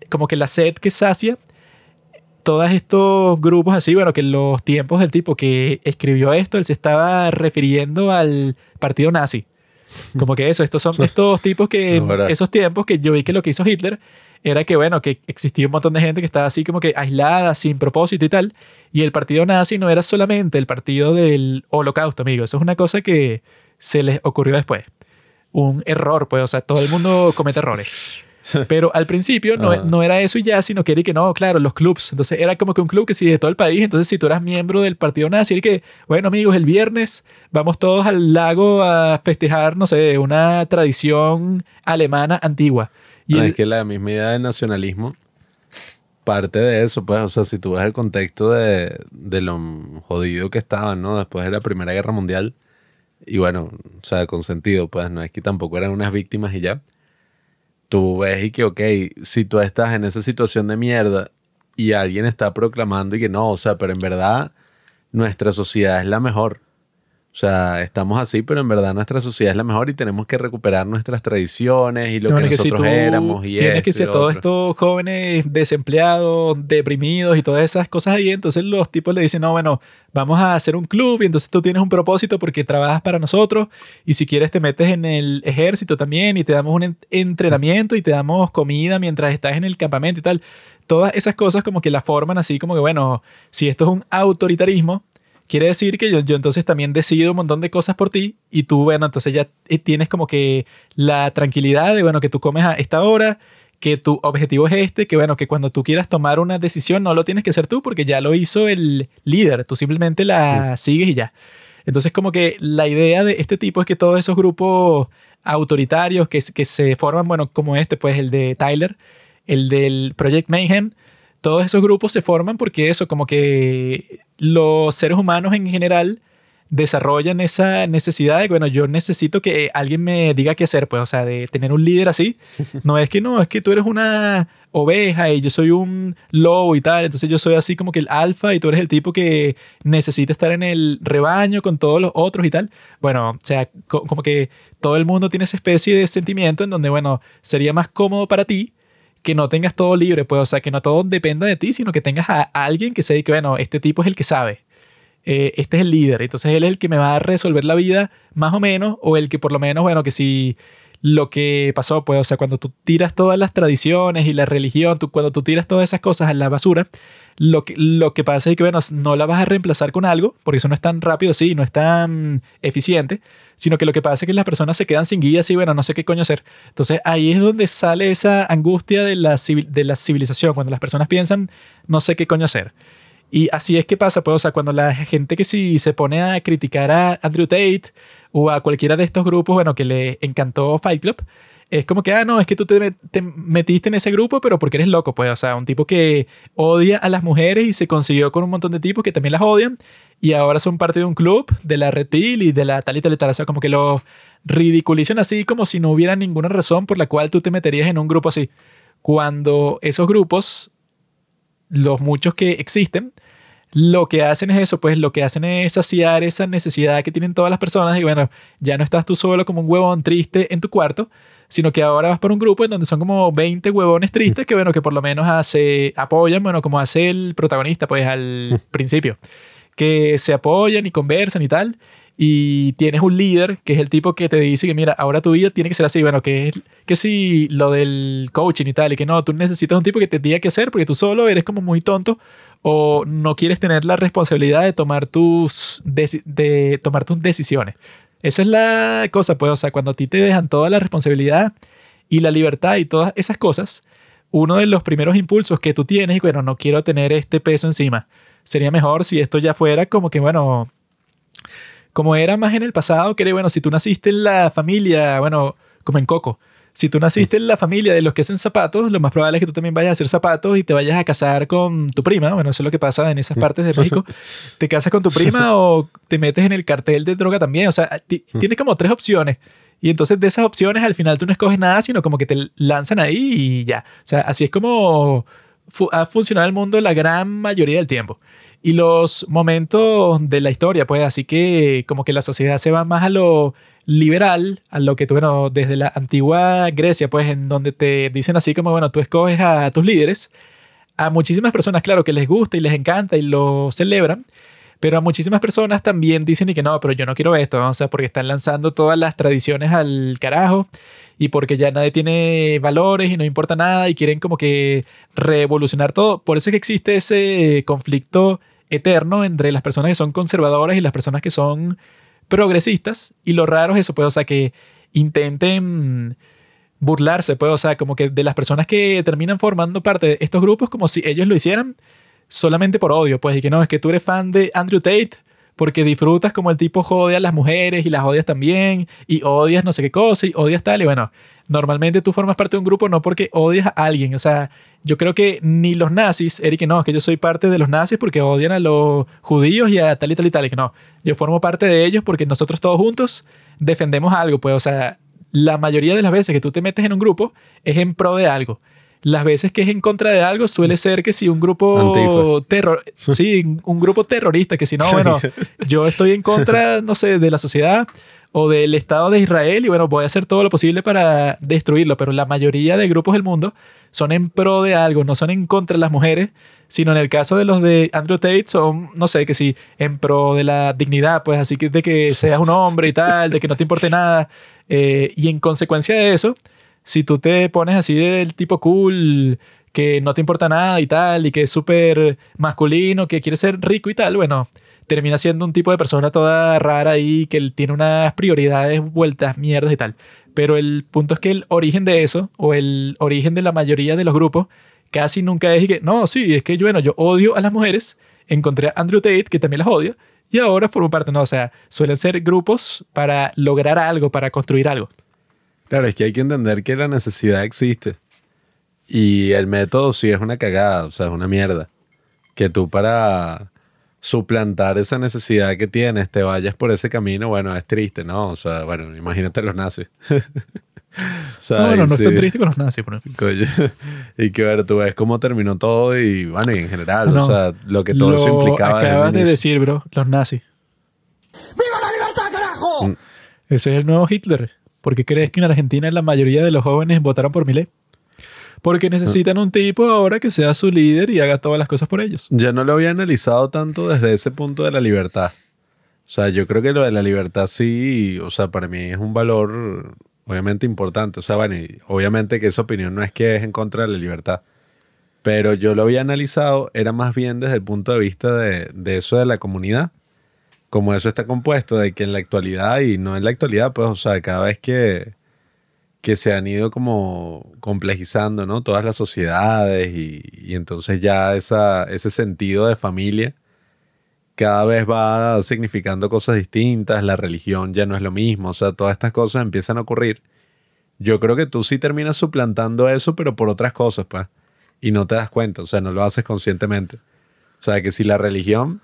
como que la sed que sacia todos estos grupos así, bueno, que los tiempos del tipo que escribió esto, él se estaba refiriendo al partido nazi. Como que eso, estos son estos tipos que, esos tiempos que yo vi que lo que hizo Hitler era que, bueno, que existía un montón de gente que estaba así como que aislada, sin propósito y tal. Y el partido nazi no era solamente el partido del holocausto, amigo. Eso es una cosa que se les ocurrió después. Un error, pues, o sea, todo el mundo comete errores. Pero al principio no, ah. no, era eso y ya, sino que era que no, claro, los clubs. Entonces era como que un club que sí de todo el país. Entonces, si tú eras miembro del partido nazi, era que, bueno, amigos, el viernes vamos todos al lago a festejar, no sé, una tradición alemana antigua. Y es que la misma idea de nacionalismo parte de eso, pues, o sea, si tú ves el contexto de, de lo jodido que estaban, ¿no? Después de la Primera Guerra Mundial, y bueno, o sea, con sentido, pues, no es que tampoco eran unas víctimas y ya. Tú ves y que, ok, si tú estás en esa situación de mierda y alguien está proclamando y que no, o sea, pero en verdad nuestra sociedad es la mejor. O sea, estamos así, pero en verdad nuestra sociedad es la mejor y tenemos que recuperar nuestras tradiciones y lo que, nosotros éramos. Y tienes que ser todos estos jóvenes desempleados, deprimidos y todas esas cosas ahí. Entonces los tipos le dicen, no, bueno, vamos a hacer un club y entonces tú tienes un propósito porque trabajas para nosotros y si quieres te metes en el ejército también y te damos un entrenamiento y te damos comida mientras estás en el campamento y tal. Todas esas cosas como que la forman así como que, bueno, si esto es un autoritarismo, quiere decir que yo, yo entonces también decido un montón de cosas por ti y tú, bueno, entonces ya tienes como que la tranquilidad de, bueno, que tú comes a esta hora, que tu objetivo es este, que bueno, que cuando tú quieras tomar una decisión no lo tienes que hacer tú porque ya lo hizo el líder, tú simplemente la sigues y ya. Entonces como que la idea de este tipo es que todos esos grupos autoritarios que, que se forman, bueno, como este, pues el de Tyler, el del Project Mayhem, todos esos grupos se forman porque eso, como que los seres humanos en general desarrollan esa necesidad de, bueno, yo necesito que alguien me diga qué hacer, pues, o sea, de tener un líder así. No es que no, es que tú eres una oveja y yo soy un lobo y tal, entonces yo soy así como que el alfa y tú eres el tipo que necesita estar en el rebaño con todos los otros y tal. Bueno, o sea, como que todo el mundo tiene esa especie de sentimiento en donde, bueno, sería más cómodo para ti que no tengas todo libre, pues, o sea, que no todo dependa de ti, sino que tengas a alguien que se que, bueno, este tipo es el que sabe. Eh, este es el líder, entonces él es el que me va a resolver la vida más o menos, o el que por lo menos, bueno, que si lo que pasó, pues, o sea, cuando tú tiras todas las tradiciones y la religión, tú, cuando tú tiras todas esas cosas a la basura, lo que, lo que pasa es que, bueno, no la vas a reemplazar con algo, porque eso no es tan rápido, sí, no es tan eficiente, sino que lo que pasa es que las personas se quedan sin guía, y bueno, no sé qué coño hacer. Entonces ahí es donde sale esa angustia de la, de la civilización, cuando las personas piensan, no sé qué coño hacer. Y así es que pasa, pues, o sea, cuando la gente que sí se pone a criticar a Andrew Tate o a cualquiera de estos grupos, bueno, que le encantó Fight Club, es como que, ah, no, es que tú te, metiste en ese grupo, pero porque eres loco, pues, o sea, un tipo que odia a las mujeres y se consiguió con un montón de tipos que también las odian y ahora son parte de un club de la Red y de la tal y tal y tal, o sea, como que lo ridiculizan así como si no hubiera ninguna razón por la cual tú te meterías en un grupo así. Cuando esos grupos, los muchos que existen, lo que hacen es eso, pues lo que hacen es saciar esa necesidad que tienen todas las personas y bueno, ya no estás tú solo como un huevón triste en tu cuarto, sino que ahora vas por un grupo en donde son como 20 huevones tristes que, bueno, que por lo menos hace, apoyan, bueno, como hace el protagonista, pues al principio, que se apoyan y conversan y tal. Y tienes un líder que es el tipo que te dice que, mira, ahora tu vida tiene que ser así. Bueno, que es que si lo del coaching y tal, y que no, tú necesitas un tipo que te diga qué hacer porque tú solo eres como muy tonto o no quieres tener la responsabilidad de tomar tus, de tomar tus decisiones. Esa es la cosa, pues, o sea, cuando a ti te dejan toda la responsabilidad y la libertad y todas esas cosas, uno de los primeros impulsos que tú tienes y bueno, no quiero tener este peso encima. Sería mejor si esto ya fuera como que, bueno, como era más en el pasado, que bueno, si tú naciste en la familia, bueno, como en Coco, si tú naciste en la familia de los que hacen zapatos, lo más probable es que tú también vayas a hacer zapatos y te vayas a casar con tu prima. Bueno, eso es lo que pasa en esas partes de México. Te casas con tu prima o te metes en el cartel de droga también. O sea, tienes como tres opciones. Y entonces de esas opciones al final tú no escoges nada, sino como que te lanzan ahí y ya. O sea, así es como ha funcionado el mundo la gran mayoría del tiempo. Y los momentos de la historia, pues así que como que la sociedad se va más a lo liberal, a lo que bueno, desde la antigua Grecia, pues en donde te dicen así como, bueno, tú escoges a tus líderes, a muchísimas personas, claro, que les gusta y les encanta y lo celebran, pero a muchísimas personas también dicen y que no, pero yo no quiero esto, o sea, porque están lanzando todas las tradiciones al carajo y porque ya nadie tiene valores y no importa nada y quieren como que revolucionar todo. Por eso es que existe ese conflicto eterno entre las personas que son conservadoras y las personas que son progresistas y lo raro es eso, pues, o sea, que intenten burlarse, pues, o sea, como que de las personas que terminan formando parte de estos grupos como si ellos lo hicieran solamente por odio, pues, y que no, es que tú eres fan de Andrew Tate porque disfrutas como el tipo jode a las mujeres y las odias también y odias no sé qué cosa y odias tal y bueno, normalmente tú formas parte de un grupo no porque odias a alguien, o sea, yo creo que ni los nazis, Eric, no, es que yo soy parte de los nazis porque odian a los judíos y a tal y tal y tal, y que no, yo formo parte de ellos porque nosotros todos juntos defendemos algo, pues, o sea, la mayoría de las veces que tú te metes en un grupo es en pro de algo. Las veces que es en contra de algo suele ser que si un grupo terror, sí, un grupo terrorista, que si no, bueno, yo estoy en contra, no sé, de la sociedad o del Estado de Israel y bueno, voy a hacer todo lo posible para destruirlo, pero la mayoría de grupos del mundo son en pro de algo, no son en contra de las mujeres, sino en el caso de los de Andrew Tate son, no sé, que sí, en pro de la dignidad, pues así que de que seas un hombre y tal, de que no te importe nada. Eh, y en consecuencia de eso, si tú te pones así del tipo cool, que no te importa nada y tal, y que es súper masculino, que quiere ser rico y tal, bueno, termina siendo un tipo de persona toda rara y que tiene unas prioridades vueltas mierdas y tal. Pero el punto es que el origen de eso, o el origen de la mayoría de los grupos, casi nunca es que, no, sí, es que yo, bueno, yo odio a las mujeres, encontré a Andrew Tate, que también las odio, y ahora formo parte, no, o sea, suelen ser grupos para lograr algo, para construir algo. Claro, es que hay que entender que la necesidad existe. Y el método sí es una cagada, o sea, es una mierda. Que tú para suplantar esa necesidad que tienes, te vayas por ese camino, bueno, es triste, ¿no? O sea, bueno, imagínate los nazis. no, bueno, no es tan triste con los nazis, por Y que ver, tú ves cómo terminó todo y, bueno, y en general, o sea, lo que todo eso implicaba. Acabas de decir, bro, los nazis. ¡Viva la libertad, carajo! Mm. Ese es el nuevo Hitler. ¿Por qué crees que en Argentina la mayoría de los jóvenes votaron por Milei? Porque necesitan un tipo ahora que sea su líder y haga todas las cosas por ellos. Ya no lo había analizado tanto desde ese punto de la libertad. O sea, yo creo que lo de la libertad sí, o sea, para mí es un valor obviamente importante. O sea, bueno, y obviamente que esa opinión no es que es en contra de la libertad. Pero yo lo había analizado, era más bien desde el punto de vista de, de eso de la comunidad. Como eso está compuesto, de que en la actualidad, y no en la actualidad, pues, o sea, cada vez que, que se han ido como complejizando, ¿no? Todas las sociedades y, entonces ya ese sentido de familia cada vez va significando cosas distintas, la religión ya no es lo mismo, o sea, todas estas cosas empiezan a ocurrir. Yo creo que tú sí terminas suplantando eso, pero por otras cosas, pues, y no te das cuenta, o sea, no lo haces conscientemente. O sea, que si la religión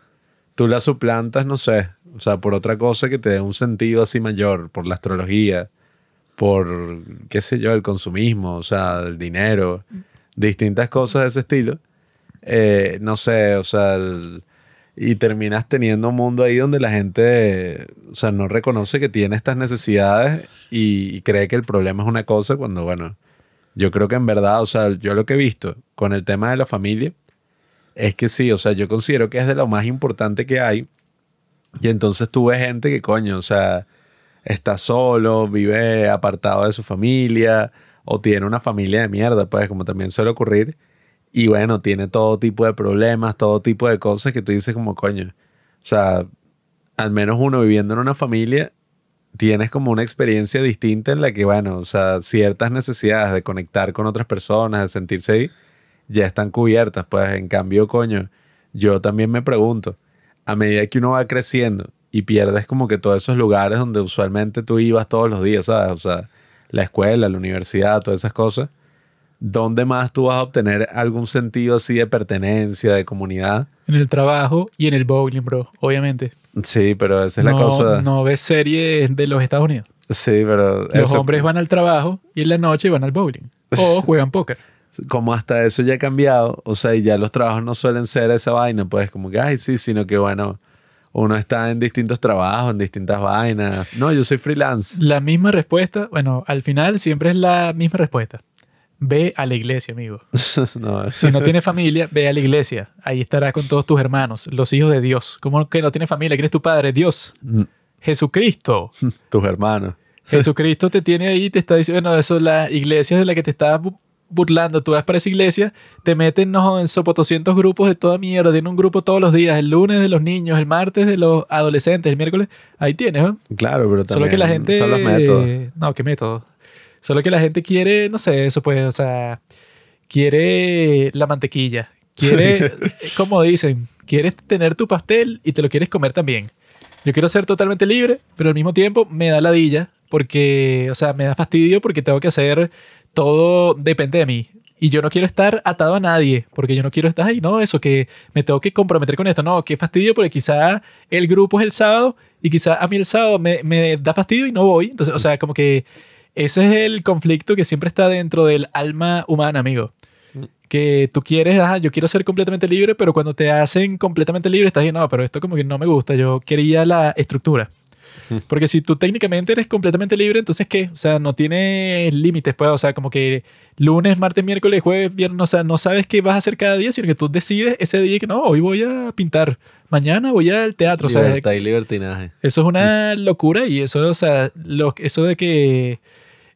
tú la suplantas, no sé, o sea, por otra cosa que te dé un sentido así mayor, por la astrología, por, qué sé yo, el consumismo, o sea, el dinero, distintas cosas de ese estilo. Eh, no sé, o sea, y terminas teniendo un mundo ahí donde la gente, o sea, no reconoce que tiene estas necesidades y, cree que el problema es una cosa cuando, bueno, yo creo que en verdad, o sea, yo lo que he visto con el tema de la familia es que sí, o sea, yo considero que es de lo más importante que hay. Y entonces tú ves gente que, coño, o sea, está solo, vive apartado de su familia o tiene una familia de mierda, pues como también suele ocurrir. Y bueno, tiene todo tipo de problemas, todo tipo de cosas que tú dices como coño. O sea, al menos uno viviendo en una familia tienes como una experiencia distinta en la que, bueno, o sea, ciertas necesidades de conectar con otras personas, de sentirse ahí, ya están cubiertas. Pues en cambio, coño, yo también me pregunto, a medida que uno va creciendo y pierdes como que todos esos lugares donde usualmente tú ibas todos los días, ¿sabes? O sea, la escuela, la universidad, todas esas cosas, ¿dónde más tú vas a obtener algún sentido así de pertenencia, de comunidad? En el trabajo y en el bowling, bro, obviamente. Sí, pero esa es la cosa. No ves series de los Estados Unidos. Sí, pero Los eso- hombres van al trabajo y en la noche van al bowling. O juegan póker. Como hasta eso ya ha cambiado, o sea, y ya los trabajos no suelen ser esa vaina, pues como que, ay, sí, sino que bueno, uno está en distintos trabajos, en distintas vainas. No, yo soy freelance. La misma respuesta, bueno, al final siempre es la misma respuesta. Ve a la iglesia, amigo. no, Si no tienes familia, ve a la iglesia. Ahí estarás con todos tus hermanos, los hijos de Dios. ¿Cómo que no tienes familia? ¿Quién es tu padre? Dios. Mm. Jesucristo. tus hermanos. Jesucristo te tiene ahí y te está diciendo, bueno, eso, la iglesia de la que te estás bu- burlando, tú vas para esa iglesia, te meten no, en sopotoscientos grupos de toda mierda, tienen un grupo todos los días, el lunes de los niños, el martes de los adolescentes, el miércoles, ahí tienes, ¿no? Claro, pero también Solo que la gente... son los métodos. No, ¿qué método? Solo que la gente quiere, no sé, eso pues, o sea, quiere la mantequilla, quiere, como dicen, quieres tener tu pastel y te lo quieres comer también. Yo quiero ser totalmente libre, pero al mismo tiempo me da ladilla porque, o sea, me da fastidio porque tengo que hacer todo depende de mí. Y yo no quiero estar atado a nadie, porque yo no quiero estar ahí, no, eso, que me tengo que comprometer con esto. No, qué fastidio, porque quizá el grupo es el sábado y quizá a mí el sábado me, me da fastidio y no voy. Entonces, o sea, como que ese es el conflicto que siempre está dentro del alma humana, amigo. Que tú quieres, ajá, yo quiero ser completamente libre, pero cuando te hacen completamente libre, estás diciendo, no, pero esto como que no me gusta, yo quería la estructura. Porque si tú técnicamente eres completamente libre, entonces ¿qué? O sea, no tienes límites, pues, o sea, como que lunes, martes, miércoles, jueves, viernes, o sea, no sabes qué vas a hacer cada día, sino que tú decides ese día que no, hoy voy a pintar, mañana voy al teatro, o sea, y libertinaje. eso es una locura y eso, o sea, lo, eso de que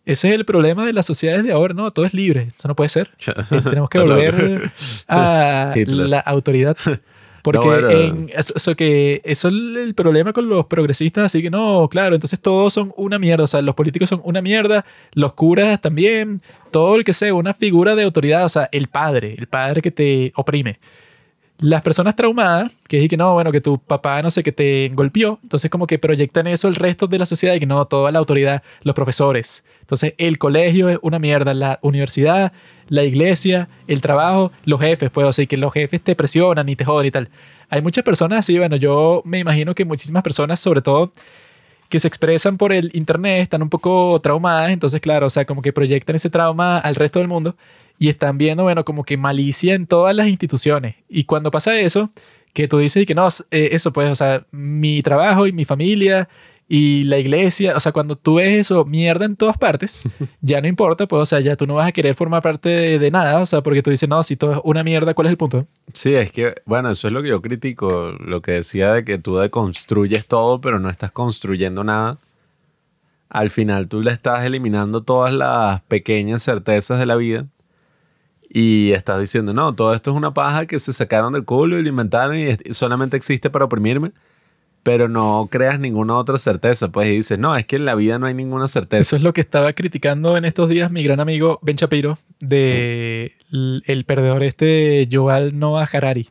ese es el problema de las sociedades de ahora, no, todo es libre, eso no puede ser. Eh, Tenemos que volver a la autoridad. Porque No, en, eso que, eso es el problema con los progresistas, así que no, claro, entonces todos son una mierda, o sea, los políticos son una mierda, los curas también, todo el que sea una figura de autoridad, o sea, el padre, el padre que te oprime. Las personas traumadas, que es que no, bueno, que tu papá no sé, que te golpeó, entonces como que proyectan eso el resto de la sociedad y que no, toda la autoridad, los profesores. Entonces el colegio es una mierda, la universidad, la iglesia, el trabajo, los jefes, pues, o sea, que los jefes te presionan y te joden y tal. Hay muchas personas así, bueno, yo me imagino que muchísimas personas, sobre todo que se expresan por el internet, están un poco traumadas, entonces claro, o sea, como que proyectan ese trauma al resto del mundo y están viendo, bueno, como que malicia en todas las instituciones. Y cuando pasa eso, que tú dices que no, eh, eso pues, o sea, mi trabajo y mi familia y la iglesia, o sea, cuando tú ves eso, mierda en todas partes, ya no importa, pues, o sea, ya tú no vas a querer formar parte de, de nada, o sea, porque tú dices, no, si todo es una mierda, ¿cuál es el punto? Sí, es que, bueno, eso es lo que yo critico, lo que decía de que tú deconstruyes todo, pero no estás construyendo nada. Al final tú le estás eliminando todas las pequeñas certezas de la vida y estás diciendo, no, todo esto es una paja que se sacaron del culo y lo inventaron y solamente existe para oprimirme, pero no creas ninguna otra certeza, pues, y dices, no, es que en la vida no hay ninguna certeza. Eso es lo que estaba criticando en estos días mi gran amigo Ben Shapiro de el perdedor este Joel Noah Harari.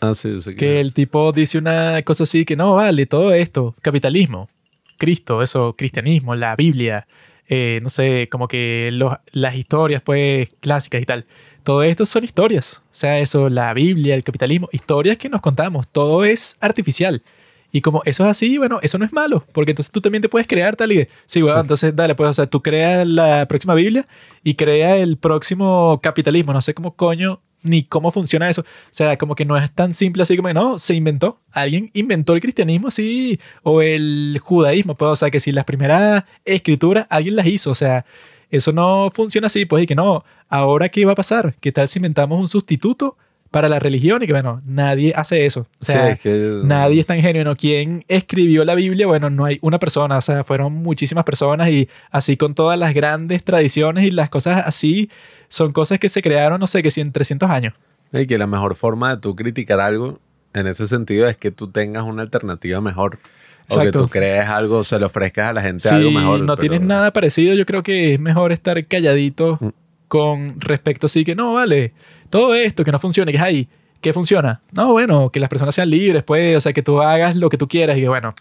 Ah, sí, quién Que es. el tipo dice una cosa así que no, vale, todo esto, capitalismo, Cristo, eso, cristianismo, la Biblia, eh, no sé, como que los- las historias pues clásicas y tal. Todo esto son historias. O sea, eso, la Biblia, el capitalismo, historias que nos contamos. Todo es artificial. Y como eso es así, bueno, eso no es malo, porque entonces tú también te puedes crear tal y de, sí, bueno, entonces dale, pues, o sea, tú creas la próxima Biblia y crea el próximo capitalismo, no sé cómo coño ni cómo funciona eso. O sea, como que no es tan simple así como, no, se inventó, alguien inventó el cristianismo así, o el judaísmo, pues, o sea, que si las primeras escrituras alguien las hizo, o sea, eso no funciona así, pues, y que no, ahora qué va a pasar, qué tal si inventamos un sustituto para la religión y que, bueno, nadie hace eso. O Sí, sea, es que- Nadie es tan genuino. ¿Quién escribió la Biblia? Bueno, no hay una persona, o sea, fueron muchísimas personas y así con todas las grandes tradiciones y las cosas así, son cosas que se crearon, no sé, que si en 300 años. Y que la mejor forma de tú criticar algo en ese sentido es que tú tengas una alternativa mejor. O que Exacto. tú crees algo, se lo ofrezcas a la gente Si algo mejor. no pero- tienes nada parecido, yo creo que es mejor estar calladito Mm. con respecto así que no, vale, todo esto que no funcione, que es ahí, ¿qué funciona? No, bueno, que las personas sean libres, pues, o sea, que tú hagas lo que tú quieras y que bueno,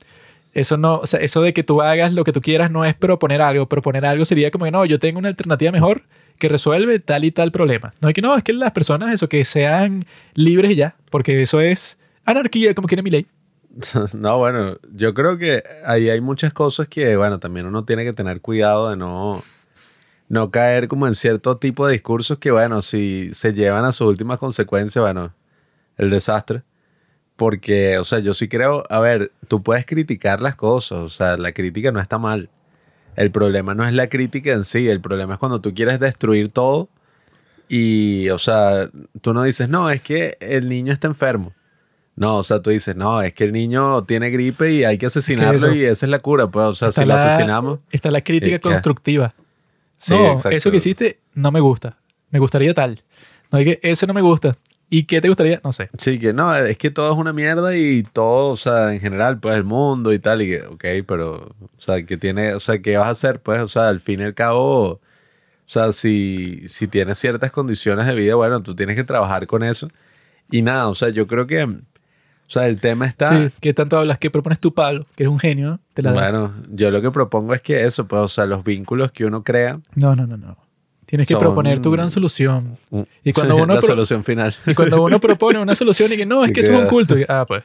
eso no, o sea, eso de que tú hagas lo que tú quieras no es proponer algo, proponer algo sería como que no, yo tengo una alternativa mejor que resuelve tal y tal problema. No es que no, es que las personas eso que sean libres y ya, porque eso es anarquía como quiere mi ley. No, bueno, yo creo que ahí hay muchas cosas que, bueno, también uno tiene que tener cuidado de no, no caer como en cierto tipo de discursos que, bueno, si se llevan a sus últimas consecuencias, bueno, el desastre. Porque, o sea, yo sí creo, a ver, tú puedes criticar las cosas, o sea, la crítica no está mal. El problema no es la crítica en sí, el problema es cuando tú quieres destruir todo y, o sea, tú no dices, no, es que el niño está enfermo. No, o sea, tú dices, no, es que el niño tiene gripe y hay que asesinarlo y esa es la cura, pues, o sea, Está si lo asesinamos. Está la crítica ¿Y qué? Sí, no, exacto. eso que hiciste no me gusta. Me gustaría tal. No, es que eso no me gusta. ¿Y qué te gustaría? No sé. Sí, que no, es que todo es una mierda y todo, o sea, en general, pues el mundo y tal, y que, ok, pero, o sea, que tiene, o sea, ¿qué vas a hacer? Pues, o sea, al fin y al cabo, o sea, si, si tienes ciertas condiciones de vida, bueno, tú tienes que trabajar con eso. Y nada, o sea, yo creo que, o sea, el tema está... Sí, ¿Qué tanto hablas? ¿Qué propones tú, Pablo? Que eres un genio. Te la das. Bueno, yo lo que propongo es que eso, pues, o sea, los vínculos que uno crea. No, no, no, no. Tienes que Son- proponer tu gran solución. Y cuando uno la pro- solución final. Y cuando uno propone una solución y que no, es que eso es un culto. Y, ah, pues.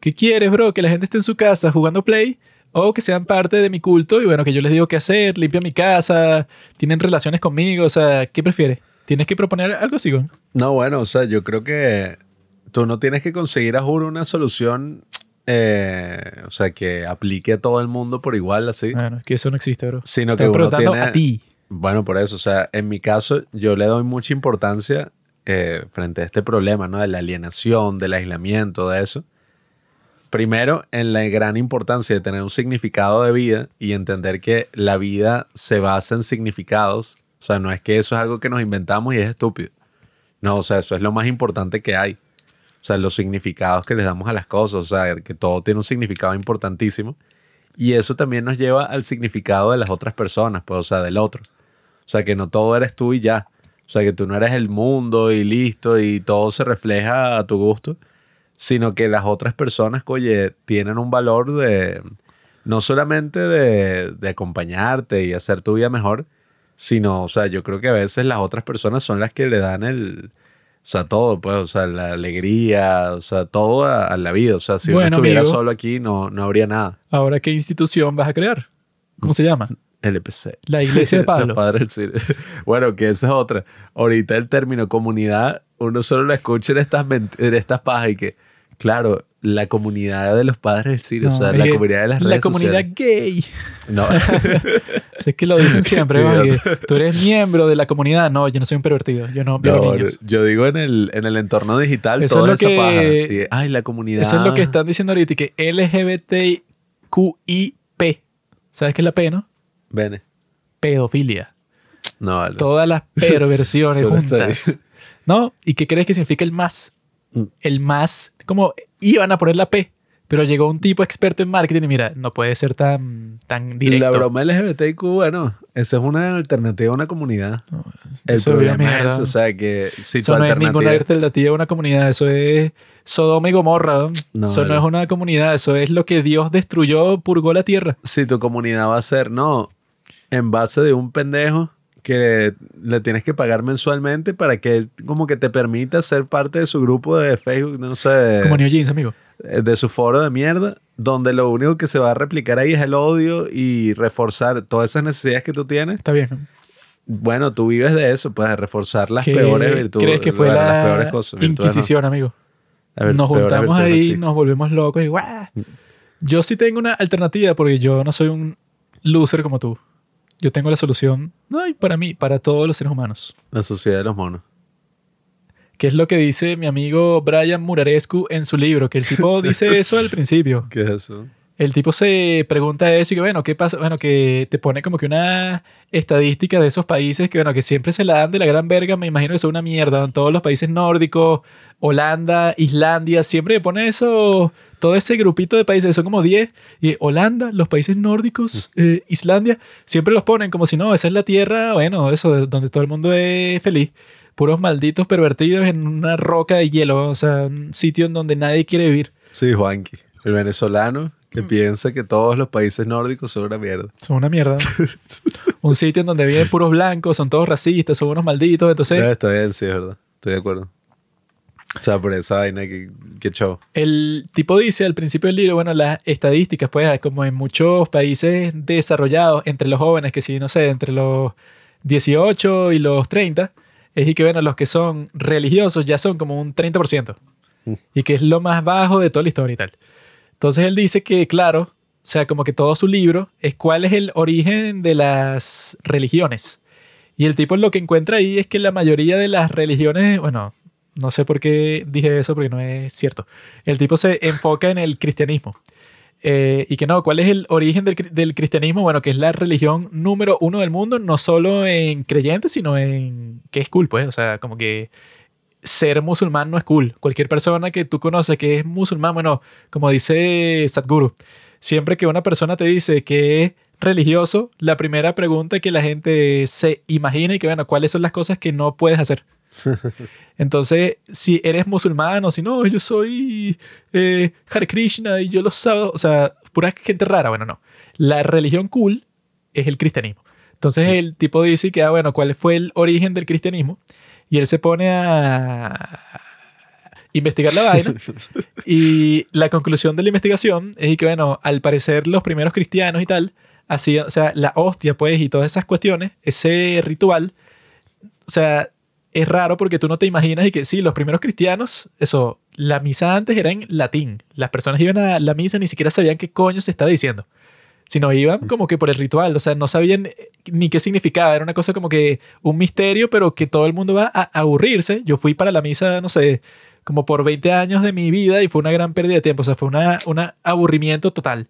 ¿Qué quieres, bro? Que la gente esté en su casa jugando Play o que sean parte de mi culto y bueno, que yo les digo qué hacer, limpia mi casa, tienen relaciones conmigo, o sea, ¿qué prefieres? Tienes que proponer algo así, güey. No, bueno, o sea, yo creo que tú no tienes que conseguir a juro una solución, eh, o sea, que aplique a todo el mundo por igual, así. Bueno, es que eso no existe, bro. Sino que uno tiene- a ti. Bueno, por eso, o sea, en mi caso, yo le doy mucha importancia eh, frente a este problema, ¿no? De la alienación, del aislamiento, de eso. Primero, en la gran importancia de tener un significado de vida y entender que la vida se basa en significados. O sea, no es que eso es algo que nos inventamos y es estúpido. No, o sea, eso es lo más importante que hay. Sea, los significados que les damos a las cosas. O sea, que todo tiene un significado importantísimo. Y eso también nos lleva al significado de las otras personas, pues, o sea, del otro. O sea, que no todo eres tú y ya. O sea, que tú no eres el mundo y listo y todo se refleja a tu gusto, sino que las otras personas, oye, tienen un valor de, no solamente de, de acompañarte y hacer tu vida mejor, sino, o sea, yo creo que a veces las otras personas son las que le dan el, o sea, todo, pues, o sea, la alegría, o sea, todo a, a la vida. O sea, si uno estuviera amigo. solo aquí, no, no habría nada. Ahora, ¿qué institución vas a crear? ¿Cómo se llama? LPC. La iglesia de Pablo. Bueno, que esa es otra. Ahorita el término comunidad, uno solo lo escucha en estas, en estas pajas y que, claro, la comunidad de los padres del cine, o No, sea, la comunidad de las La redes comunidad sociales. gay. No, es que lo dicen siempre, ¿no? Que tú eres miembro de la comunidad. No, yo no soy un pervertido. Yo no veo no, niños. yo digo en el, en el entorno digital, Eso toda es lo esa paja. que- Y, ay, la comunidad. Eso es lo que están diciendo ahorita, que LGBTQIP. ¿Sabes qué es la P, no? Bene. Pedofilia. No, vale. Todas las perversiones juntas. ¿No? ¿Y qué crees que significa el más? El más, como iban a poner la P, pero llegó un tipo experto en marketing y mira, no puede ser tan, tan directo. La broma LGBTQ, bueno, esa es una alternativa a una comunidad. el problema es o sea, que si Eso tu no es ninguna alternativa... alternativa a una comunidad, eso es Sodoma y Gomorra. ¿no? Eso no no. es una comunidad, eso es lo que Dios destruyó, purgó la tierra. si tu comunidad va a ser, no, en base de un pendejo que le tienes que pagar mensualmente para que él como que te permita ser parte de su grupo de Facebook, no sé, Como New Jeans, amigo. eh, de su foro de mierda, donde lo único que se va a replicar ahí es el odio y reforzar todas esas necesidades que tú tienes. Está bien. ¿no? Bueno, tú vives de eso, pues de reforzar las ¿Qué peores virtudes. ¿Crees que fue bueno, la las peores cosas? virtudes no. Inquisición, amigo? Ver, nos juntamos no ahí, nos volvemos locos y ¡guau! Yo sí tengo una alternativa porque yo no soy un loser como tú. Yo tengo la solución, no, y para mí, para todos los seres humanos. La sociedad de los monos. Que es lo que dice mi amigo Brian Murarescu en su libro, que el tipo dice eso al principio. ¿Qué es eso? El tipo se pregunta eso y que, bueno, ¿qué pasa? Bueno, que te pone como que una estadística de esos países que, bueno, que siempre se la dan de la gran verga. Me imagino que son una mierda. En todos los países nórdicos, Holanda, Islandia, siempre ponen esos todo ese grupito de países, son como 10, y Holanda, los países nórdicos, eh, Islandia, siempre los ponen como si no, esa es la tierra, bueno, eso, donde todo el mundo es feliz. Puros malditos pervertidos en una roca de hielo, o sea, un sitio en donde nadie quiere vivir. Sí, Juanqui. El venezolano que piensa que todos los países nórdicos son una mierda. Son una mierda. un sitio en donde viven puros blancos, son todos racistas, son unos malditos, entonces... Eh, está bien, sí, es verdad. Estoy de acuerdo. O sea, por esa vaina que, que show. El tipo dice al principio del libro, bueno, las estadísticas, pues, como en muchos países desarrollados, entre los jóvenes, que si, no sé, entre los 18 y los 30, es y que, bueno, los que son religiosos ya son como un 30%. Y que es lo más bajo de toda la historia y tal. Entonces él dice que, claro, o sea, como que todo su libro es cuál es el origen de las religiones. Y el tipo lo que encuentra ahí es que la mayoría de las religiones, bueno, no sé por qué dije eso porque no es cierto. El tipo se enfoca en el cristianismo. Eh, y que no, ¿cuál es el origen del, cristianismo? Bueno, que es la religión número uno del mundo, no solo en creyentes, sino en que es cool, pues. O sea, como que ser musulmán no es cool. Cualquier persona que tú conoces que es musulmán, bueno, como dice Sadhguru, siempre que una persona te dice que es religioso, la primera pregunta que la gente se imagina y que, bueno, ¿cuáles son las cosas que no puedes hacer? Entonces, si eres musulmán o si no, yo soy eh, Hare Krishna y yo lo sábados, o sea, pura gente rara, bueno, no. La religión cool es el cristianismo. Entonces el tipo dice que, ah, bueno, ¿cuál fue el origen del cristianismo? Y él se pone a investigar la vaina. y la conclusión de la investigación es que, bueno, al parecer los primeros cristianos y tal, hacían, o sea, la hostia, pues, y todas esas cuestiones, ese ritual, o sea, es raro porque tú no te imaginas y que sí, los primeros cristianos, eso, la misa antes era en latín. Las personas iban a la misa ni siquiera sabían qué coño se estaba diciendo. Sino iban como que por el ritual, o sea, no sabían ni qué significaba. Era una cosa como que un misterio, pero que todo el mundo va a aburrirse. Yo fui para la misa, no sé, como por 20 años de mi vida y fue una gran pérdida de tiempo. O sea, fue una, un aburrimiento total.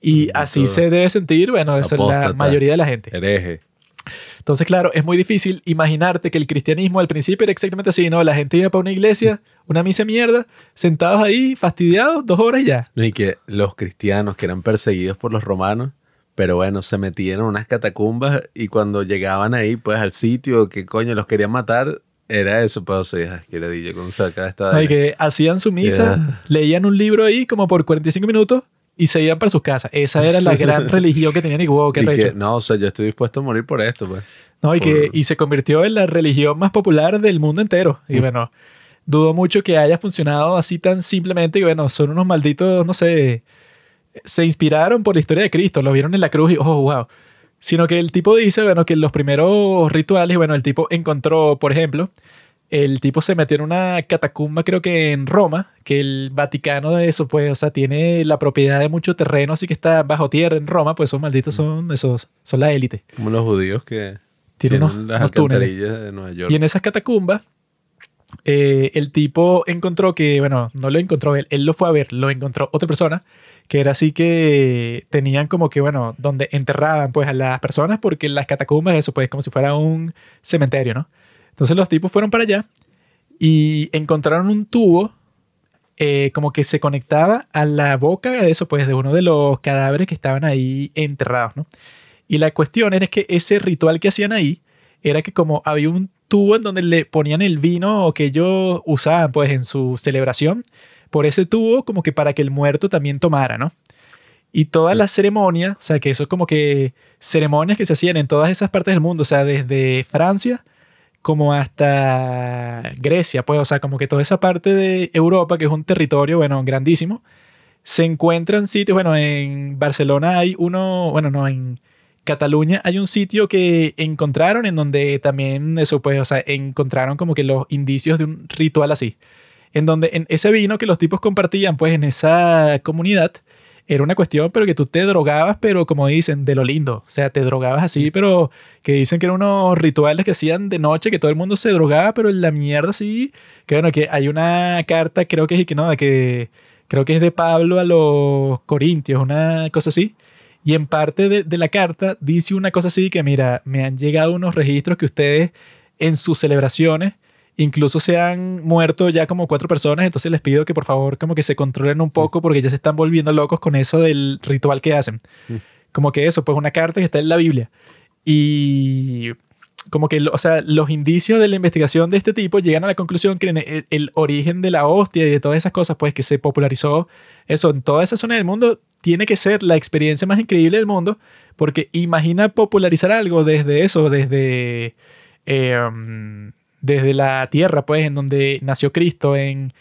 Y así se debe sentir, bueno, eso es la mayoría de la gente. Hereje. Entonces, claro, es muy difícil imaginarte que el cristianismo al principio era exactamente así, ¿no? La gente iba para una iglesia, una misa mierda, sentados ahí, fastidiados, dos horas y ya. Y que los cristianos que eran perseguidos por los romanos, pero bueno, se metían en unas catacumbas y cuando llegaban ahí, pues al sitio que coño los querían matar, era eso, pues, o sea, que era DJ con saca esta. Y que hacían su misa, leían un libro ahí como por 45 minutos y se iban para sus casas. Esa era la gran religión que tenían y wow, qué recho. no, o sea, yo estoy dispuesto a morir por esto, pues. No, y que y se convirtió en la religión más popular del mundo entero. Y bueno, dudo mucho que haya funcionado así tan simplemente. Y bueno, son unos malditos, no sé, se inspiraron por la historia de Cristo, lo vieron en la cruz y oh, wow. Sino que el tipo dice, bueno, que los primeros rituales, bueno, el tipo encontró, por ejemplo, el tipo se metió en una catacumba, creo que en Roma, que el Vaticano de eso, pues, o sea, tiene la propiedad de mucho terreno, así que está bajo tierra en Roma, pues esos malditos son esos, son la élite. Como los judíos que tienen, unos, las de Nueva York. Y en esas catacumbas, eh, el tipo encontró que, bueno, no lo encontró él, él lo fue a ver, lo encontró otra persona, que era así que tenían como que, bueno, donde enterraban pues a las personas, porque las catacumbas, eso pues como si fuera un cementerio, ¿no? Entonces los tipos fueron para allá y encontraron un tubo eh, como que se conectaba a la boca de eso, pues de uno de los cadáveres que estaban ahí enterrados, ¿no? Y la cuestión era que ese ritual que hacían ahí era que como había un tubo en donde le ponían el vino que ellos usaban pues en su celebración, por ese tubo como que para que el muerto también tomara, ¿no? Y toda la ceremonia, o sea que eso es como que ceremonias que se hacían en todas esas partes del mundo, o sea, desde Francia como hasta Grecia, pues, o sea, como que toda esa parte de Europa, que es un territorio, bueno, grandísimo, se encuentran sitios, bueno, en Barcelona hay uno, bueno, no, en Cataluña hay un sitio que encontraron en donde también eso, pues, o sea, encontraron como que los indicios de un ritual así, en donde en ese vino que los tipos compartían, pues, en esa comunidad, era una cuestión, pero que tú te drogabas, pero como dicen, de lo lindo. O sea, te drogabas así, pero que dicen que eran unos rituales que hacían de noche, que todo el mundo se drogaba, pero en la mierda sí. Que bueno, que hay una carta, creo que es que no, de que creo que es de Pablo a los Corintios, una cosa así. Y en parte de, de la carta dice una cosa así que, mira, me han llegado unos registros que ustedes en sus celebraciones Incluso se han muerto ya como cuatro personas, entonces les pido que por favor como que se controlen un poco porque ya se están volviendo locos con eso del ritual que hacen. Como que eso, pues una carta que está en la Biblia. Y como que, o sea, los indicios de la investigación de este tipo llegan a la conclusión que el, el, origen de la hostia y de todas esas cosas, pues que se popularizó eso en toda esa zona del mundo, tiene que ser la experiencia más increíble del mundo, porque imagina popularizar algo desde eso, desde... Eh, desde la tierra, pues, en donde nació Cristo, en,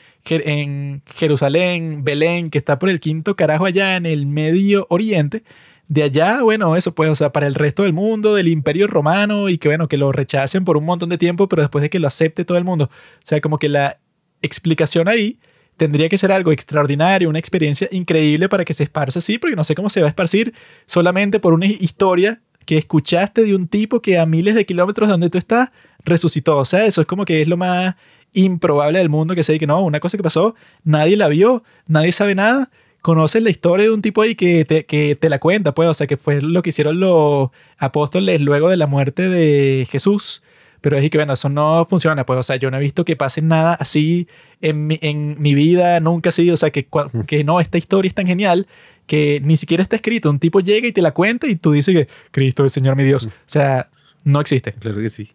Jerusalén, Belén, que está por el quinto carajo allá en el Medio Oriente. De allá, bueno, eso pues, o sea, para el resto del mundo, del imperio romano, y que bueno, que lo rechacen por un montón de tiempo, pero después de que lo acepte todo el mundo. O sea, como que la explicación ahí tendría que ser algo extraordinario, una experiencia increíble para que se esparza así, porque no sé cómo se va a esparcir solamente por una historia que escuchaste de un tipo que a miles de kilómetros de donde tú estás resucitó. O sea, eso es como que es lo más improbable del mundo que se que no, una cosa que pasó, nadie la vio, nadie sabe nada. Conoces la historia de un tipo ahí que te, que te la cuenta, pues, o sea, que fue lo que hicieron los apóstoles luego de la muerte de Jesús. Pero es que, bueno, eso no funciona, pues, o sea, yo no he visto que pase nada así en mi, en mi vida, nunca así, o sea, que, que no, esta historia es tan genial que ni siquiera está escrito. Un tipo llega y te la cuenta y tú dices que Cristo es Señor mi Dios. O sea, no existe. Claro que sí.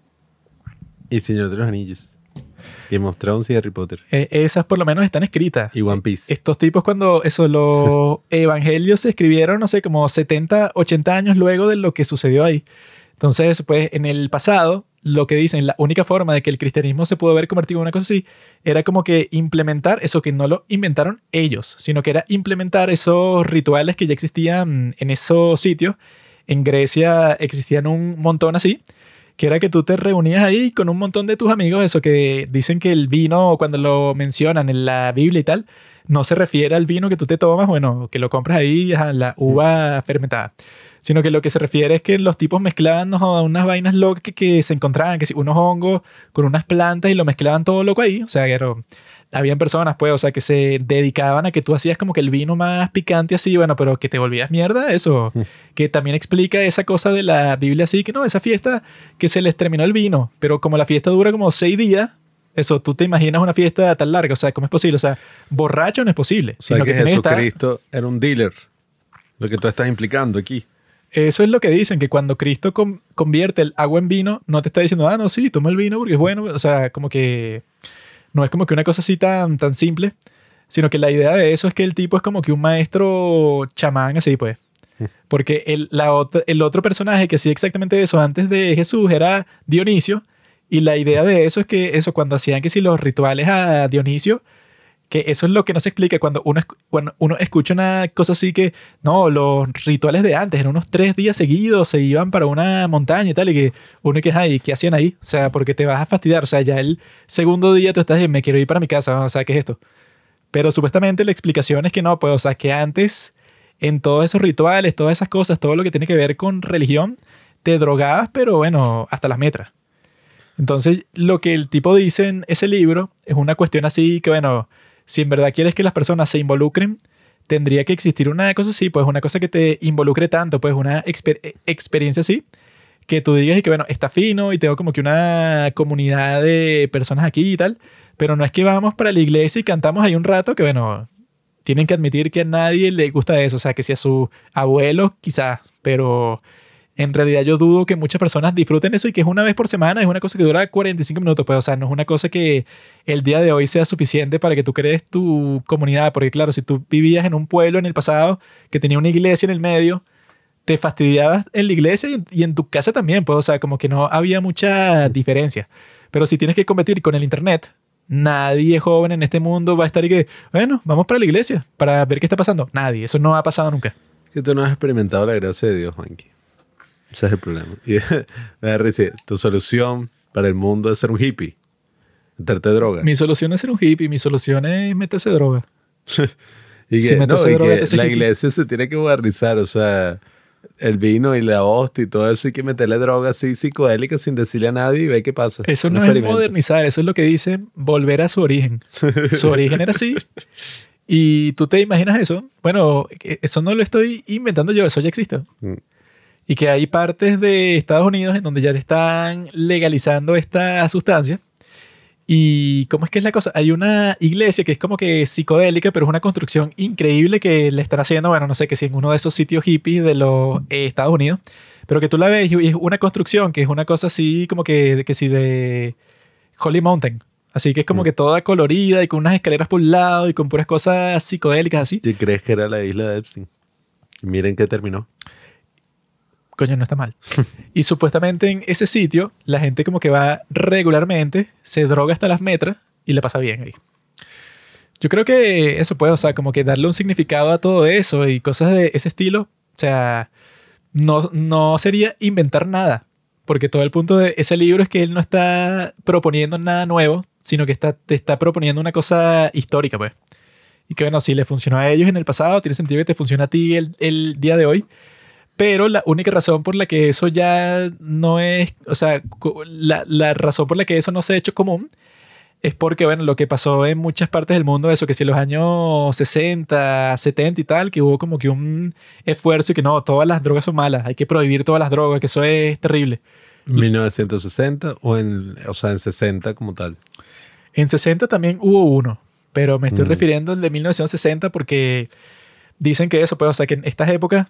Y Señor de los Anillos. Game of Thrones y Harry Potter. Eh, esas por lo menos están escritas. Y One Piece. Estos tipos cuando eso, los evangelios se escribieron, no sé, como 70, 80 años luego de lo que sucedió ahí. Entonces, pues en el pasado, lo que dicen, la única forma de que el cristianismo se pudo haber convertido en una cosa así, era como que implementar eso que no lo inventaron ellos, sino que era implementar esos rituales que ya existían en esos sitios. En Grecia existían un montón así que era que tú te reunías ahí con un montón de tus amigos, eso que dicen que el vino, cuando lo mencionan en la Biblia y tal, no se refiere al vino que tú te tomas, bueno, que lo compras ahí, a la uva fermentada, sino que lo que se refiere es que los tipos mezclaban unas vainas locas que, que se encontraban, que si unos hongos con unas plantas y lo mezclaban todo loco ahí, o sea, que era habían personas, pues, o sea, que se dedicaban a que tú hacías como que el vino más picante así, bueno, pero que te volvías mierda, eso, que también explica esa cosa de la Biblia así, que no, esa fiesta que se les terminó el vino, pero como la fiesta dura como seis días, eso, tú te imaginas una fiesta tan larga, o sea, ¿cómo es posible? O sea, borracho no es posible. O sea, que, Jesucristo era un dealer, lo que tú estás implicando aquí. Eso es lo que dicen, que cuando Cristo convierte el agua en vino, no te está diciendo, ah, no, sí, toma el vino porque es bueno, o sea, como que no es como que una cosa así tan, tan simple, sino que la idea de eso es que el tipo es como que un maestro chamán así, pues. Porque el, la el otro personaje que hacía exactamente eso antes de Jesús era Dionisio. Y la idea de eso es que eso, cuando hacían que si los rituales a Dionisio, que eso es lo que no se explica cuando uno, cuando uno escucha una cosa así que, no, los rituales de antes, en unos tres días seguidos se iban para una montaña y tal, y que uno que, ay, ¿qué hacían ahí? O sea, porque te vas a fastidiar, o sea, ya el segundo día tú estás diciendo, me quiero ir para mi casa, o sea, ¿qué es esto? Pero supuestamente la explicación es que no, pues, o sea, que antes, en todos esos rituales, todas esas cosas, todo lo que tiene que ver con religión, te drogabas, pero bueno, hasta las metras. Entonces, lo que el tipo dice en ese libro es una cuestión así que, bueno, si en verdad quieres que las personas se involucren, tendría que existir una cosa así, pues una cosa que te involucre tanto, pues una experiencia así, que tú digas y que bueno, está fino y tengo como que una comunidad de personas aquí y tal, pero no es que vamos para la iglesia y cantamos ahí un rato, que bueno, tienen que admitir que a nadie le gusta eso, o sea, que si a su abuelo quizás, pero en realidad yo dudo que muchas personas disfruten eso y que es una vez por semana, es una cosa que dura 45 minutos, pues, o sea, no es una cosa que el día de hoy sea suficiente para que tú crees tu comunidad, porque claro, si tú vivías en un pueblo en el pasado que tenía una iglesia en el medio, te fastidiabas en la iglesia y en tu casa también, pues, o sea, como que no había mucha diferencia. Pero si tienes que competir con el Internet, nadie joven en este mundo va a estar y que, bueno, vamos para la iglesia para ver qué está pasando. Nadie, eso no ha pasado nunca. Que tú no has experimentado la gracia de Dios, Juanqui. Ese es el problema. Y me tu solución para el mundo es ser un hippie. Meterte droga. Mi solución es ser un hippie. Mi solución es meterse droga. y que, la iglesia se tiene que modernizar. O sea, el vino y la hostia y todo eso hay que meterle droga así psicodélica sin decirle a nadie y ver qué pasa. Eso no es modernizar. Eso es lo que dice volver a su origen. Su origen era así. Y tú te imaginas eso. Bueno, eso no lo estoy inventando yo. Eso ya existe. Y que hay partes de Estados Unidos en donde ya están legalizando esta sustancia Y ¿cómo es que es la cosa? Hay una iglesia que es como que psicodélica, pero es una construcción increíble que le están haciendo, bueno, no sé, que si en uno de esos sitios hippies de los eh, Estados Unidos, pero que tú la ves y es una construcción que es una cosa así como que, que si de Holy Mountain. Así que es como Mm. que toda colorida y con unas escaleras por un lado y con puras cosas psicodélicas así. ¿Y crees que era la isla de Epstein? Miren que terminó. Coño, no está mal. y supuestamente en ese sitio la gente como que va regularmente, se droga hasta las metras y le pasa bien ahí. Yo creo que eso puede, o sea, como que darle un significado a todo eso y cosas de ese estilo, o sea, no, no sería inventar nada, porque todo el punto de ese libro es que él no está proponiendo nada nuevo, sino que está, te está proponiendo una cosa histórica, pues. Y que bueno, si le funcionó a ellos en el pasado, tiene sentido que te funcione a ti el, el día de hoy. Pero la única razón por la que eso ya no es, o sea, la, la razón por la que eso no se ha hecho común es porque, bueno, lo que pasó en muchas partes del mundo, eso que si en los años 60, 70 y tal, que hubo como que un esfuerzo y que no, todas las drogas son malas, hay que prohibir todas las drogas, que eso es terrible. 1960 o en, o sea, en 60 como tal. En 60 también hubo uno, pero me estoy Mm. refiriendo al de 1960 porque dicen que eso, pues, o sea, que en estas épocas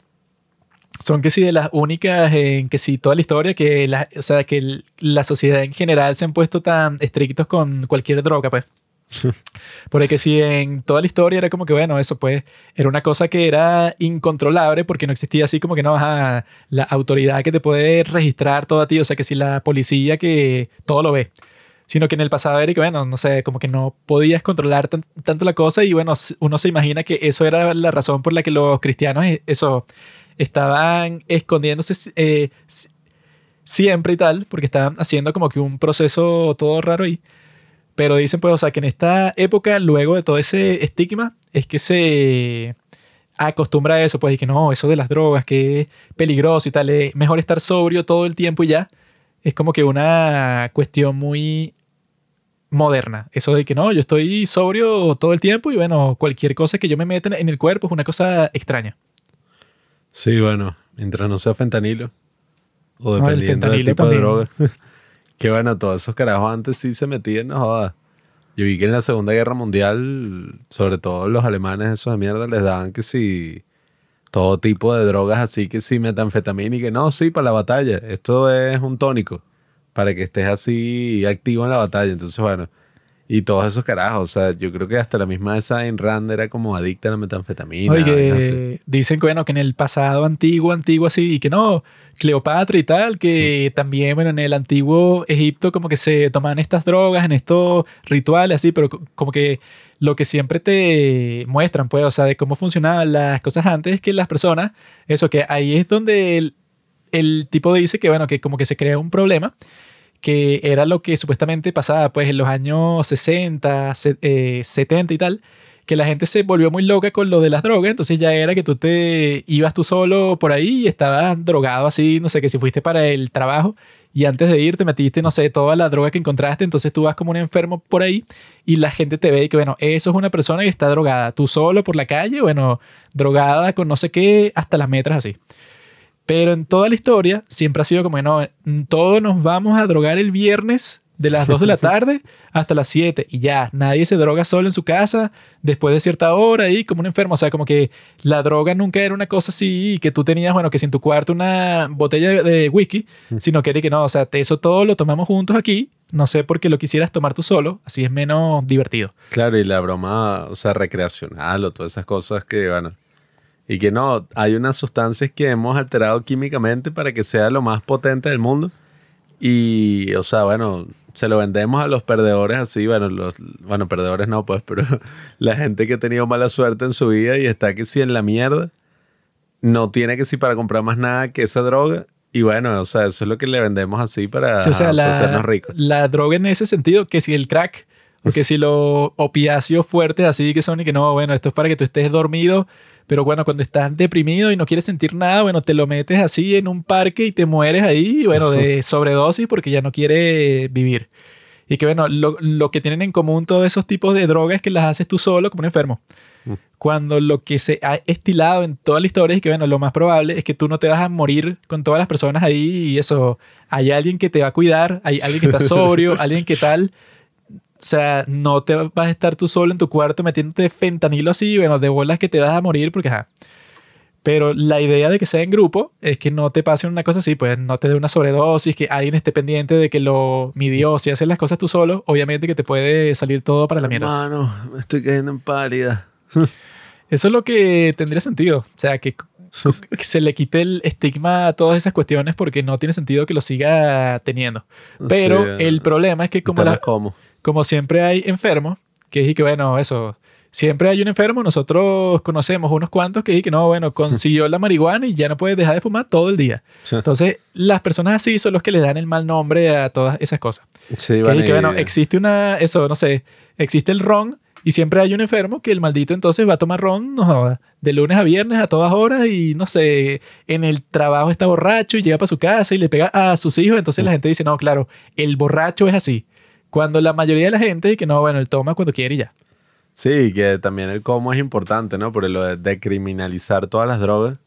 son que sí de las únicas en que sí toda la historia que la, o sea, que la sociedad en general se han puesto tan estrictos con cualquier droga, pues. Porque si en toda la historia era como que, bueno, eso pues era una cosa que era incontrolable porque no existía así como que no, ajá, la autoridad que te puede registrar todo a ti, o sea, que si la policía que todo lo ve sino que en el pasado era que, bueno, no sé, como que no podías controlar tan- tanto la cosa y bueno, uno se imagina que eso era la razón por la que los cristianos, eso, estaban escondiéndose eh, siempre y tal, porque estaban haciendo como que un proceso todo raro ahí. Pero dicen, pues, o sea, que en esta época, luego de todo ese estigma, es que se acostumbra a eso, pues, y que no, eso de las drogas, que es peligroso y tal, es mejor estar sobrio todo el tiempo y ya. Es como que una cuestión muy moderna. Eso de que no, yo estoy sobrio todo el tiempo y bueno, cualquier cosa que yo me meta en el cuerpo es una cosa extraña. Sí, bueno, mientras no sea fentanilo. O No, el dependiendo del fentanilo tipo de droga. que bueno, todos esos carajos antes sí se metían, no jodas. Yo vi que en la Segunda Guerra Mundial, sobre todo los alemanes esos de mierda, les daban que sí, todo tipo de drogas así, que sí, metanfetamina y que no, sí, para la batalla. Esto es un tónico, para que estés así activo en la batalla. Entonces, bueno, y todos esos carajos, o sea, yo creo que hasta la misma esa Ayn Rand era como adicta a la metanfetamina. Oye, dicen que bueno, que en el pasado antiguo, antiguo así, y que no, Cleopatra y tal, que también, bueno, en el antiguo Egipto como que se toman estas drogas en estos rituales así, pero co- como que lo que siempre te muestran, pues, o sea, de cómo funcionaban las cosas antes, es que las personas, eso, que ahí es donde el, el tipo dice que, bueno, que como que se crea un problema que era lo que supuestamente pasaba pues en los años 60, se- eh, 70 y tal, que la gente se volvió muy loca con lo de las drogas, entonces ya era que tú te ibas tú solo por ahí y estabas drogado así, no sé, que si fuiste para el trabajo y antes de ir te metiste, no sé, toda la droga que encontraste, entonces tú vas como un enfermo por ahí y la gente te ve y que, bueno, eso es una persona que está drogada, tú solo por la calle, bueno, drogada con no sé qué, hasta las metras así. Pero en toda la historia siempre ha sido como que no, todos nos vamos a drogar el viernes de las 2 de la tarde hasta las 7 y ya, nadie se droga solo en su casa después de cierta hora y como un enfermo, o sea, como que la droga nunca era una cosa así que tú tenías, bueno, que si en tu cuarto una botella de whisky, sino que era que no, o sea, eso todo lo tomamos juntos aquí, no sé por qué lo quisieras tomar tú solo, así es menos divertido. Claro, y la broma, o sea, recreacional o todas esas cosas que, bueno, y que no, hay unas sustancias que hemos alterado químicamente para que sea lo más potente del mundo. Y, o sea, bueno, se lo vendemos a los perdedores así, bueno, los, bueno, perdedores no, pues, pero la gente que ha tenido mala suerte en su vida y está que si en la mierda, no tiene que si para comprar más nada que esa droga. Y bueno, o sea, eso es lo que le vendemos así para Sí, o sea, ajá, la, hacernos ricos. la droga en ese sentido, que si el crack, o que si los opiáceos fuertes así que son y que no, bueno, esto es para que tú estés dormido, pero bueno, cuando estás deprimido y no quieres sentir nada, bueno, te lo metes así en un parque y te mueres ahí, bueno, de sobredosis porque ya no quieres vivir. Y que bueno, lo, lo que tienen en común todos esos tipos de drogas es que las haces tú solo como un enfermo. Cuando lo que se ha estilado en toda la historia es que, bueno, lo más probable es que tú no te vas a morir con todas las personas ahí y eso, hay alguien que te va a cuidar, hay alguien que está sobrio, alguien que tal. Sea, no te vas a estar tú solo en tu cuarto metiéndote fentanilo así, bueno, de bolas que te vas a morir porque, ajá. Pero la idea de que sea en grupo es que no te pase una cosa así, pues no te dé una sobredosis, que alguien esté pendiente de que lo midió. Si haces las cosas tú solo, obviamente que te puede salir todo para la mierda. Mano, me estoy cayendo en pálida. Eso es lo que tendría sentido. O sea, que, que se le quite el estigma a todas esas cuestiones porque no tiene sentido que lo siga teniendo. Pero el problema es que como, la- como. Como siempre hay enfermos, que es que bueno, eso, siempre hay un enfermo, nosotros conocemos unos cuantos que es que no, bueno, consiguió la marihuana y ya no puede dejar de fumar todo el día. Sí. Entonces, las personas así son los que le dan el mal nombre a todas esas cosas. Sí, Que bueno, que bueno, y- existe una, eso, no sé, existe el ron y siempre hay un enfermo que el maldito entonces va a tomar ron, no de lunes a viernes a todas horas y no sé, en el trabajo está borracho y llega para su casa y le pega a sus hijos, entonces la gente dice, no, claro, el borracho es así. Cuando la mayoría de la gente dice que no, bueno, él toma cuando quiere y ya. Sí, que también el cómo es importante, ¿no? Por lo de decriminalizar todas las drogas.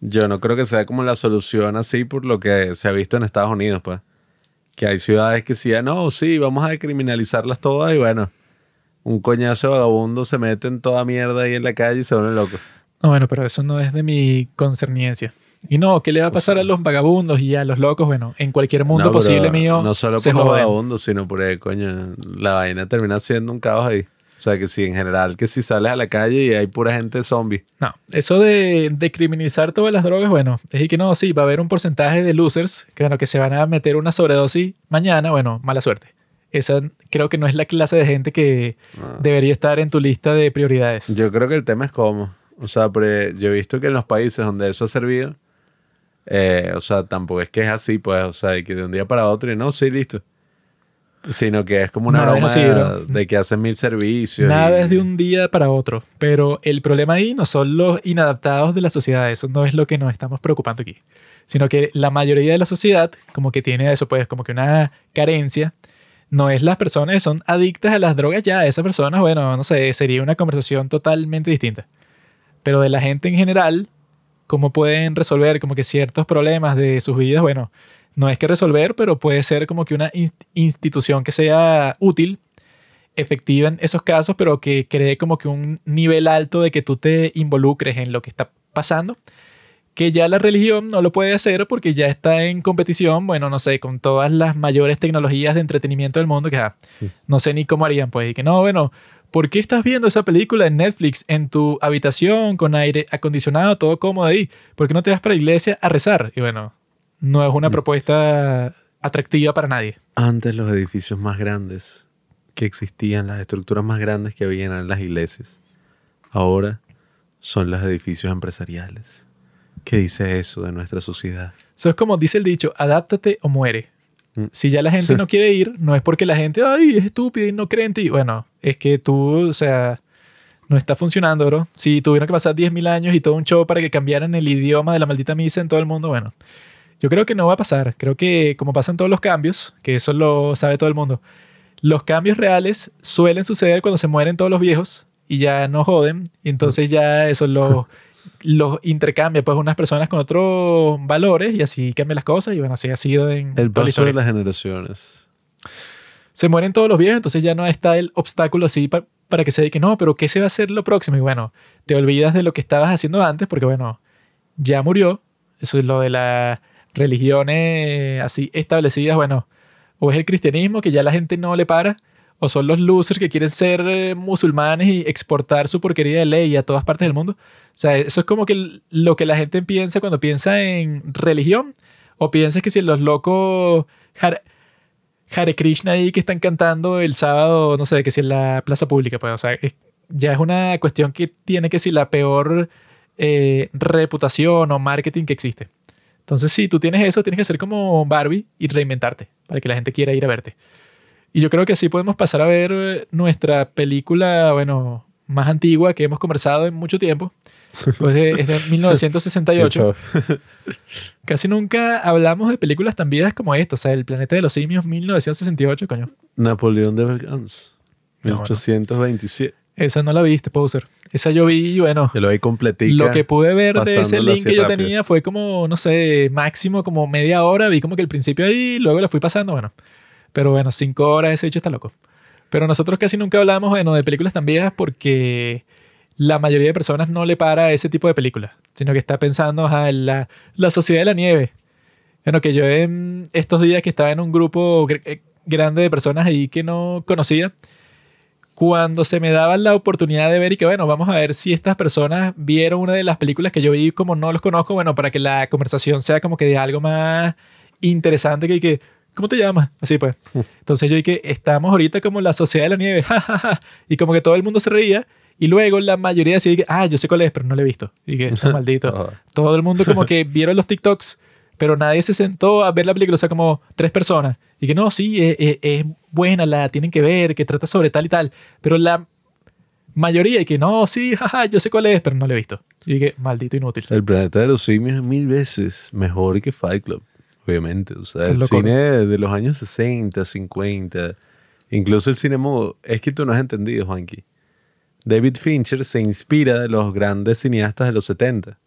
Yo no creo que sea como la solución así por lo que se ha visto en Estados Unidos, pues. Que hay ciudades que sí, no, sí, vamos a decriminalizarlas todas y bueno, un coñazo vagabundo se mete en toda mierda ahí en la calle y se vuelve loco. No, bueno, pero eso no es de mi concerniencia. Y no, ¿qué le va a pasar a los vagabundos y a los locos? Bueno, en cualquier mundo No, posible mío No solo se por los vagabundos, sino por el coño, la vaina termina siendo un caos ahí. O sea que sí, en general, que si sales a la calle y hay pura gente zombie. No, eso de, de criminalizar todas las drogas, bueno, es que no, sí, va a haber un porcentaje de losers que, bueno, que se van a meter una sobredosis mañana, bueno, mala suerte. Esa creo que no es la clase de gente que debería estar en tu lista de prioridades. Yo creo que el tema es cómo. O sea, yo he visto que en los países donde eso ha servido, eh, o sea, tampoco es que es así, pues, o sea, de que de un día para otro y no, sí, listo. Sino que es como una Nada broma así, de que hacen mil servicios. Nada y- es de un día para otro, pero el problema ahí no son los inadaptados de la sociedad, eso no es lo que nos estamos preocupando aquí, sino que la mayoría de la sociedad como que tiene eso, pues como que una carencia, no es las personas que son adictas a las drogas ya, esas personas, bueno, no sé, sería una conversación totalmente distinta, pero de la gente en general, cómo pueden resolver como que ciertos problemas de sus vidas, bueno, no es que resolver, pero puede ser como que una inst- institución que sea útil efectiva en esos casos, pero que cree como que un nivel alto de que tú te involucres en lo que está pasando, que ya la religión no lo puede hacer porque ya está en competición, bueno, no sé, con todas las mayores tecnologías de entretenimiento del mundo, que ah, no sé ni cómo harían, pues, y que no, bueno, ¿por qué estás viendo esa película en Netflix en tu habitación con aire acondicionado, todo cómodo ahí? ¿Por qué no te vas para la iglesia a rezar? Y bueno, no es una propuesta atractiva para nadie. Antes los edificios más grandes que existían, las estructuras más grandes que habían eran las iglesias. Ahora son los edificios empresariales. ¿Qué dice eso de nuestra sociedad? Eso es como dice el dicho, adáptate o muere. Mm. Si ya la gente no quiere ir, no es porque la gente, ay, es estúpida y no cree en ti. Bueno, es que tú, o sea, no está funcionando, bro. Si tuvieron que pasar 10.000 años y todo un show para que cambiaran el idioma de la maldita misa en todo el mundo, bueno, yo creo que no va a pasar. Creo que como pasan todos los cambios, que eso lo sabe todo el mundo, los cambios reales suelen suceder cuando se mueren todos los viejos y ya no joden. Y entonces ya eso lo, los intercambia pues unas personas con otros valores y así cambian las cosas. Y bueno, así ha sido en El la paso de las generaciones. se mueren todos los viejos, entonces ya no está el obstáculo así pa- para que se diga, no, pero ¿qué se va a hacer lo próximo? Y bueno, te olvidas de lo que estabas haciendo antes, porque bueno, ya murió. Eso es lo de las religiones así establecidas, bueno, o es el cristianismo que ya la gente no le para, o son los losers que quieren ser eh, musulmanes y exportar su porquería de ley a todas partes del mundo. O sea, eso es como que lo que la gente piensa cuando piensa en religión, o piensas que si los locos Har- Hare Krishna ahí que están cantando el sábado, no sé, que si en la plaza pública, pues, o sea, ya es una cuestión que tiene que ser la peor eh, reputación o marketing que existe. Entonces, si tú tienes eso, tienes que ser como Barbie y reinventarte para que la gente quiera ir a verte. Y yo creo que así podemos pasar a ver eh, nuestra película, bueno, más antigua que hemos conversado en mucho tiempo. Pues de, es de 1968. Casi nunca hablamos de películas tan viejas como esta. O sea, El planeta de los simios, 1968, coño. Napoleón de Bergans. No, no. 1827. Esa no la viste, Poser. Esa yo vi bueno. Yo lo vi completica. Lo que pude ver de ese link que yo rápido. tenía fue como, no sé, máximo como media hora. Vi como que el principio ahí, luego la fui pasando, bueno. Pero bueno, cinco horas ese hecho está loco. Pero nosotros casi nunca hablamos bueno, de películas tan viejas porque la mayoría de personas no le para ese tipo de películas, sino que está pensando ajá, en la, la Sociedad de la Nieve. Bueno, que yo en estos días que estaba en un grupo gr- eh, grande de personas ahí que no conocía, cuando se me daba la oportunidad de ver y que, bueno, vamos a ver si estas personas vieron una de las películas que yo vi como no los conozco, bueno, para que la conversación sea como que de algo más interesante que, que ¿cómo te llamas? Así pues. Entonces yo dije, estamos ahorita como la sociedad de la nieve, ja, ja, ja. y como que todo el mundo se reía. Y luego la mayoría decía que, ah, yo sé cuál es, pero no la he visto. Y que, "Ah, maldito. Ah. Todo el mundo como que vieron los TikToks, pero nadie se sentó a ver la película, o sea, como tres personas. Y que no, sí, es, es- es buena, la tienen que ver, que trata sobre tal y tal. Pero la mayoría, y que no, sí, jaja, yo sé cuál es, pero no la he visto. Y que, maldito inútil. El planeta de los simios es mil veces mejor que Fight Club, obviamente. O sea, el cine de los años 60, 50, incluso el cine mudo. Es que tú no has entendido, Juanqui. David Fincher se inspira de los grandes cineastas de los 70.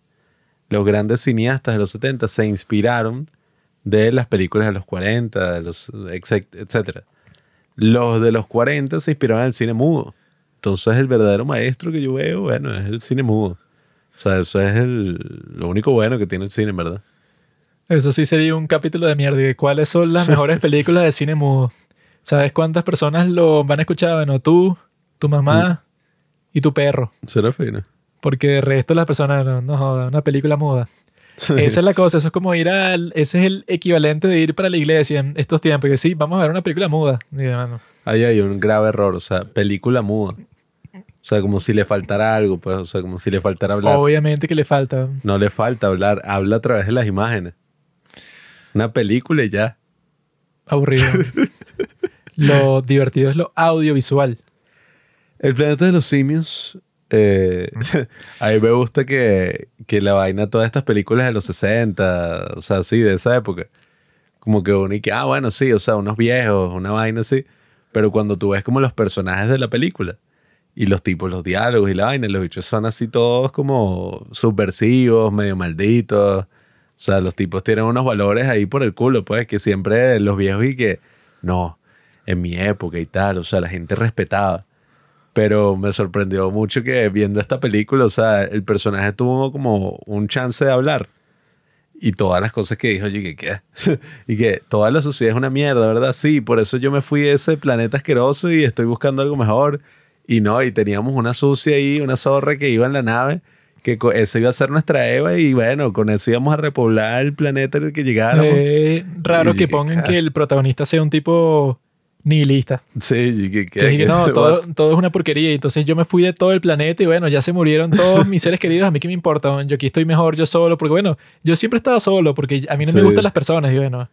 Los grandes cineastas de los 70 se inspiraron de las películas de los 40, de los, etc-. Los de los 40 se inspiraron en el cine mudo. Entonces el verdadero maestro que yo veo, bueno, es el cine mudo. O sea, eso es el, lo único bueno que tiene el cine, verdad. Eso sí sería un capítulo de mierda. de ¿Cuáles son las mejores películas de cine mudo? ¿Sabes cuántas personas lo van a escuchar? Bueno, tú, tu mamá y tu perro. Será fino. Porque de resto las personas no, no joda, una película muda. Esa es la cosa, eso es como ir al... Ese es el equivalente de ir para la iglesia en estos tiempos. Que sí, vamos a ver una película muda. Y, bueno, Ahí hay un grave error, o sea, película muda. O sea, como si le faltara algo, pues, o sea, como si le faltara hablar. obviamente que le falta. No le falta hablar, habla a través de las imágenes. Una película y ya. Aburrido. lo divertido es lo audiovisual. El planeta de los simios. eh, a mí me gusta que, que la vaina, todas estas películas de los 60, o sea, sí, de esa época. Como que uno y que, ah, bueno, sí, o sea, unos viejos, una vaina así. Pero cuando tú ves como los personajes de la película y los tipos, los diálogos y la vaina, los bichos son así todos como subversivos, medio malditos. O sea, los tipos tienen unos valores ahí por el culo, pues, que siempre los viejos y que, no, en mi época y tal, o sea, la gente respetaba. Pero me sorprendió mucho que viendo esta película, o sea, el personaje tuvo como un chance de hablar. Y todas las cosas que dijo, yo que qué. y que toda la sociedad es una mierda, ¿verdad? Sí, por eso yo me fui de ese planeta asqueroso y estoy buscando algo mejor. Y no, y teníamos una sucia ahí, una zorra que iba en la nave, que esa iba a ser nuestra Eva y bueno, con eso íbamos a repoblar el planeta en el que llegáramos. Es raro que pongan "Ah". que el protagonista sea un tipo nihilista. Sí, y que, Que no, todo, todo es una porquería. Y entonces yo me fui de todo el planeta y bueno, ya se murieron todos mis seres queridos. A mí qué me importa, yo aquí estoy mejor yo solo. Porque bueno, yo siempre he estado solo porque a mí no me gustan las personas. Y bueno,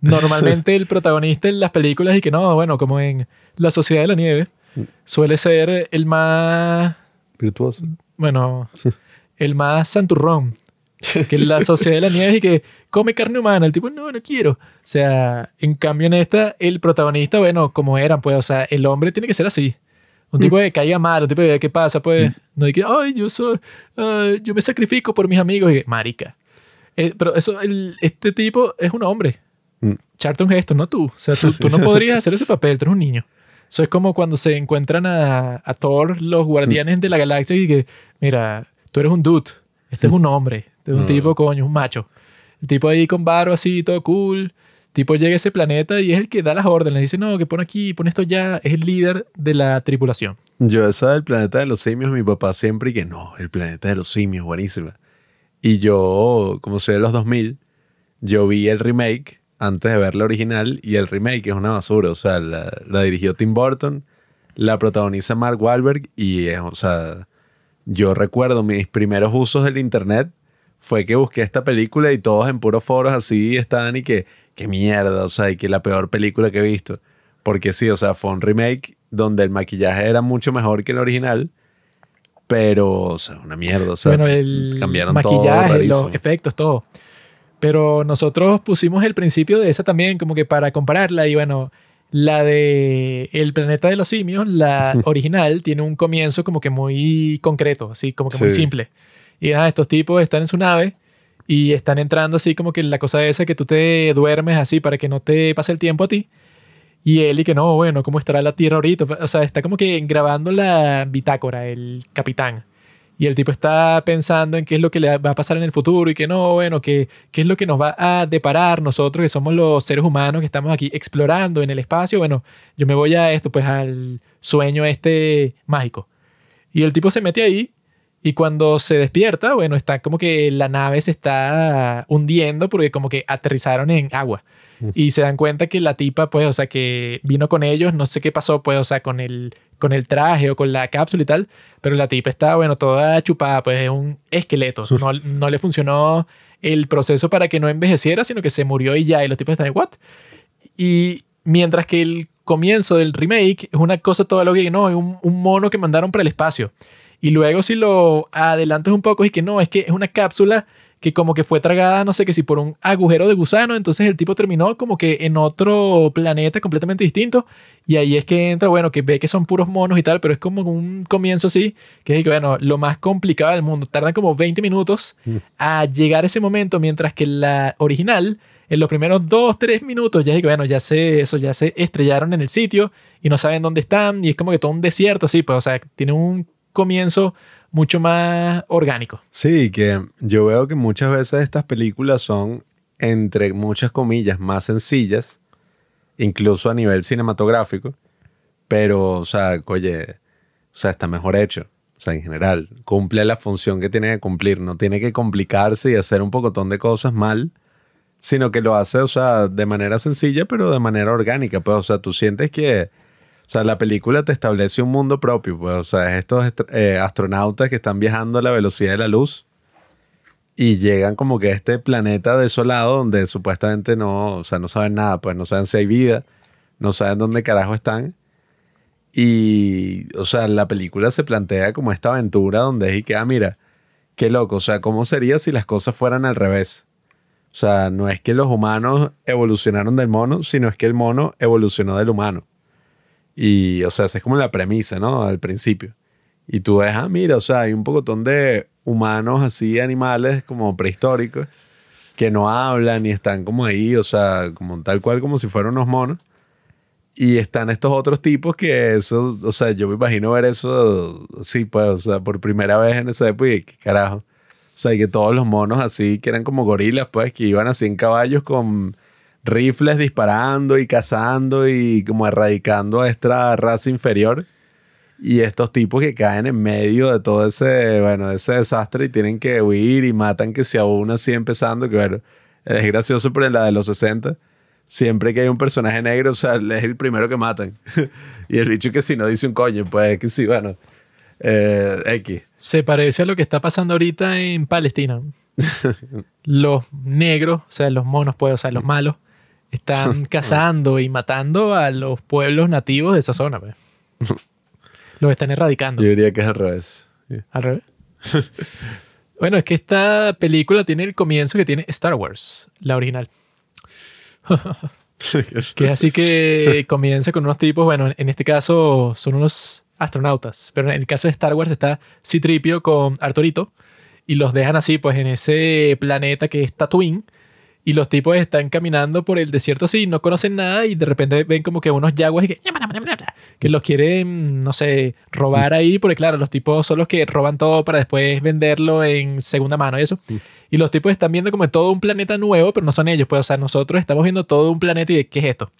normalmente el protagonista en las películas y que no, bueno, como en La Sociedad de la Nieve, suele ser el más, Virtuoso. bueno, el más santurrón. Que la sociedad de la nieve y que come carne humana. El tipo, no, no quiero. O sea, en cambio en esta, el protagonista, bueno, como eran, pues, o sea, el hombre tiene que ser así. Un tipo que caiga mal, un tipo de ¿qué pasa? Pues, no hay que, ay, yo soy, ah, yo me sacrifico por mis amigos. Y que, marica. Eh, pero eso, el- este tipo es un hombre. Mm. Echarte un gesto, no tú. O sea, tú, tú no podrías hacer ese papel, tú eres un niño. Eso es como cuando se encuentran a, a Thor, los guardianes de la galaxia, y que, mira, tú eres un dude. Este es un hombre. Este es un Mm. tipo, coño, un macho. El tipo ahí con barro así, todo cool. Tipo llega a ese planeta y es el que da las órdenes. Dice, no, que pon aquí, pon esto ya. Es el líder de la tripulación. Yo esa del planeta de los simios, mi papá siempre y que no, el planeta de los simios, buenísima. Y yo, como soy de los 2000, yo vi el remake antes de ver la original y el remake es una basura. O sea, la, la dirigió Tim Burton, la protagoniza Mark Wahlberg y es, o sea, yo recuerdo mis primeros usos del internet fue que busqué esta película y todos en puros foros así estaban y que, qué mierda, o sea, y que la peor película que he visto. Porque sí, o sea, fue un remake donde el maquillaje era mucho mejor que el original, pero, o sea, una mierda, o sea, bueno, el cambiaron todo maquillaje, rarísimo. los efectos, todo. Pero nosotros pusimos el principio de esa también como que para compararla y bueno, la de El planeta de los simios, la original, tiene un comienzo como que muy concreto, así como que muy simple. Y ah, estos tipos están en su nave y están entrando así como que la cosa esa que tú te duermes así para que no te pase el tiempo a ti. Y él y que no, bueno, ¿cómo estará la Tierra ahorita? O sea, está como que grabando la bitácora, el capitán. Y el tipo está pensando en qué es lo que le va a pasar en el futuro y que no, bueno, que, qué es lo que nos va a deparar nosotros que somos los seres humanos que estamos aquí explorando en el espacio. Bueno, yo me voy a esto, pues al sueño este mágico. Y el tipo se mete ahí y cuando se despierta, bueno, está como que la nave se está hundiendo porque como que aterrizaron en agua. Y se dan cuenta que la tipa, pues, o sea, que vino con ellos, no sé qué pasó, pues, o sea, con el, con el traje o con la cápsula y tal, pero la tipa está, bueno, toda chupada, pues es un esqueleto. No, no le funcionó el proceso para que no envejeciera, sino que se murió y ya, y los tipos están, ¿what? Y mientras que el comienzo del remake es una cosa toda lo que no, es un, un mono que mandaron para el espacio. Y luego si lo adelantas un poco es que no, es que es una cápsula que como que fue tragada, no sé qué si por un agujero de gusano, entonces el tipo terminó como que en otro planeta completamente distinto. Y ahí es que entra, bueno, que ve que son puros monos y tal, pero es como un comienzo así, que es bueno, lo más complicado del mundo, tardan como 20 minutos a llegar a ese momento, mientras que la original, en los primeros 2, 3 minutos, ya que, bueno, ya se, eso, ya se estrellaron en el sitio y no saben dónde están y es como que todo un desierto, así, pues, o sea, tiene un comienzo mucho más orgánico. Sí, que yo veo que muchas veces estas películas son, entre muchas comillas, más sencillas, incluso a nivel cinematográfico, pero, o sea, oye, o sea, está mejor hecho. O sea, en general, cumple la función que tiene que cumplir. No tiene que complicarse y hacer un pocotón de cosas mal, sino que lo hace, o sea, de manera sencilla, pero de manera orgánica. Pues, o sea, tú sientes que o sea, la película te establece un mundo propio, pues, o sea, estos eh, astronautas que están viajando a la velocidad de la luz y llegan como que a este planeta desolado donde supuestamente no, o sea, no saben nada, pues no saben si hay vida, no saben dónde carajo están. Y, o sea, la película se plantea como esta aventura donde es y que, ah, mira, qué loco, o sea, ¿cómo sería si las cosas fueran al revés? O sea, no es que los humanos evolucionaron del mono, sino es que el mono evolucionó del humano. Y, o sea, esa es como la premisa, ¿no? Al principio. Y tú ves, ah, mira, o sea, hay un pocotón de humanos así, animales como prehistóricos, que no hablan y están como ahí, o sea, como tal cual como si fueran unos monos. Y están estos otros tipos que eso, o sea, yo me imagino ver eso, sí, pues, o sea, por primera vez en esa época y qué carajo. O sea, y que todos los monos así, que eran como gorilas, pues, que iban así en caballos con rifles disparando y cazando y como erradicando a esta raza inferior. Y estos tipos que caen en medio de todo ese, bueno, ese desastre y tienen que huir y matan que si aún así empezando, que bueno, es gracioso, pero en la de los 60, siempre que hay un personaje negro, o sea, es el primero que matan. y el bicho que si no dice un coño, pues que sí, bueno, eh, X. Se parece a lo que está pasando ahorita en Palestina. los negros, o sea, los monos, pues, o sea, los malos, están cazando y matando a los pueblos nativos de esa zona. Pues. Los están erradicando. Yo diría que es al revés. ¿Al revés? bueno, es que esta película tiene el comienzo que tiene Star Wars, la original. que es así que comienza con unos tipos, bueno, en este caso son unos astronautas, pero en el caso de Star Wars está Citripio con Arturito y los dejan así pues en ese planeta que es Tatooine y los tipos están caminando por el desierto así, no conocen nada y de repente ven como que unos yaguas que, que los quieren, no sé, robar ahí, porque claro, los tipos son los que roban todo para después venderlo en segunda mano y eso. Y los tipos están viendo como todo un planeta nuevo, pero no son ellos, pues, o sea, nosotros estamos viendo todo un planeta y de, ¿qué es esto?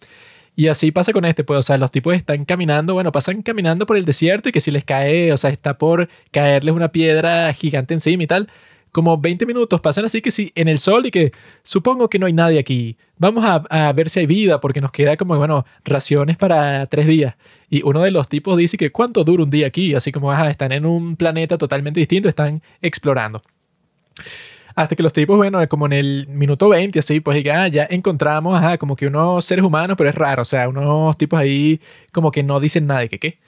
Y así pasa con este, pues, o sea, los tipos están caminando, bueno, pasan caminando por el desierto y que si les cae, o sea, está por caerles una piedra gigante encima y tal como 20 minutos pasan así que sí, en el sol y que supongo que no hay nadie aquí. Vamos a, ver si hay vida porque nos queda como, bueno, raciones para tres días. Y uno de los tipos dice que cuánto dura un día aquí, así como, están en un planeta totalmente distinto, están explorando. Hasta que los tipos, bueno, como en el minuto 20, así, pues ah, ya encontramos, como que unos seres humanos, pero es raro, o sea, unos tipos ahí como que no dicen nada que qué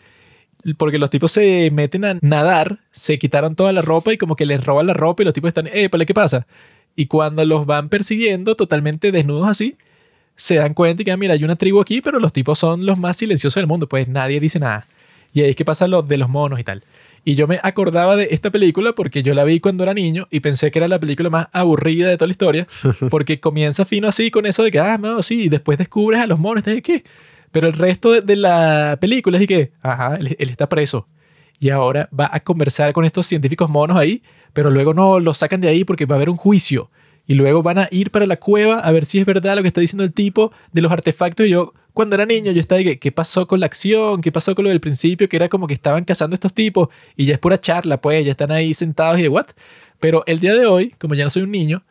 porque los tipos se meten a nadar, se quitaron toda la ropa y como que les roban la ropa y los tipos están, eh, ¿qué pasa? Y cuando los van persiguiendo totalmente desnudos así, se dan cuenta y que, mira, hay una tribu aquí, pero los tipos son los más silenciosos del mundo, pues nadie dice nada. Y ahí es que pasa lo de los monos y tal. Y yo me acordaba de esta película porque yo la vi cuando era niño y pensé que era la película más aburrida de toda la historia, porque comienza fino así con eso de que, ah, no, sí, y después descubres a los monos, ¿de qué? Pero el resto de, la película es que, ajá, él, está preso. Y ahora va a conversar con estos científicos monos ahí, pero luego no lo sacan de ahí porque va a haber un juicio. Y luego van a ir para la cueva a ver si es verdad lo que está diciendo el tipo de los artefactos. Y yo, cuando era niño, yo estaba de que, ¿qué pasó con la acción? ¿Qué pasó con lo del principio? Que era como que estaban cazando estos tipos y ya es pura charla, pues, ya están ahí sentados y de what. Pero el día de hoy, como ya no soy un niño,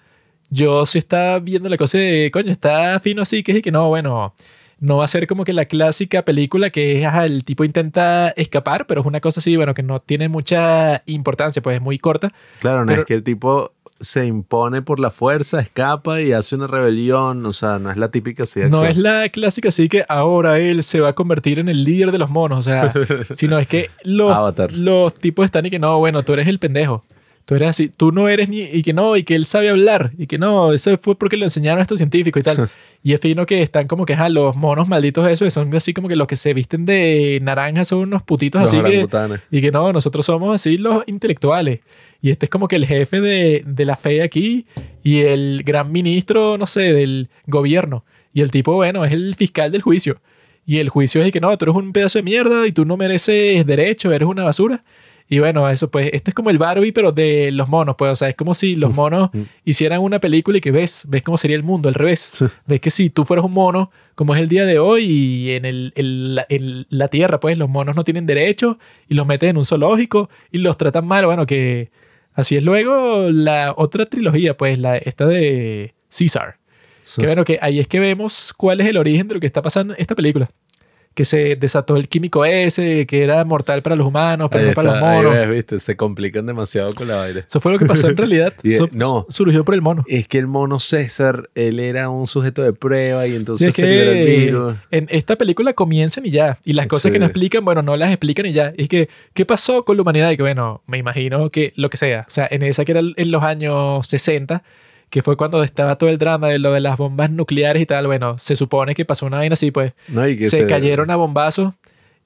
yo sí estaba viendo la cosa de, coño, está fino así, que es que no, bueno, no va a ser como que la clásica película que es, ajá, el tipo intenta escapar, pero es una cosa así, bueno, que no tiene mucha importancia, pues es muy corta. Claro, no Pero- es que el tipo se impone por la fuerza, escapa y hace una rebelión. O sea, no es la típica así No es la clásica así que ahora él se va a convertir en el líder de los monos, o sea, sino es que los, Avatar. los tipos están y que no, bueno, tú eres el pendejo. Tú eres así, tú no eres ni, y que no, y que él sabe hablar, y que no, eso fue porque lo enseñaron a estos científicos y tal. y es fino que están como que, ajá, los monos malditos esos, que son así como que los que se visten de naranja son unos putitos Los así que, y que no, nosotros somos así los intelectuales. Y este es como que el jefe de, de la fe aquí y el gran ministro, no sé, del gobierno. Y el tipo, bueno, es el fiscal del juicio. Y el juicio es de que no, tú eres un pedazo de mierda y tú no mereces derecho, eres una basura. Y bueno, eso pues, este es como el Barbie, pero de los monos, pues, o sea, es como si los monos hicieran una película y que ves, ves cómo sería el mundo, al revés. ves que si tú fueras un mono, como es el día de hoy, y en el, el- la, el- la tierra, pues, los monos no tienen derecho y los meten en un zoológico y los tratan mal, bueno, que así es luego la otra trilogía, pues, la, esta de Caesar. Que bueno, que ahí es que vemos cuál es el origen de lo que está pasando en esta película. Que se desató el químico ese, que era mortal para los humanos, pero Ahí no para los ahí monos. ves, viste, se complican demasiado con la vaina. Eso fue lo que pasó en realidad. Y, eh, no. surgió por el mono. Es que el mono César, él era un sujeto de prueba y entonces es se liberó el virus. en esta película comienzan y ya. Y las cosas que no explican, bueno, no las explican y ya. Y es que, ¿qué pasó con la humanidad? Y que, bueno, me imagino que lo que sea. O sea, en esa que era en los años 60, que fue cuando estaba todo el drama de lo de las bombas nucleares y tal, bueno, se supone que pasó una vaina así, pues. No, se, cayeron a bombazos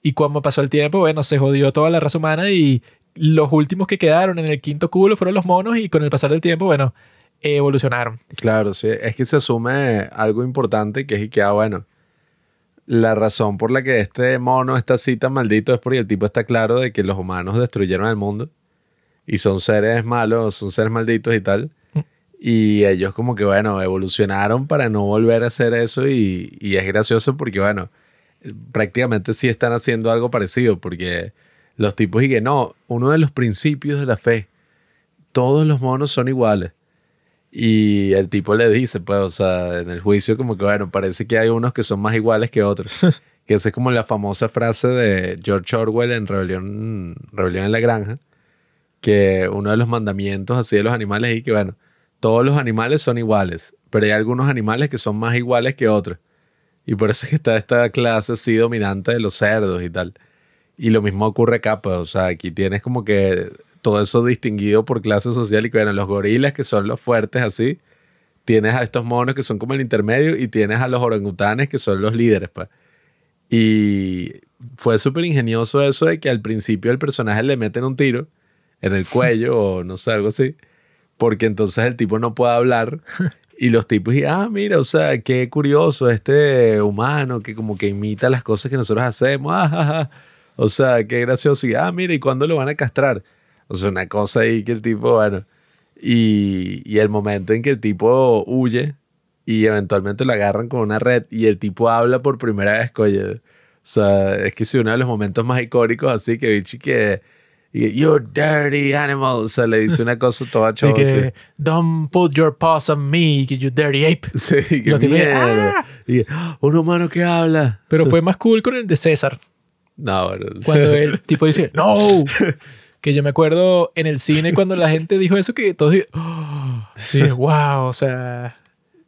y cuando pasó el tiempo, bueno, se jodió toda la raza humana y los últimos que quedaron en el quinto culo fueron los monos y con el pasar del tiempo, bueno, evolucionaron. Claro, sí. Es que se asume algo importante que es que, ah, bueno, la razón por la que este mono está así tan maldito es porque el tipo está claro de que los humanos destruyeron el mundo y son seres malos, son seres malditos y tal. Y ellos como que, bueno, evolucionaron para no volver a hacer eso y, y es gracioso porque, bueno, prácticamente sí están haciendo algo parecido porque los tipos y que no, uno de los principios de la fe, todos los monos son iguales. Y el tipo le dice, pues, o sea, en el juicio como que, bueno, parece que hay unos que son más iguales que otros. que esa es como la famosa frase de George Orwell en Rebelión, Rebelión en la Granja, que uno de los mandamientos así de los animales es que, bueno, todos los animales son iguales, pero hay algunos animales que son más iguales que otros. Y por eso está esta clase así dominante de los cerdos y tal. Y lo mismo ocurre acá, pues, o sea, aquí tienes como que todo eso distinguido por clase social y que, bueno, los gorilas que son los fuertes así, tienes a estos monos que son como el intermedio y tienes a los orangutanes que son los líderes, pues. Y fue súper ingenioso eso de que al principio el personaje le meten un tiro en el cuello o no sé, algo así, porque entonces el tipo no puede hablar y los tipos y ah, mira, o sea, qué curioso este humano que como que imita las cosas que nosotros hacemos, ah, ja, ja. o sea, qué gracioso y ah, mira, ¿y cuándo lo van a castrar? O sea, una cosa ahí que el tipo, bueno, y, y el momento en que el tipo huye y eventualmente lo agarran con una red y el tipo habla por primera vez, coye. O sea, es que sí, uno de los momentos más icónicos así que bichi que y, you're dirty animal, o sea, le dice una cosa toda chova así. que, don't put your paws on me, you dirty ape. Sí, qué Los mierda. ¡ah! Y, "Ah, un humano que habla. Pero fue más cool con el de César, No, bueno, cuando el tipo dice, no. Que yo me acuerdo en el cine cuando la gente dijo eso que todos dije, "Oh", y dije, wow, o sea,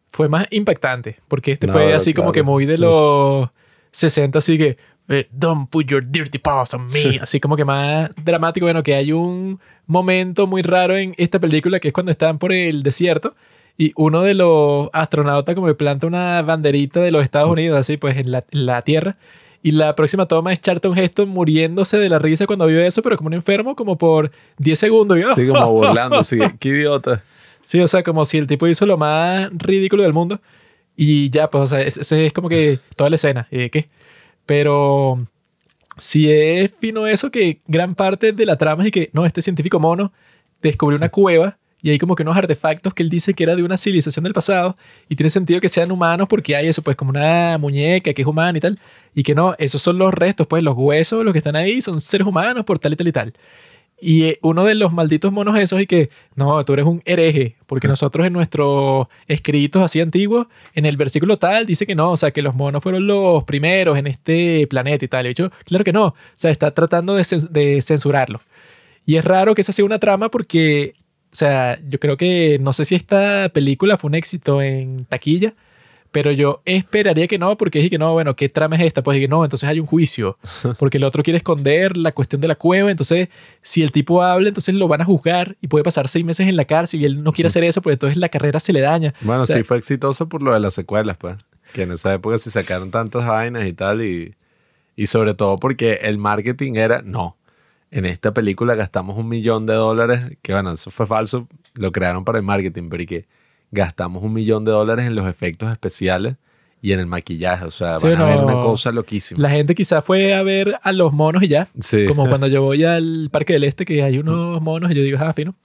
fue más impactante, porque este No, fue así como que muy de los 60, así que, eh, don't put your dirty paws on me, así como que más dramático, bueno, que hay un momento muy raro en esta película que es cuando están por el desierto y uno de los astronautas como que planta una banderita de los Estados Unidos, así pues en la, en la Tierra. Y la próxima toma es Charlton Heston muriéndose de la risa cuando vio eso, pero como un enfermo, como por 10 segundos. Y, ¡ah! sí, como burlando, así, qué idiota. Sí, o sea, como si el tipo hizo lo más ridículo del mundo. Y ya, pues, o sea, ese es como que toda la escena. ¿Y qué? Pero si es fino eso que gran parte de la trama es que, no, este científico mono descubrió una cueva y hay como que unos artefactos que él dice que era de una civilización del pasado y tiene sentido que sean humanos porque hay eso, pues como una muñeca que es humana y tal, y que no, esos son los restos, pues los huesos, los que están ahí son seres humanos por tal y tal y tal. Y eh, uno de los malditos monos esos y que, no, tú eres un hereje, porque nosotros en nuestros escritos así antiguos, en el versículo tal, dice que no, o sea, que los monos fueron los primeros en este planeta y tal. Y dicho, claro que no, o sea, está tratando de, de censurarlo. Y es raro que esa sea una trama porque, o sea, yo creo que, no sé si esta película fue un éxito en taquilla, pero yo esperaría que no, porque dije que no, bueno, ¿qué trama es esta? Pues dije, no, entonces hay un juicio, porque el otro quiere esconder la cuestión de la cueva, entonces si el tipo habla, entonces lo van a juzgar y puede pasar seis meses en la cárcel y él no quiere hacer eso, porque entonces la carrera se le daña. Bueno, sí fue exitoso por lo de las secuelas, pues, que en esa época se sacaron tantas vainas y tal, y, y sobre todo porque el marketing era, no, en esta película gastamos un millón de dólares, que bueno, eso fue falso, lo crearon para el marketing, pero y que gastamos un millón de dólares en los efectos especiales y en el maquillaje. O sea, van a ver una cosa loquísima. La gente quizá fue a ver a los monos y ya. Como cuando yo voy al Parque del Este, que hay unos monos y yo digo, ah, fino.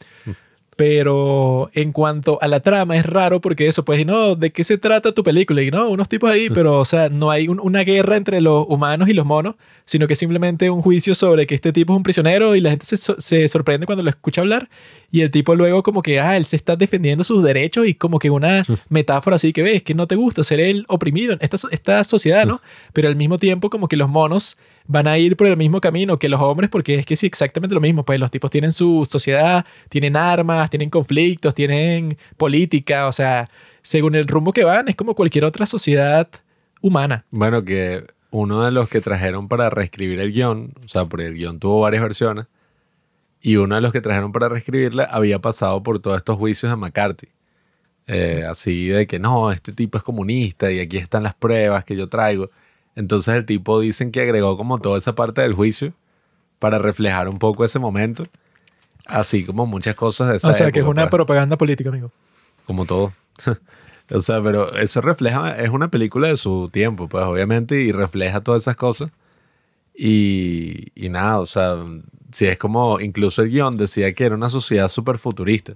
Pero en cuanto a la trama, es raro porque eso, pues, no, ¿de qué se trata tu película? Y no, unos tipos ahí, pero, o sea, no hay una guerra entre los humanos y los monos, sino que simplemente un juicio sobre que este tipo es un prisionero y la gente se, se sorprende cuando lo escucha hablar. Y el tipo luego, como que, ah, él se está defendiendo sus derechos y como que una metáfora así que ves que no te gusta ser el oprimido en esta, esta sociedad, ¿no? Pero al mismo tiempo, como que los monos van a ir por el mismo camino que los hombres, porque es que sí, exactamente lo mismo. Pues los tipos tienen su sociedad, tienen armas, tienen conflictos, tienen política, o sea, según el rumbo que van, es como cualquier otra sociedad humana. Bueno, que uno de los que trajeron para reescribir el guion, o sea, porque el guion tuvo varias versiones, y uno de los que trajeron para reescribirla había pasado por todos estos juicios de McCarthy. Eh, así de que no, este tipo es comunista y aquí están las pruebas que yo traigo. Entonces el tipo dicen que agregó como toda esa parte del juicio para reflejar un poco ese momento. Así como muchas cosas de esa O sea, que es una pues. propaganda política, amigo. Como todo. o sea, pero eso refleja, es una película de su tiempo, pues obviamente, y refleja todas esas cosas. Y, y nada, o sea, si es como, incluso el guion decía que era una sociedad súper futurista.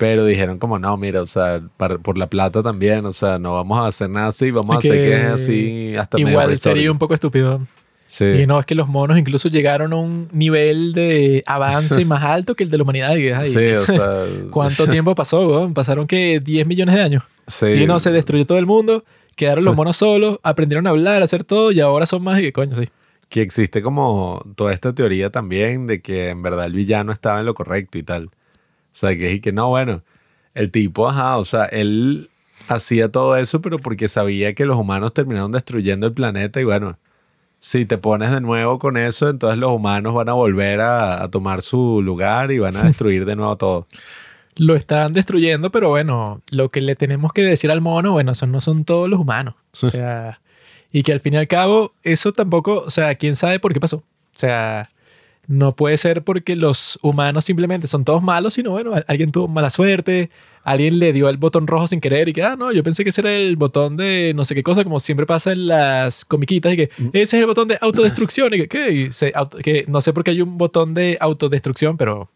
Pero dijeron como, no, mira, o sea, por la plata también, o sea, no vamos a hacer nada así, vamos a hacer que es así hasta Igual sería un poco estúpido. Sí. Y no, es que los monos incluso llegaron a un nivel de avance más alto que el de la humanidad. sí, o sea... ¿Cuánto tiempo pasó? Pasaron que 10 millones de años. Sí. Y no, se destruyó todo el mundo, quedaron los monos solos, aprendieron a hablar, a hacer todo y ahora son más y coño, sí. Que existe como toda esta teoría también de que en verdad el villano estaba en lo correcto y tal. O sea, que es que no, bueno, el tipo, ajá, o sea, él hacía todo eso, pero porque sabía que los humanos terminaron destruyendo el planeta y bueno, si te pones de nuevo con eso, entonces los humanos van a volver a, tomar su lugar y van a destruir de nuevo todo. Lo están destruyendo, pero bueno, lo que le tenemos que decir al mono, bueno, son, no son todos los humanos. O sea, y que al fin y al cabo, eso tampoco, o sea, quién sabe por qué pasó. O sea, no puede ser porque los humanos simplemente son todos malos, sino bueno, alguien tuvo mala suerte, alguien le dio el botón rojo sin querer y que, ah, no, yo pensé que ese era el botón de no sé qué cosa, como siempre pasa en las comiquitas, y que mm. ese es el botón de autodestrucción, y que, ¿qué? que no sé por qué hay un botón de autodestrucción, pero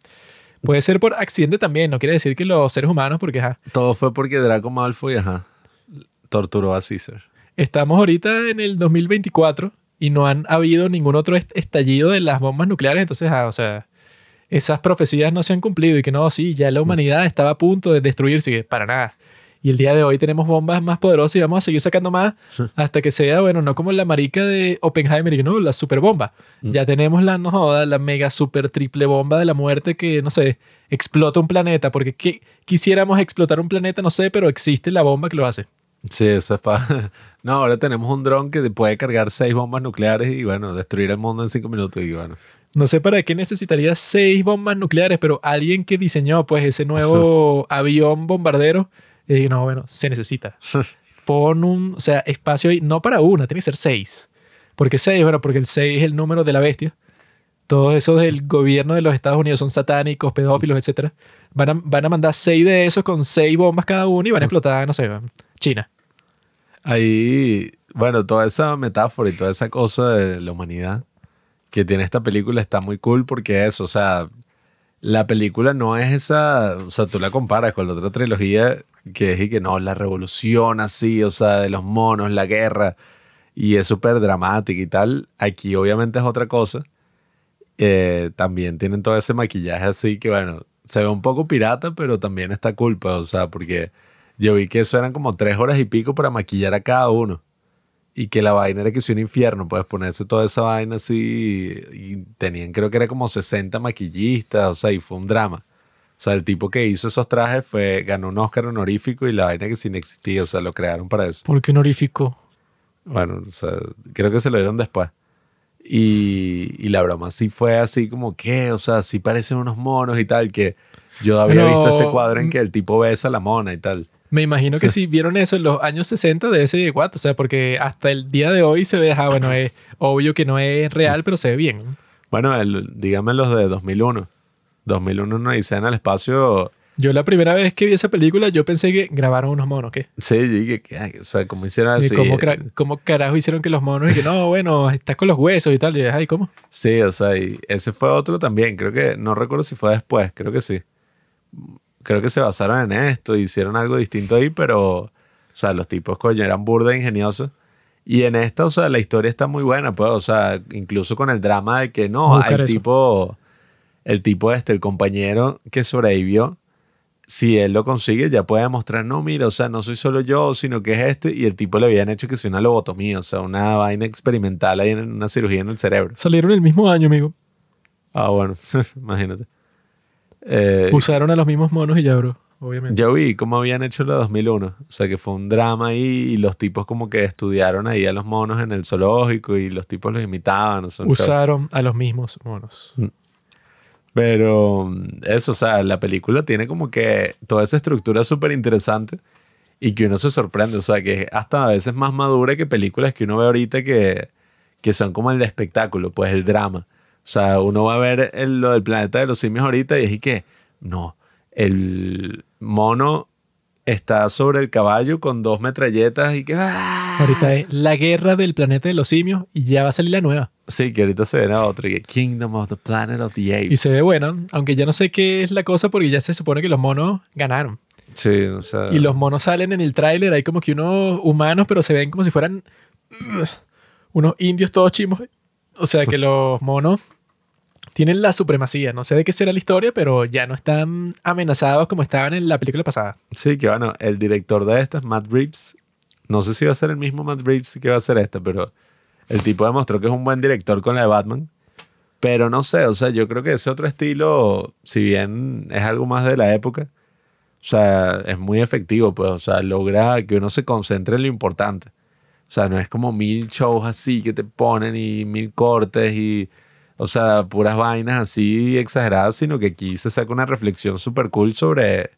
puede ser por accidente también, no quiere decir que los seres humanos, porque, ajá. Todo fue porque Draco Malfoy, ajá, torturó a Caesar. Estamos ahorita en el 2024 y no han habido ningún otro estallido de las bombas nucleares. Entonces, ah, o sea, esas profecías no se han cumplido y que no, sí, ya la humanidad estaba a punto de destruirse, para nada. Y el día de hoy tenemos bombas más poderosas y vamos a seguir sacando más hasta que sea, bueno, no como la marica de Oppenheimer, y no, la super bomba. Mm. Ya tenemos la, no joda, la mega super triple bomba de la muerte que, no sé, explota un planeta. Porque ¿qué, quisiéramos explotar un planeta, no sé, pero existe la bomba que lo hace. Sí, eso es para... No, ahora tenemos un dron que puede cargar seis bombas nucleares y bueno, destruir el mundo en cinco minutos y bueno. No sé para qué necesitaría seis bombas nucleares, pero alguien que diseñó pues ese nuevo avión bombardero, y no, bueno, se necesita. Pon un, o sea, espacio ahí, no para una, tiene que ser seis. ¿Por qué seis? Bueno, porque el seis es el número de la bestia. Todos esos del gobierno de los Estados Unidos son satánicos, pedófilos, etc. Van a, van a mandar seis de esos con seis bombas cada uno y van a explotar, no sé, China. Ahí, Bueno, toda esa metáfora y toda esa cosa de la humanidad que tiene esta película está muy cool porque eso, o sea, la película no es esa, o sea, tú la comparas con la otra trilogía que es y que no, la revolución así, o sea, de los monos, la guerra, y es súper dramática y tal. Aquí obviamente es otra cosa. Eh, también tienen todo ese maquillaje así que, bueno, se ve un poco pirata, pero también está cool, pues, o sea, porque yo vi que eso eran como tres horas y pico para maquillar a cada uno. Y que la vaina era que si un infierno, puedes ponerse toda esa vaina así. Y tenían, creo que era como 60 maquillistas, o sea, y fue un drama. O sea, el tipo que hizo esos trajes fue, ganó un Oscar honorífico y la vaina que sin existía, o sea, lo crearon para eso. ¿Por qué honorífico? Bueno, o sea, creo que se lo dieron después. Y, y la broma sí fue así como que, o sea, sí parecen unos monos y tal, que yo había Pero- visto este cuadro en que el tipo besa a la mona y tal. Me imagino que si vieron eso en los años 60 de ese what, o sea, porque hasta el día de hoy se ve, ah, bueno, es obvio que no es real, pero se ve bien. Bueno, el, dígame los de 2001. 2001 una odisea en el espacio. Yo la primera vez que vi esa película, yo pensé que grabaron unos monos, ¿qué? Sí, yo dije, ay, o sea, como hicieron así. ¿Cómo, cómo carajo hicieron que los monos y que no, bueno, estás con los huesos y tal? Y ay, ¿cómo? Sí, o sea, y ese fue otro también. Creo que, no recuerdo si fue después, creo que sí. Creo que se basaron en esto, hicieron algo distinto ahí, pero, o sea, los tipos, coño, eran burda ingeniosos. Y en esta, o sea, la historia está muy buena, pues, o sea, incluso con el drama de que no, el eso. tipo, el tipo este, el compañero que sobrevivió, si él lo consigue, ya puede demostrar, no, mira, o sea, no soy solo yo, sino que es este, y el tipo le habían hecho que sea una lobotomía, o sea, una vaina experimental ahí en una cirugía en el cerebro. Salieron el mismo año, amigo. Ah, bueno, imagínate. Eh, Usaron a los mismos monos y ya, bro, obviamente. yo vi cómo habían hecho la 2001. O sea, que fue un drama ahí y los tipos como que estudiaron ahí a los monos en el zoológico y los tipos los imitaban. O sea. Usaron a los mismos monos. Pero mm, eso, o sea, la película tiene como que toda esa estructura súper interesante y que uno se sorprende. O sea, que hasta a veces más madura que películas que uno ve ahorita que, que son como el de espectáculo, pues el drama. O sea, uno va a ver el- lo del planeta de los simios ahorita y es y que, no, el mono está sobre el caballo con dos metralletas y que... ¡ah! Ahorita es la guerra del planeta de los simios y ya va a salir la nueva. Sí, que ahorita se viene otra y que Kingdom of the Planet of the Apes. Y se ve buena, aunque ya no sé qué es la cosa porque ya se supone que los monos ganaron. Sí, o sea... Y los monos salen en el tráiler, hay como que unos humanos, pero se ven como si fueran ugh, unos indios todos chimos. O sea que los monos tienen la supremacía. No sé de qué será la historia, pero ya no están amenazados como estaban en la película pasada. Sí, que bueno, el director de esta es Matt Reeves. No sé si va a ser el mismo Matt Reeves que va a hacer esta, pero el tipo demostró que es un buen director con la de Batman. Pero no sé, o sea, yo creo que ese otro estilo, si bien es algo más de la época, o sea, es muy efectivo, pues, o sea, logra que uno se concentre en lo importante. O sea, no es como mil shows así que te ponen y mil cortes y, o sea, puras vainas así exageradas, sino que aquí se saca una reflexión súper cool sobre, o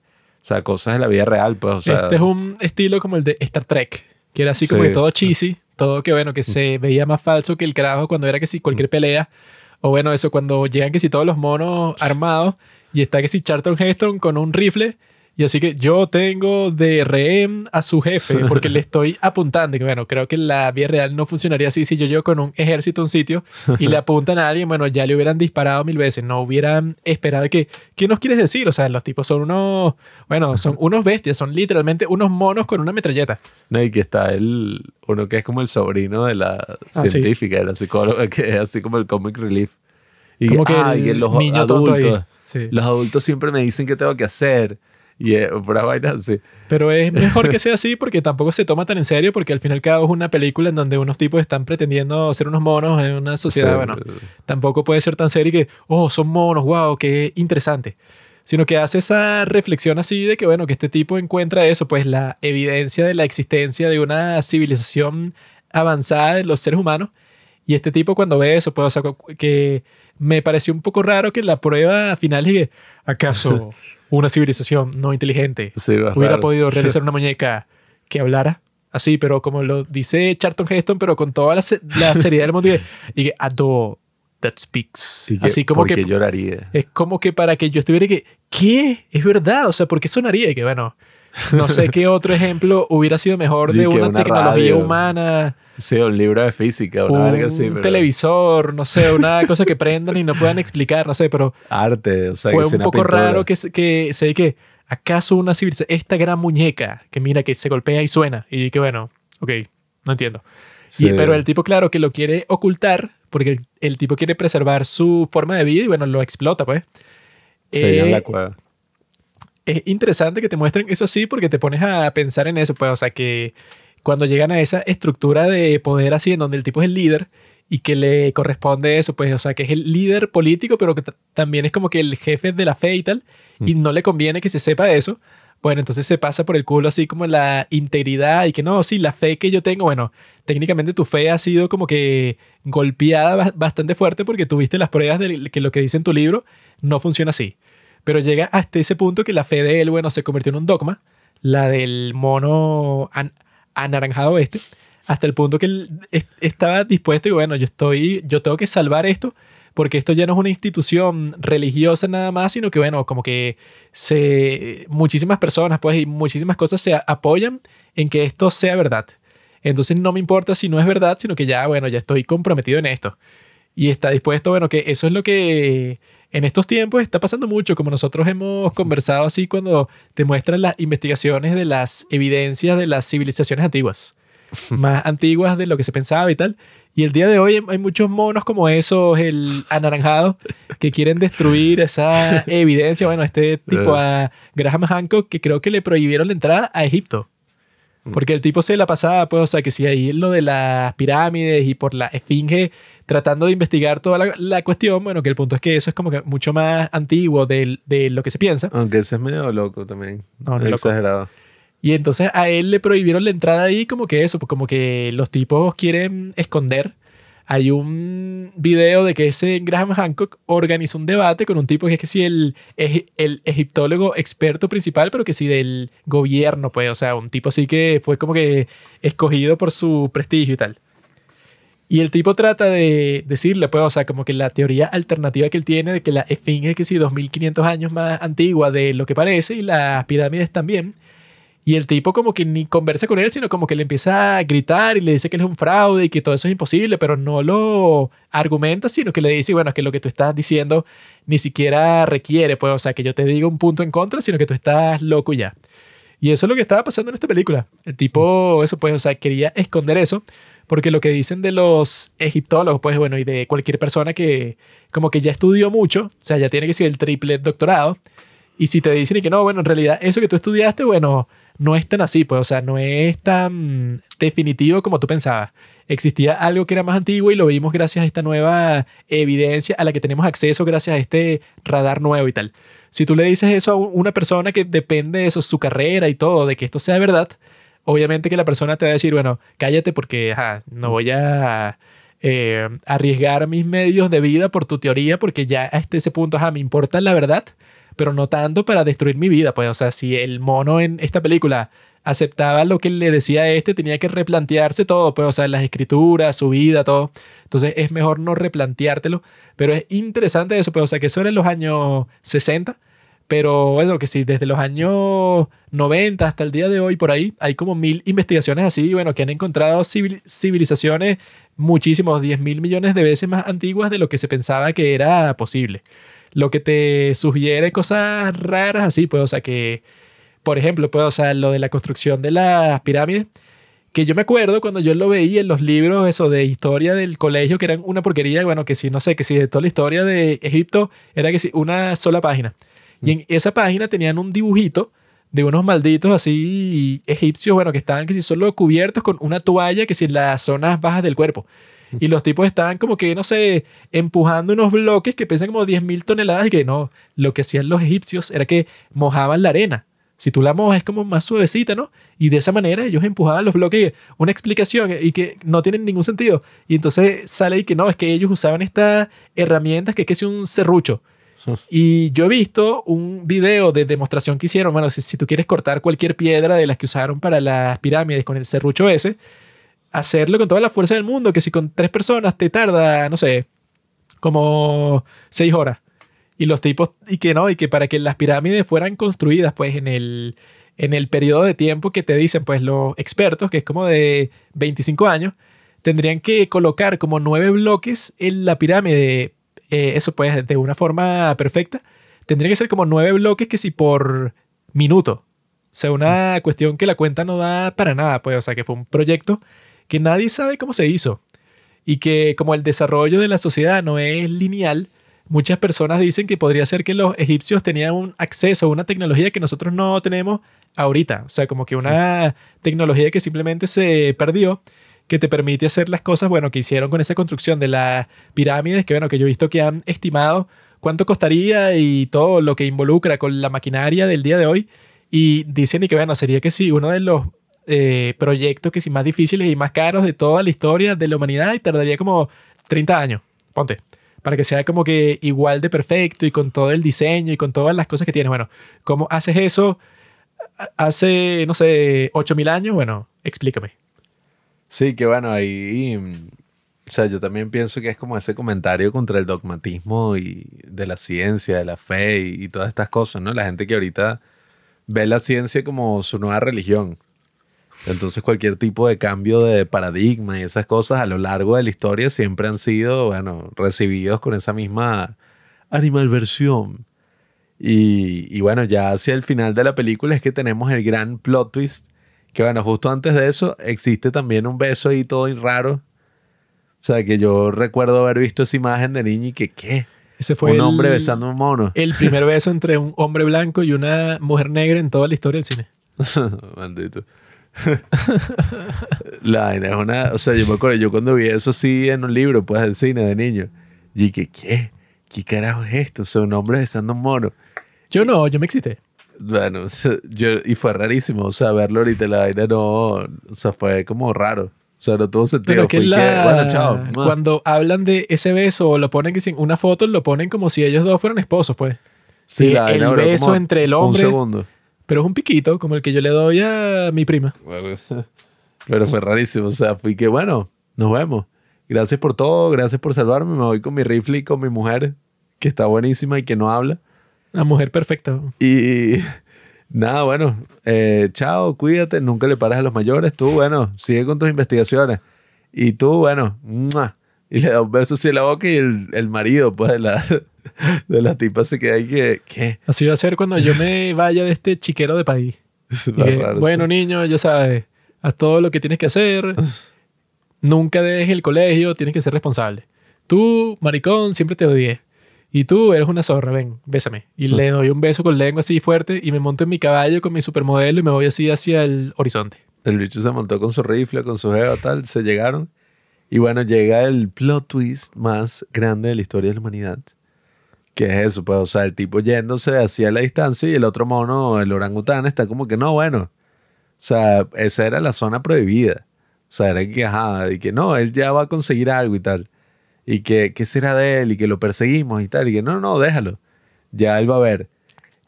sea, cosas de la vida real, pues, o sea, este es un estilo como el de Star Trek, que era así como Sí. que todo cheesy, todo que bueno, que se veía más falso que el carajo cuando era que si cualquier pelea. O bueno, eso cuando llegan que si todos los monos armados y está que si Charlton Heston con un rifle y así que yo tengo de rehén a su jefe porque le estoy apuntando. Y bueno, creo que la vida real no funcionaría así si yo llego con un ejército a un sitio y le apuntan a alguien, bueno, ya le hubieran disparado mil veces, no hubieran esperado que, ¿qué nos quieres decir? O sea, los tipos son unos, bueno, son unos bestias, son literalmente unos monos con una metralleta. No, y que está el, uno que es como el sobrino de la Ah, sí. científica, de la psicóloga, que es así como el comic relief. Y Como que ah, el y los niño ahí. adultos, Sí. los adultos siempre me dicen qué tengo que hacer. Y eh, puras vainas así. Pero es mejor que sea así porque tampoco se toma tan en serio porque al fin y al cabo es una película en donde unos tipos están pretendiendo ser unos monos en una sociedad, Sí. bueno, tampoco puede ser tan serio y que, oh, son monos, wow, qué interesante. Sino que hace esa reflexión así de que, bueno, que este tipo encuentra eso, pues la evidencia de la existencia de una civilización avanzada de los seres humanos. Y este tipo cuando ve eso, pues, o sea, que me pareció un poco raro que la prueba final que, ¿acaso una civilización no inteligente Sí, hubiera raro. podido realizar una muñeca que hablara así, pero como lo dice Charlton Heston, pero con toda la, la seriedad del mundo y que, a dog that speaks. Que, así como ¿por que lloraría? es como que para que yo estuviera que, ¿qué? Es verdad, o sea, ¿por qué sonaría? Y que bueno, no sé qué otro ejemplo hubiera sido mejor de una, una tecnología radio. humana Sí, un libro de física, una un verga así. pero- televisor, no sé, una cosa que prendan y no puedan explicar, no sé, pero Arte, o sea, fue que un una poco raro que, se- que sé que acaso una civilización, esta gran muñeca que mira que se golpea y suena y que bueno, ok, no entiendo. Y- Sí. pero el tipo, claro, que lo quiere ocultar porque el, el tipo quiere preservar su forma de vida y bueno, lo explota, pues. Se en Eh, la cueva. es interesante que te muestren eso así porque te pones a pensar en eso, pues, o sea, que cuando llegan a esa estructura de poder así, en donde el tipo es el líder y que le corresponde eso, pues, o sea, que es el líder político, pero que ta- también es como que el jefe de la fe y tal, y no le conviene que se sepa eso, bueno, entonces se pasa por el culo así como la integridad y que no, sí, la fe que yo tengo, bueno, técnicamente tu fe ha sido como que golpeada ba- bastante fuerte porque tuviste las pruebas de que lo que dice en tu libro no funciona así. Pero llega hasta ese punto que la fe de él, bueno, se convirtió en un dogma, la del mono an- anaranjado este, hasta el punto que él es- estaba dispuesto y bueno, yo estoy, yo tengo que salvar esto porque esto ya no es una institución religiosa nada más, sino que bueno, como que se, muchísimas personas pues y muchísimas cosas se apoyan en que esto sea verdad. Entonces no me importa si no es verdad, sino que ya, bueno, ya estoy comprometido en esto. Y está dispuesto, bueno, que eso es lo que en estos tiempos está pasando mucho, como nosotros hemos conversado así cuando te muestran las investigaciones de las evidencias de las civilizaciones antiguas, más antiguas de lo que se pensaba y tal. Y el día de hoy hay muchos monos como esos, el anaranjado, que quieren destruir esa evidencia. Bueno, este tipo a Graham Hancock, que creo que le prohibieron la entrada a Egipto. Porque el tipo se la pasaba, pues, o sea, que si ahí lo de las pirámides y por la esfinge tratando de investigar toda la, la cuestión, bueno, que el punto es que eso es como que mucho más antiguo de, de lo que se piensa. Aunque ese es medio loco también. No, no loco. exagerado. Y entonces a él le prohibieron la entrada ahí como que eso, pues como que los tipos quieren esconder. Hay un video de que ese Graham Hancock organizó un debate con un tipo que es que sí el egiptólogo experto principal, pero que sí del gobierno, pues, o sea, un tipo así que fue como que escogido por su prestigio y tal. Y el tipo trata de decirle, pues, o sea, como que la teoría alternativa que él tiene de que la esfinge es que sí 2500 años más antigua de lo que parece y las pirámides también. Y el tipo como que ni conversa con él, sino como que le empieza a gritar y le dice que él es un fraude y que todo eso es imposible, pero no lo argumenta, sino que le dice, bueno, que lo que tú estás diciendo ni siquiera requiere, pues, o sea, que yo te diga un punto en contra, sino que tú estás loco ya. Y eso es lo que estaba pasando en esta película. El tipo, eso pues, o sea, quería esconder eso, porque lo que dicen de los egiptólogos, pues bueno, y de cualquier persona que como que ya estudió mucho, o sea, ya tiene que ser el triple doctorado, y si te dicen y que no, bueno, en realidad eso que tú estudiaste, bueno, no es tan así, pues, o sea, no es tan definitivo como tú pensabas. Existía algo que era más antiguo y lo vimos gracias a esta nueva evidencia a la que tenemos acceso gracias a este radar nuevo y tal. Si tú le dices eso a un- una persona que depende de eso, su carrera y todo, de que esto sea verdad, obviamente que la persona te va a decir, bueno, cállate porque no voy a eh, arriesgar mis medios de vida por tu teoría porque ya hasta ese punto, me importa la verdad, pero no tanto para destruir mi vida. Pues, o sea, si el mono en esta película aceptaba lo que le decía este, tenía que replantearse todo, pues, o sea, las escrituras, su vida, todo. Entonces es mejor no replanteártelo, pero es interesante eso, pues, o sea, que eso era en los años 60, pero bueno, que sí, desde los años 90 hasta el día de hoy, por ahí, hay como mil investigaciones así, bueno, que han encontrado civil- civilizaciones muchísimos, 10 mil millones de veces más antiguas de lo que se pensaba que era posible. Lo que te sugiere cosas raras así, pues, o sea, que, por ejemplo, pues, o sea, lo de la construcción de las pirámides, que yo me acuerdo cuando yo lo veía en los libros, eso de historia del colegio, que eran una porquería, bueno, que si, no sé, que si de toda la historia de Egipto era que si una sola página. Y en esa página tenían un dibujito de unos malditos así egipcios, bueno, que estaban que si solo cubiertos con una toalla que si en las zonas bajas del cuerpo. Y los tipos estaban como que, no sé, empujando unos bloques que pesan como 10.000 toneladas y que no, lo que hacían los egipcios era que mojaban la arena. Si tú la mojas es como más suavecita, ¿no? Y de esa manera ellos empujaban los bloques. Una explicación y que no tienen ningún sentido. Y entonces sale y que no, es que ellos usaban estas herramientas que es que es un serrucho. Y yo he visto un video de demostración que hicieron. Bueno, si, tú quieres cortar cualquier piedra de las que usaron para las pirámides con el serrucho ese, hacerlo con toda la fuerza del mundo, que si con tres personas te tarda, no sé, como seis horas. Y los tipos, y que no, y que para que las pirámides fueran construidas, pues en el, en el periodo de tiempo que te dicen, pues los expertos, que es como de 25 años, tendrían que colocar como nueve bloques en la pirámide. Eh, eso pues de una forma perfecta. Tendría que ser como nueve bloques que si por minuto. O sea, una cuestión que la cuenta no da para nada, pues. O sea, que fue un proyecto que nadie sabe cómo se hizo. Y que como el desarrollo de la sociedad no es lineal, muchas personas dicen que podría ser que los egipcios tenían un acceso a una tecnología que nosotros no tenemos ahorita. O sea, como que una tecnología que simplemente se perdió, que te permite hacer las cosas, bueno, que hicieron con esa construcción de las pirámides, que bueno, que yo he visto que han estimado cuánto costaría y todo lo que involucra con la maquinaria del día de hoy. Y dicen y que bueno, sería que sí, uno de los eh, proyectos que sí más difíciles y más caros de toda la historia de la humanidad y tardaría como 30 años, ponte, para que sea como que igual de perfecto y con todo el diseño y con todas las cosas que tiene. Bueno, ¿cómo haces eso hace, no sé, 8000 años? Bueno, explícame. Sí, que bueno, ahí. O sea, yo también pienso que es como ese comentario contra el dogmatismo y de la ciencia, de la fe y, y todas estas cosas, ¿no? La gente que ahorita ve la ciencia como su nueva religión. Entonces, cualquier tipo de cambio de paradigma y esas cosas a lo largo de la historia siempre han sido, bueno, recibidos con esa misma animalversión. Y, y bueno, ya hacia el final de la película es que tenemos el gran plot twist. Que bueno, justo antes de eso existe también un beso ahí todo raro. O sea, que yo recuerdo haber visto esa imagen de niño y que, ¿qué? Ese fue un el- hombre besando a un mono. El primer beso entre un hombre blanco y una mujer negra en toda la historia del cine. Maldito. La vaina es una. O sea, yo me acuerdo, yo cuando vi eso sí en un libro, pues, del cine de niño. Y que, ¿qué? ¿Qué carajo es esto? O sea, un hombre besando a un mono. Yo no, yo me excité. Bueno, o sea, yo, y fue rarísimo. O sea, verlo ahorita, la vaina no. O sea, fue como raro. O sea, no tuvo sentido. Pero que, la- bueno, chao. Cuando hablan de ese beso o lo ponen que sin una foto, lo ponen como si ellos dos fueran esposos, pues. Sí, que la el beso entre el Un hombre- segundo. Pero es un piquito, como el que yo le doy a mi prima. Bueno, pero fue rarísimo. O sea, fui que, bueno, nos vemos. Gracias por todo, gracias por salvarme. Me voy con mi rifle y con mi mujer, que está buenísima y que no habla. La mujer perfecta. Y nada, bueno, eh, chao, cuídate, nunca le pares a los mayores. Tú, bueno, sigue con tus investigaciones. Y tú, bueno, ¡mua! y le da un beso así en la boca y el, el marido, pues, de la, de la tipa se queda ahí que, ¿qué? Así va a ser cuando yo me vaya de este chiquero de país. Que, raro, bueno, sí. niño, ya sabes, haz todo lo que tienes que hacer. Nunca dejes el colegio, tienes que ser responsable. Tú, maricón, siempre te odié. Y tú eres una zorra, ven, bésame. Y le doy un beso con lengua así fuerte y me monto en mi caballo con mi supermodelo y me voy así hacia el horizonte. El bicho se montó con su rifle, con su jeva, tal, se llegaron. Y bueno, llega el plot twist más grande de la historia de la humanidad. Que es eso, pues, o sea, el tipo yéndose hacia la distancia y el otro mono, el orangután, está como que no, bueno. O sea, esa era la zona prohibida. O sea, era que, ajá, y que no, él ya va a conseguir algo y tal. Y que, ¿qué será de él? Y que lo perseguimos y tal. Y que no, no, déjalo. Ya él va a ver.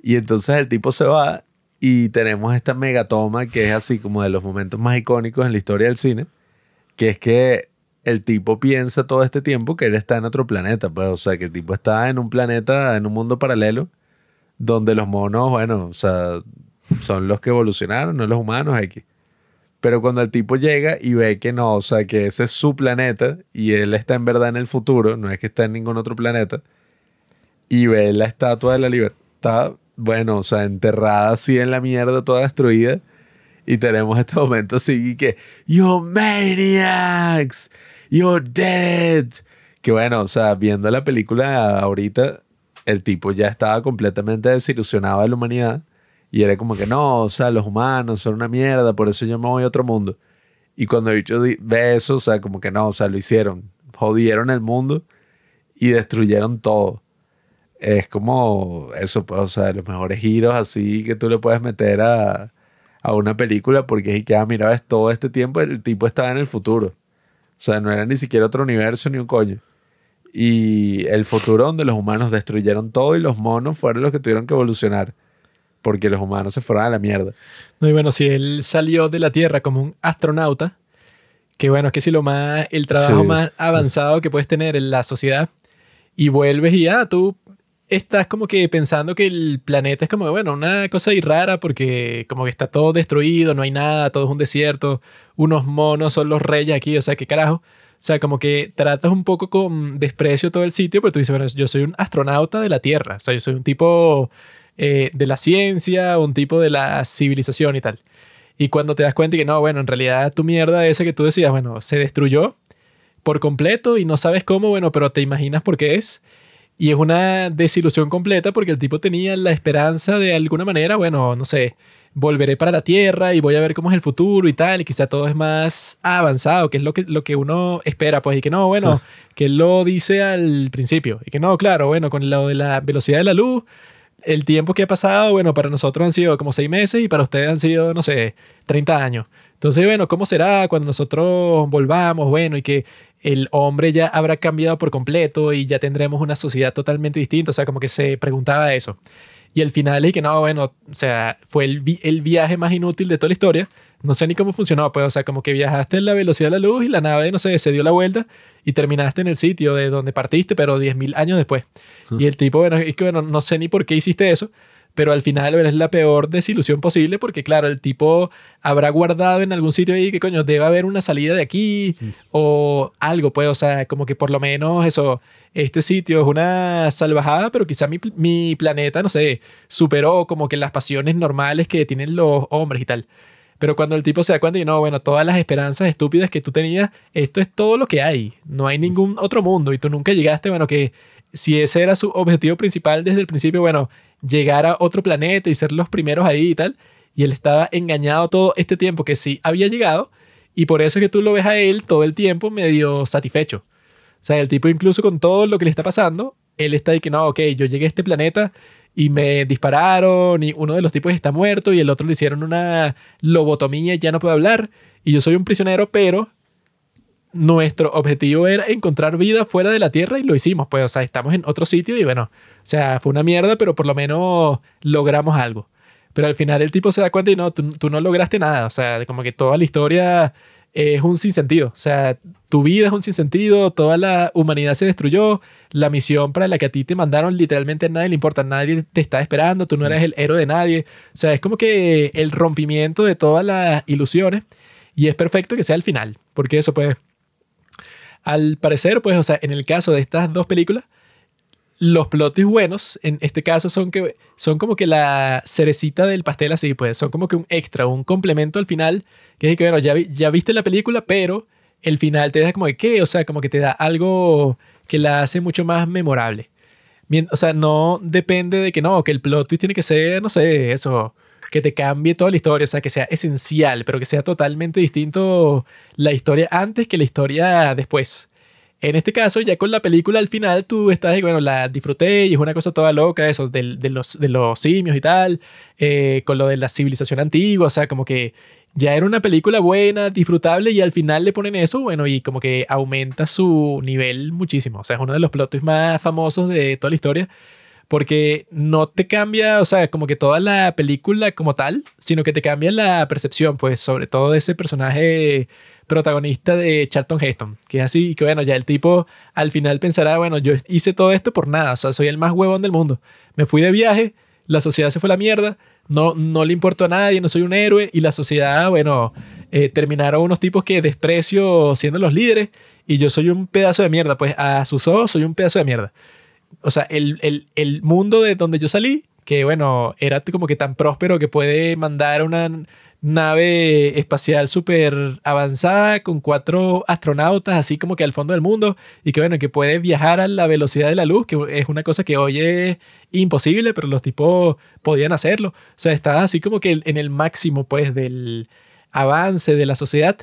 Y entonces el tipo se va y tenemos esta megatoma que es así como de los momentos más icónicos en la historia del cine, que es que el tipo piensa todo este tiempo que él está en otro planeta, pues, o sea, que el tipo está en un planeta, en un mundo paralelo, donde los monos, bueno, o sea, son los que evolucionaron, no los humanos X. Pero cuando el tipo llega y ve que no, o sea, que ese es su planeta y él está en verdad en el futuro, no es que está en ningún otro planeta, y ve la estatua de la libertad, bueno, o sea, enterrada así en la mierda, toda destruida. Y tenemos este momento así que, You maniacs, you're dead. Que bueno, o sea, viendo la película ahorita, el tipo ya estaba completamente desilusionado de la humanidad. Y era como que no, o sea, los humanos son una mierda, por eso yo me voy a otro mundo. Y cuando el bicho ve eso, o sea, como que no, o sea, lo hicieron. Jodieron el mundo y destruyeron todo es como eso, pues, o sea, los mejores giros así que tú le puedes meter a, a una película porque es que, ah, mira, ves, todo este tiempo el tipo estaba en el futuro. O sea, no era ni siquiera otro universo ni un coño. Y el futuro donde los humanos destruyeron todo y los monos fueron los que tuvieron que evolucionar. Porque los humanos se fueron a la mierda. No, y bueno, si él salió de la Tierra como un astronauta, que bueno, es que si lo más, el trabajo Sí. más avanzado que puedes tener en la sociedad, y vuelves y ah, tú estás como que pensando que el planeta es como, bueno, una cosa ahí rara porque como que está todo destruido, no hay nada, todo es un desierto, unos monos son los reyes aquí, o sea, qué carajo. O sea, como que tratas un poco con desprecio todo el sitio, pero tú dices, bueno, yo soy un astronauta de la Tierra, o sea, yo soy un tipo eh, de la ciencia, un tipo de la civilización y tal. Y cuando te das cuenta que no, bueno, en realidad tu mierda esa que tú decías, bueno, se destruyó por completo y no sabes cómo, bueno, pero te imaginas por qué es. Y es una desilusión completa porque el tipo tenía la esperanza de alguna manera, bueno, no sé, volveré para la Tierra y voy a ver cómo es el futuro y tal, y quizá todo es más avanzado, que es lo que, lo que uno espera, pues, y que no, bueno, que él lo dice al principio, y que no, claro, bueno, con lo de la velocidad de la luz, el tiempo que ha pasado, bueno, para nosotros han sido como seis meses y para ustedes han sido, no sé, 30 años. Entonces, bueno, ¿cómo será cuando nosotros volvamos? Bueno, y que el hombre ya habrá cambiado por completo y ya tendremos una sociedad totalmente distinta. O sea, como que se preguntaba eso. Y el final es que no, bueno, o sea, fue el, el viaje más inútil de toda la historia. No sé ni cómo funcionó, pues, o sea, como que viajaste en la velocidad de la luz y la nave, no sé, se dio la vuelta y terminaste en el sitio de donde partiste, pero 10.000 años después. Y el tipo, bueno, es que, bueno, no sé ni por qué hiciste eso, pero al final es la peor desilusión posible porque, claro, el tipo habrá guardado en algún sitio ahí que, coño, debe haber una salida de aquí o algo, pues, o sea, como que por lo menos eso, este sitio es una salvajada, pero quizá mi, mi planeta, no sé, superó como que las pasiones normales que tienen los hombres y tal. Pero cuando el tipo se da cuenta y no, bueno, todas las esperanzas estúpidas que tú tenías, esto es todo lo que hay. No hay ningún otro mundo y tú nunca llegaste, bueno, que si ese era su objetivo principal desde el principio, bueno, llegar a otro planeta y ser los primeros ahí y tal. Y él estaba engañado todo este tiempo que sí había llegado y por eso es que tú lo ves a él todo el tiempo medio satisfecho. O sea, el tipo incluso con todo lo que le está pasando, él está ahí que no, ok, yo llegué a este planeta y me dispararon y uno de los tipos está muerto y el otro le hicieron una lobotomía y ya no puede hablar y yo soy un prisionero, pero nuestro objetivo era encontrar vida fuera de la Tierra y lo hicimos, pues, o sea, estamos en otro sitio y bueno, o sea, fue una mierda, pero por lo menos logramos algo. Pero al final el tipo se da cuenta y no, tú, tú no lograste nada, o sea, como que toda la historia es un sinsentido. O sea, tu vida es un sinsentido, toda la humanidad se destruyó, la misión para la que a ti te mandaron literalmente a nadie le importa, nadie te está esperando, tú no eres el héroe de nadie. O sea, es como que el rompimiento de todas las ilusiones y es perfecto que sea el final, porque eso pues, al parecer, pues, o sea, en el caso de estas dos películas, los plots buenos, en este caso, son, que, son como que la cerecita del pastel así, pues son como que un extra, un complemento al final, que es que, bueno, ya, ya viste la película, pero el final te deja como de qué, o sea, como que te da algo que la hace mucho más memorable. O sea, no depende de que no, que el plot twist tiene que ser, no sé, eso, que te cambie toda la historia, o sea, que sea esencial, pero que sea totalmente distinto la historia antes que la historia después. En este caso, ya con la película al final, tú estás, bueno, la disfruté y es una cosa toda loca, eso, de, de los, de los simios y tal, eh, con lo de la civilización antigua, o sea, como que ya era una película buena, disfrutable y al final le ponen eso, bueno, y como que aumenta su nivel muchísimo. O sea, es uno de los plot más famosos de toda la historia porque no te cambia, o sea, como que toda la película como tal, sino que te cambia la percepción, pues, sobre todo de ese personaje protagonista de Charlton Heston, que es así, que bueno, ya el tipo al final pensará, bueno, yo hice todo esto por nada, o sea, soy el más huevón del mundo. Me fui de viaje, la sociedad se fue a la mierda, no, no le importo a nadie, no soy un héroe y la sociedad, bueno, eh, terminaron unos tipos que desprecio siendo los líderes y yo soy un pedazo de mierda, pues a sus ojos soy un pedazo de mierda. O sea, el, el, el mundo de donde yo salí, que bueno, era como que tan próspero que puede mandar una nave espacial súper avanzada con cuatro astronautas así como que al fondo del mundo y que bueno, que puede viajar a la velocidad de la luz, que es una cosa que hoy es imposible, pero los tipos podían hacerlo. O sea, estaba así como que en el máximo pues del avance de la sociedad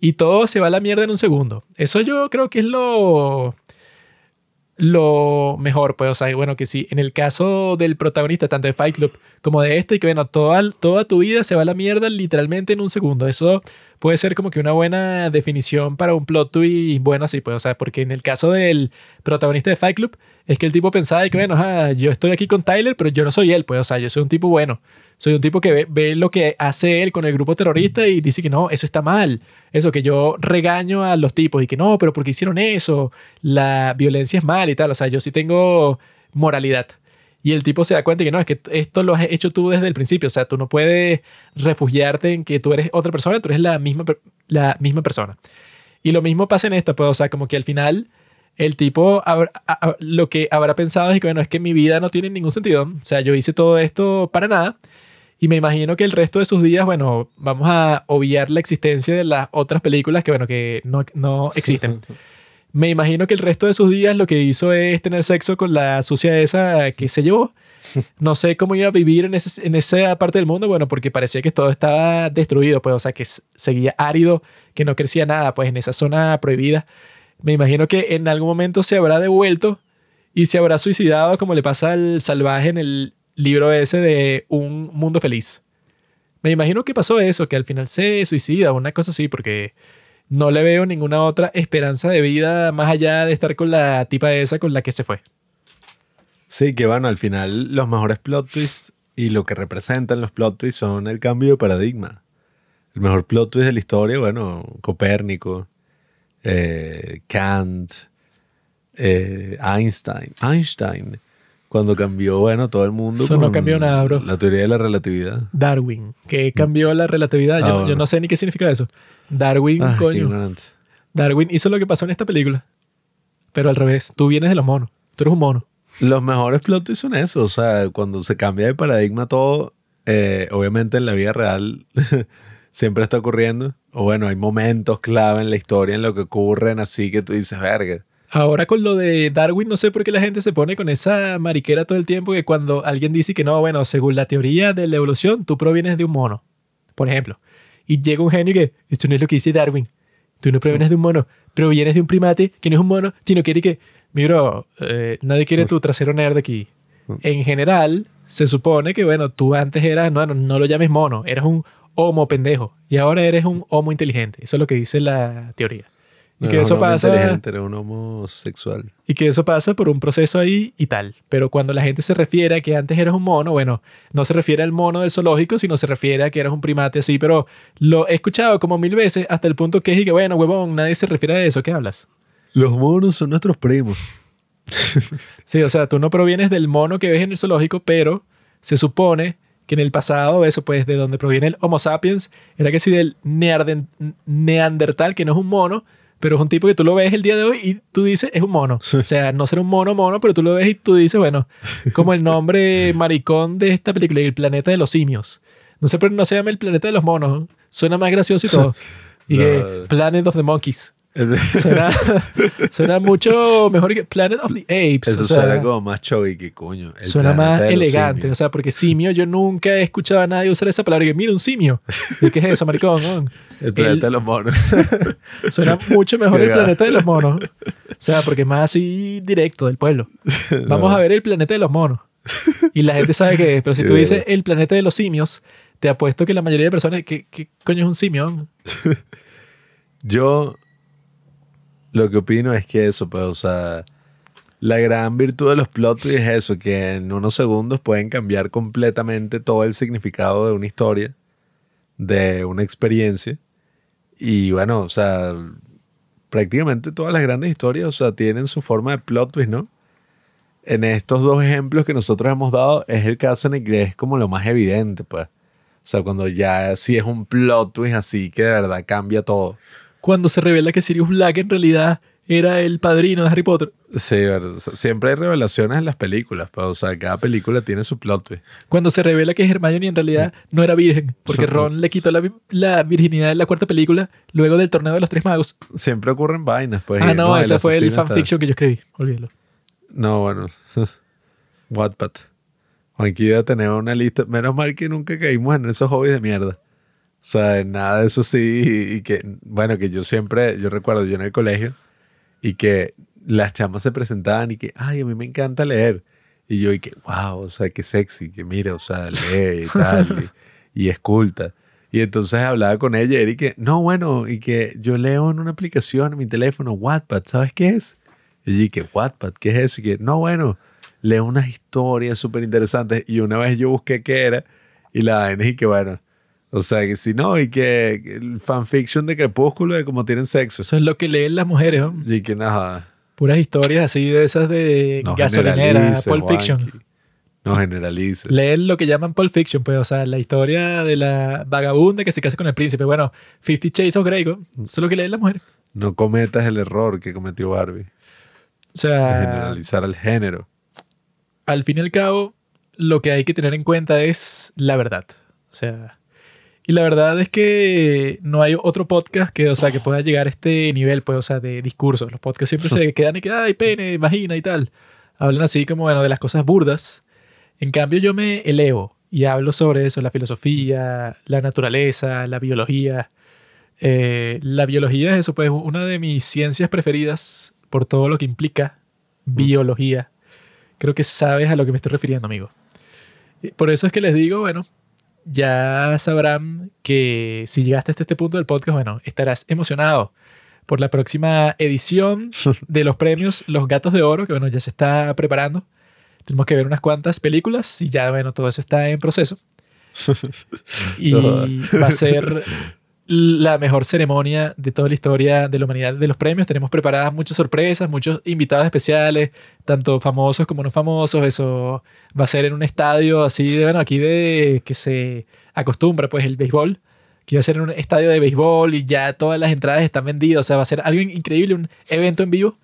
y todo se va a la mierda en un segundo. Eso yo creo que es lo lo mejor, pues, o sea, bueno, que sí, en el caso del protagonista, tanto de Fight Club como de este, que bueno, toda, toda tu vida se va a la mierda literalmente en un segundo. Eso puede ser como que una buena definición para un plot twist bueno así, pues, o sea, porque en el caso del protagonista de Fight Club, es que el tipo pensaba que, bueno, yo estoy aquí con Tyler, pero yo no soy él, pues, o sea, yo soy un tipo bueno. Soy un tipo que ve, lo que hace él con el grupo terrorista y dice que no, eso está mal. Eso, que yo regaño a los tipos y que no, pero porque hicieron eso? La violencia es mal y tal. O sea, yo sí tengo moralidad. Y el tipo se da cuenta que no, es que esto lo has hecho tú desde el principio. O sea, tú no puedes refugiarte en que tú eres otra persona, tú eres la misma, la misma persona. Y lo mismo pasa en esta, pues, o sea, como que al final el tipo habrá- a- a- lo que habrá pensado es que, bueno, es que mi vida no tiene ningún sentido. O sea, yo hice todo esto para nada. Y me imagino que el resto de sus días, bueno, vamos a obviar la existencia de las otras películas que, bueno, que no, no existen. Me imagino que el resto de sus días lo que hizo es tener sexo con la sucia esa que se llevó. No sé cómo iba a vivir en, ese- en esa parte del mundo, bueno, porque parecía que todo estaba destruido, pues, o sea, que seguía árido, que no crecía nada, pues, en esa zona prohibida. Me imagino que en algún momento se habrá devuelto y se habrá suicidado como le pasa al salvaje en el libro ese de Un Mundo Feliz. Me imagino que pasó eso, que al final se suicida una cosa así, porque no le veo ninguna otra esperanza de vida más allá de estar con la tipa esa con la que se fue. Sí, que bueno, al final los mejores plot twists y lo que representan los plot twists son el cambio de paradigma. El mejor plot twist de la historia, bueno, Copérnico, eh, Kant, eh, Einstein. Einstein, cuando cambió, bueno, todo el mundo. Eso no cambió nada, bro. La teoría de la relatividad. Darwin, que cambió la relatividad. Yo, Ah, no- yo bueno. no sé ni qué significa eso. Darwin, Ah, coño. Darwin hizo lo que pasó en esta película. Pero al revés, tú vienes de los monos. Tú eres un mono. Los mejores plot twists son eso, o sea, cuando se cambia de paradigma todo, eh, obviamente en la vida real siempre está ocurriendo, o bueno, hay momentos clave en la historia en lo que ocurren así que tú dices, verga. Ahora con lo de Darwin, no sé por qué la gente se pone con esa mariquera todo el tiempo que cuando alguien dice que no, bueno, según la teoría de la evolución, tú provienes de un mono, por ejemplo. Y llega un genio que, esto no es lo que dice Darwin. Tú no provienes de un mono, provienes de un primate que no es un mono, sino quiere que, mira, eh, nadie quiere tu trasero nerd aquí. En general, se supone que, bueno, tú antes eras, no, no, no lo llames mono, eras un homo pendejo y ahora eres un homo inteligente. Eso es lo que dice la teoría. Y No que eso pasa... un homosexual. Y que eso pasa por un proceso ahí y tal. Pero cuando la gente se refiere a que antes eras un mono, bueno, no se refiere al mono del zoológico, sino se refiere a que eras un primate así. Pero lo he escuchado como mil veces hasta el punto que es y que, bueno, huevón, nadie se refiere a eso. ¿Qué hablas? Los monos son nuestros primos. Sí, o sea, tú no provienes del mono que ves en el zoológico, pero se supone que en el pasado, eso pues de donde proviene el Homo sapiens, era que sí del neandertal, que no es un mono, pero es un tipo que tú lo ves el día de hoy y tú dices es un mono. O sea, no será un mono mono, pero tú lo ves y tú dices, bueno, como el nombre maricón de esta película, el planeta de los simios. No sé, pero no se llama el planeta de los monos. Suena más gracioso y todo. Y que No. Planet of the Monkeys. Suena, suena mucho mejor que Planet of the Apes. Eso o sea, suena como más choy que coño. el Suena más elegante, simios. o sea, porque simio, yo nunca he escuchado a nadie usar esa palabra. Y que, mira, un simio. ¿Y qué es eso, maricón? el planeta el- de los monos. Suena mucho mejor el planeta de los monos. O sea, porque es más así directo del pueblo. Vamos No. a ver el planeta de los monos. Y la gente sabe qué es. Pero si tú dices el planeta de los simios, te apuesto que la mayoría de personas, ¿qué, qué coño es un simio? Yo lo que opino es que eso, pues, o sea, la gran virtud de los plot twists es eso, que en unos segundos pueden cambiar completamente todo el significado de una historia, de una experiencia. Y bueno, o sea, prácticamente todas las grandes historias, o sea, tienen su forma de plot twist, ¿no? En estos dos ejemplos que nosotros hemos dado, es el caso en el que es como lo más evidente, pues. O sea, cuando ya sí es un plot twist así que de verdad cambia todo. Cuando se revela que Sirius Black en realidad era el padrino de Harry Potter. Sí, siempre hay revelaciones en las películas, pero, o sea, cada película tiene su plot twist. Cuando se revela que Hermione en realidad no era virgen, porque Ron le quitó la, vi- la virginidad en la cuarta película luego del torneo de los tres magos. Siempre ocurren vainas, pues. ah, no, el ese fue el fanfiction que yo escribí. Olvídalo. No, bueno. Wattpad. Juanqui debe tener una lista. Menos mal que nunca caímos en esos hobbies de mierda. O sea, nada de eso sí. Y, y que, bueno, que yo siempre, yo recuerdo yo en el colegio y que las chamas se presentaban y que, ay, a mí me encanta leer. Y yo, y que, wow, o sea, qué sexy, que mira, o sea, lee y tal, y, y es culta. Y entonces hablaba con ella y que, no, bueno, y que yo leo en una aplicación en mi teléfono, Wattpad, ¿sabes qué es? Y yo, que Wattpad, ¿qué es eso? Y que, no, bueno, leo unas historias súper interesantes. Y una vez yo busqué qué era y la vaina y que, bueno, o sea, que si no, y que el fanfiction de Crepúsculo de cómo tienen sexo. Eso es lo que leen las mujeres. ¿no? Y que nada, Puras historias así de esas de No gasolinera, generalices, Pulp Fiction. No generalices. Leen lo que llaman Pulp Fiction, pues, o sea, la historia de la vagabunda que se casa con el príncipe. Bueno, Fifty Shades of Grey, ¿no? eso es lo que leen las mujeres. No cometas el error que cometió Barbie. O De sea, generalizar el género. al fin y al cabo, lo que hay que tener en cuenta es la verdad. O sea, y la verdad es que no hay otro podcast que, o sea, que pueda llegar a este nivel, pues, o sea, de discurso. Los podcasts siempre se quedan y quedan, ay, pene, vagina y tal. Hablan así como, bueno, de las cosas burdas. En cambio, yo me elevo y hablo sobre eso, la filosofía, la naturaleza, la biología. Eh, la biología es eso, pues, una de mis ciencias preferidas por todo lo que implica biología. Creo que sabes a lo que me estoy refiriendo, amigo. Por eso es que les digo, bueno, ya sabrán que si llegaste hasta este punto del podcast, bueno, estarás emocionado por la próxima edición de los premios Los Gatos de Oro, que bueno, ya se está preparando. Tenemos que ver unas cuantas películas y ya, bueno, todo eso está en proceso. Y va a ser la mejor ceremonia de toda la historia de la humanidad de los premios. Tenemos preparadas muchas sorpresas, muchos invitados especiales, tanto famosos como no famosos. Eso va a ser en un estadio así de, bueno, aquí de que se acostumbra, pues, el béisbol. Que va a ser en un estadio de béisbol y ya todas las entradas están vendidas. O sea, va a ser algo increíble, un evento en vivo.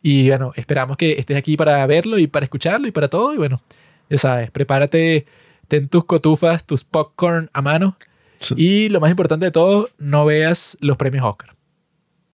Y bueno, esperamos que estés aquí para verlo y para escucharlo y para todo. Y bueno, ya sabes, prepárate, ten tus cotufas, tus popcorn a mano. Y lo más importante de todo, no veas los premios Oscar.